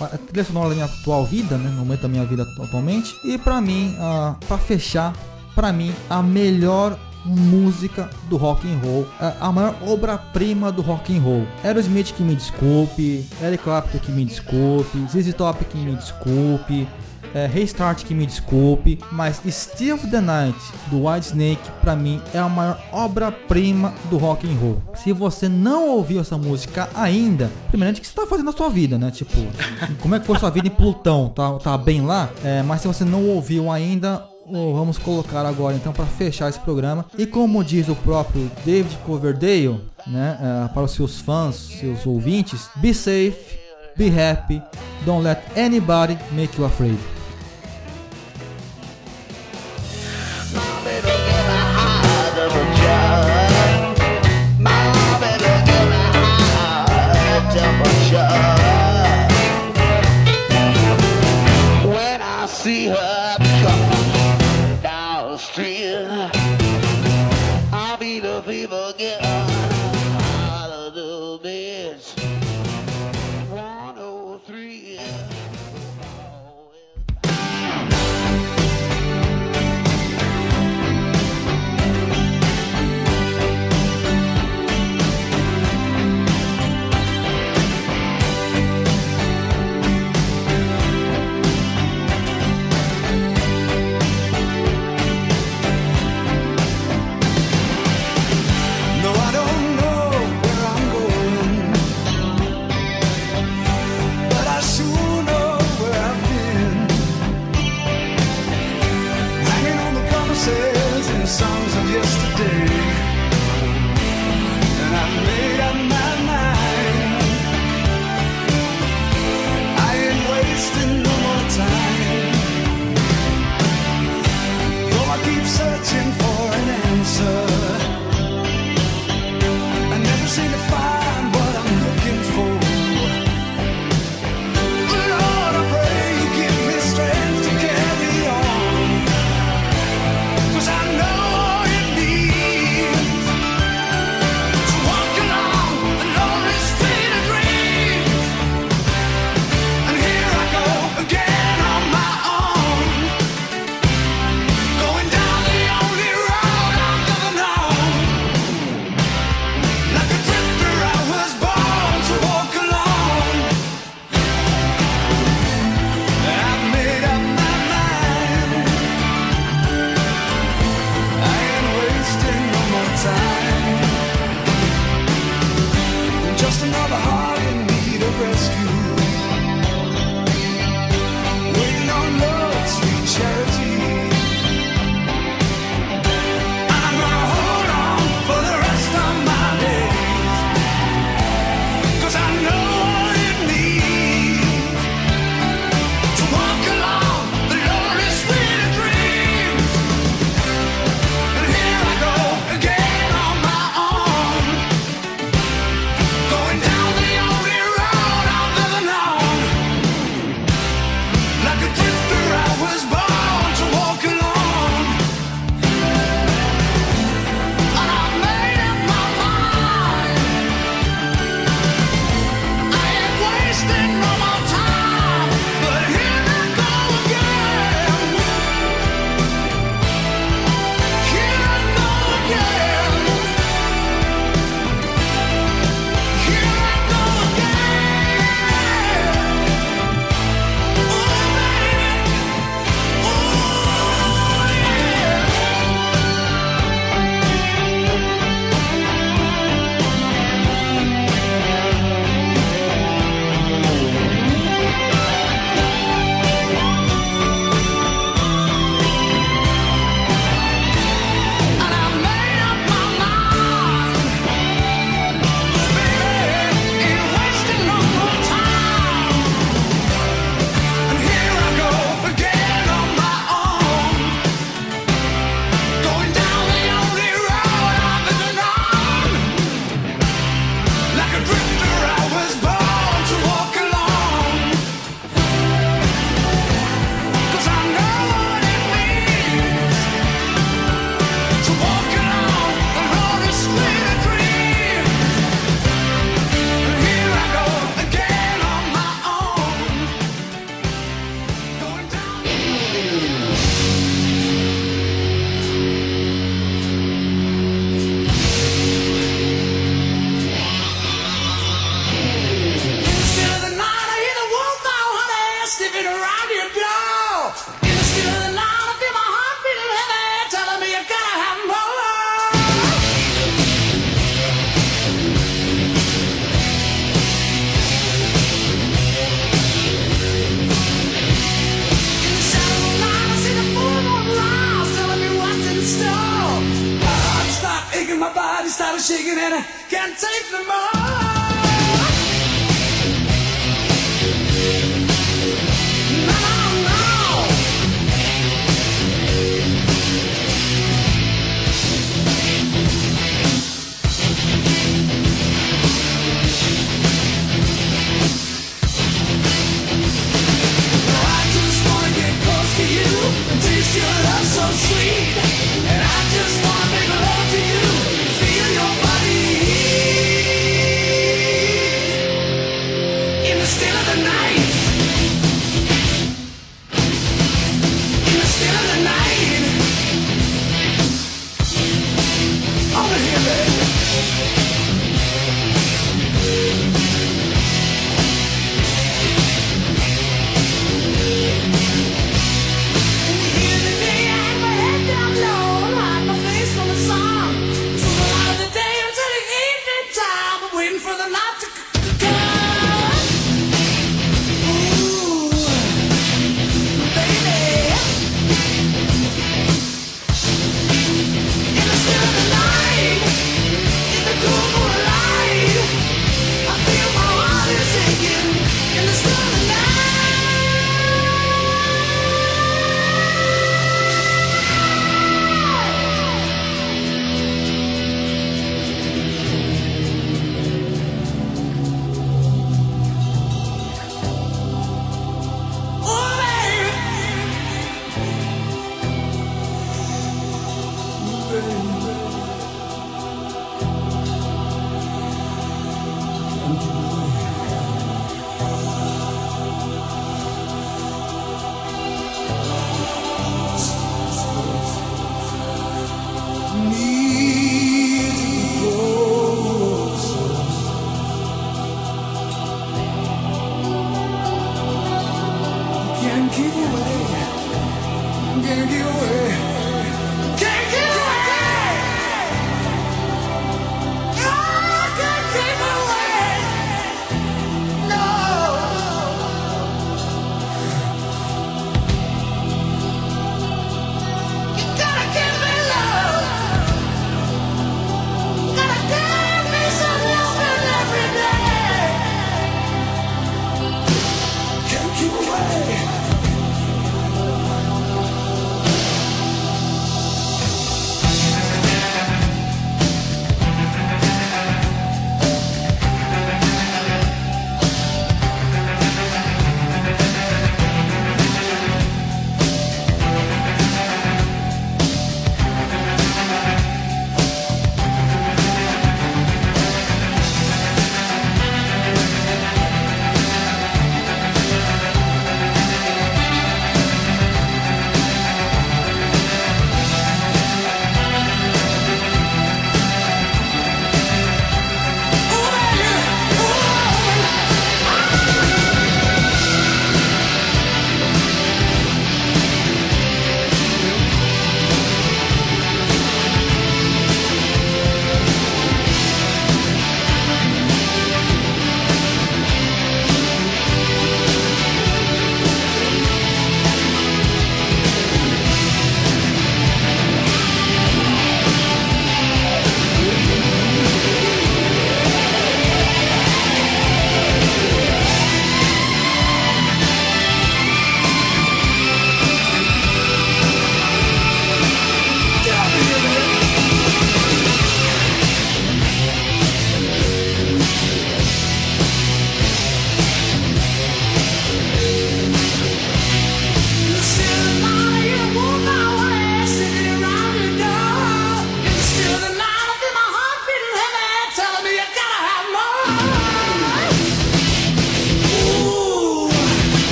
a trilha sonora da minha atual vida, né? No momento da minha vida atualmente. E pra mim, ah, pra fechar, pra mim, a melhor música do rock and roll, a- maior obra-prima do rock and roll. Aerosmith que me desculpe, Eric Clapton que me desculpe, ZZ Top que me desculpe, é, Restart que me desculpe, mas Still of the Night do White Snake pra mim é a maior obra-prima do rock and roll. Se você não ouviu essa música ainda, primeiramente o que você tá fazendo na sua vida, né? Tipo, como é que foi sua vida em Plutão? Tá, tá bem lá? É, mas se você não ouviu ainda, vamos colocar agora então para fechar esse programa. E como diz o próprio David Coverdale, né, é, para os seus fãs, seus ouvintes, be safe, be happy, don't let anybody make you afraid.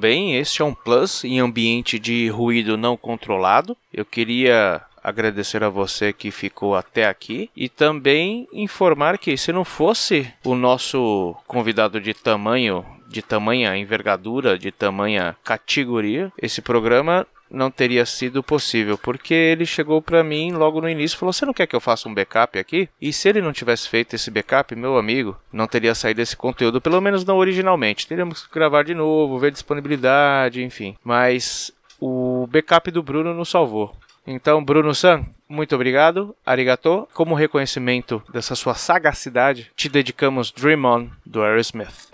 Bem, este é um plus em ambiente de ruído não controlado. Eu queria agradecer a você que ficou até aqui e também informar que se não fosse o nosso convidado de tamanho, de tamanha envergadura, de tamanha categoria, esse programa não teria sido possível, porque ele chegou para mim logo no início e falou: "Você não quer que eu faça um backup aqui?" E se ele não tivesse feito esse backup, meu amigo, não teria saído esse conteúdo, pelo menos não originalmente. Teríamos que gravar de novo, ver disponibilidade, enfim. Mas o backup do Bruno nos salvou. Então, Bruno San, muito obrigado, arigato. Como reconhecimento dessa sua sagacidade, te dedicamos Dream On do Aerosmith.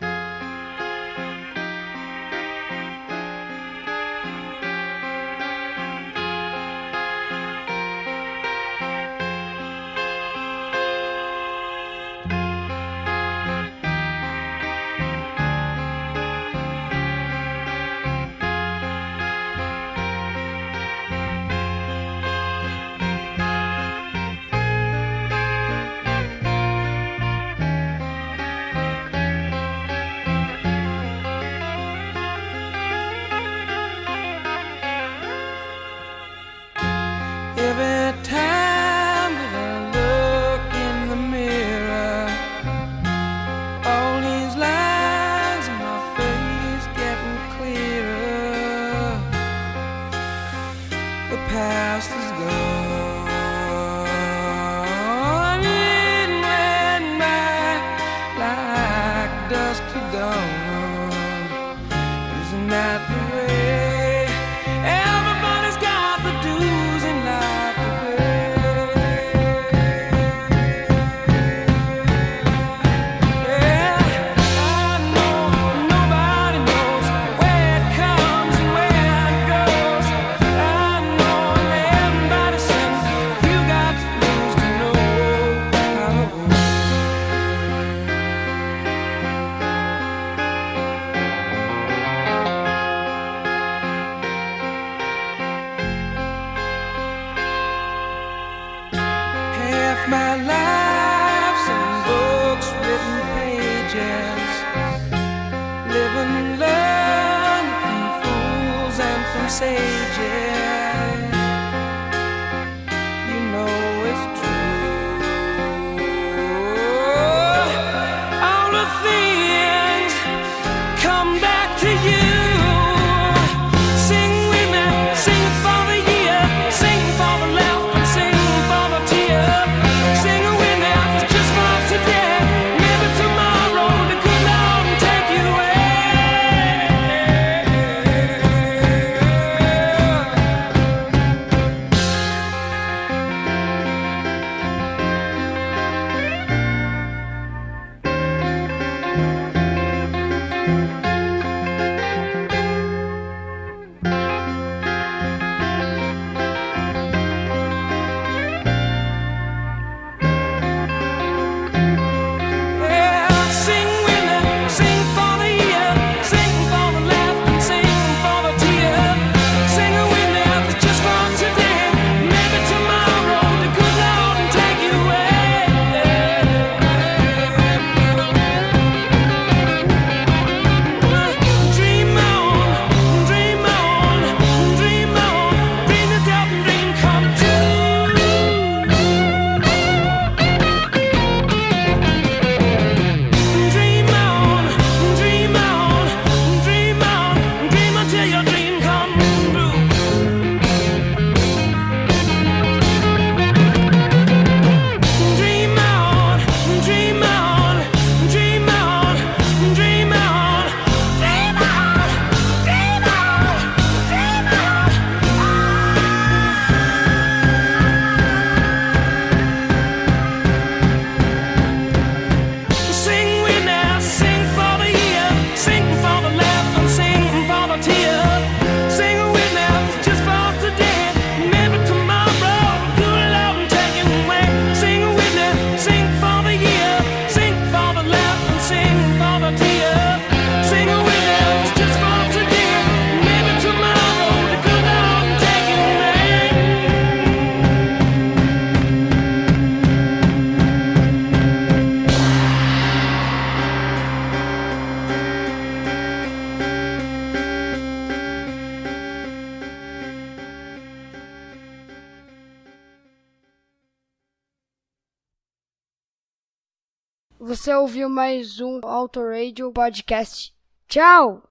Mais um Auto Radio Podcast. Tchau!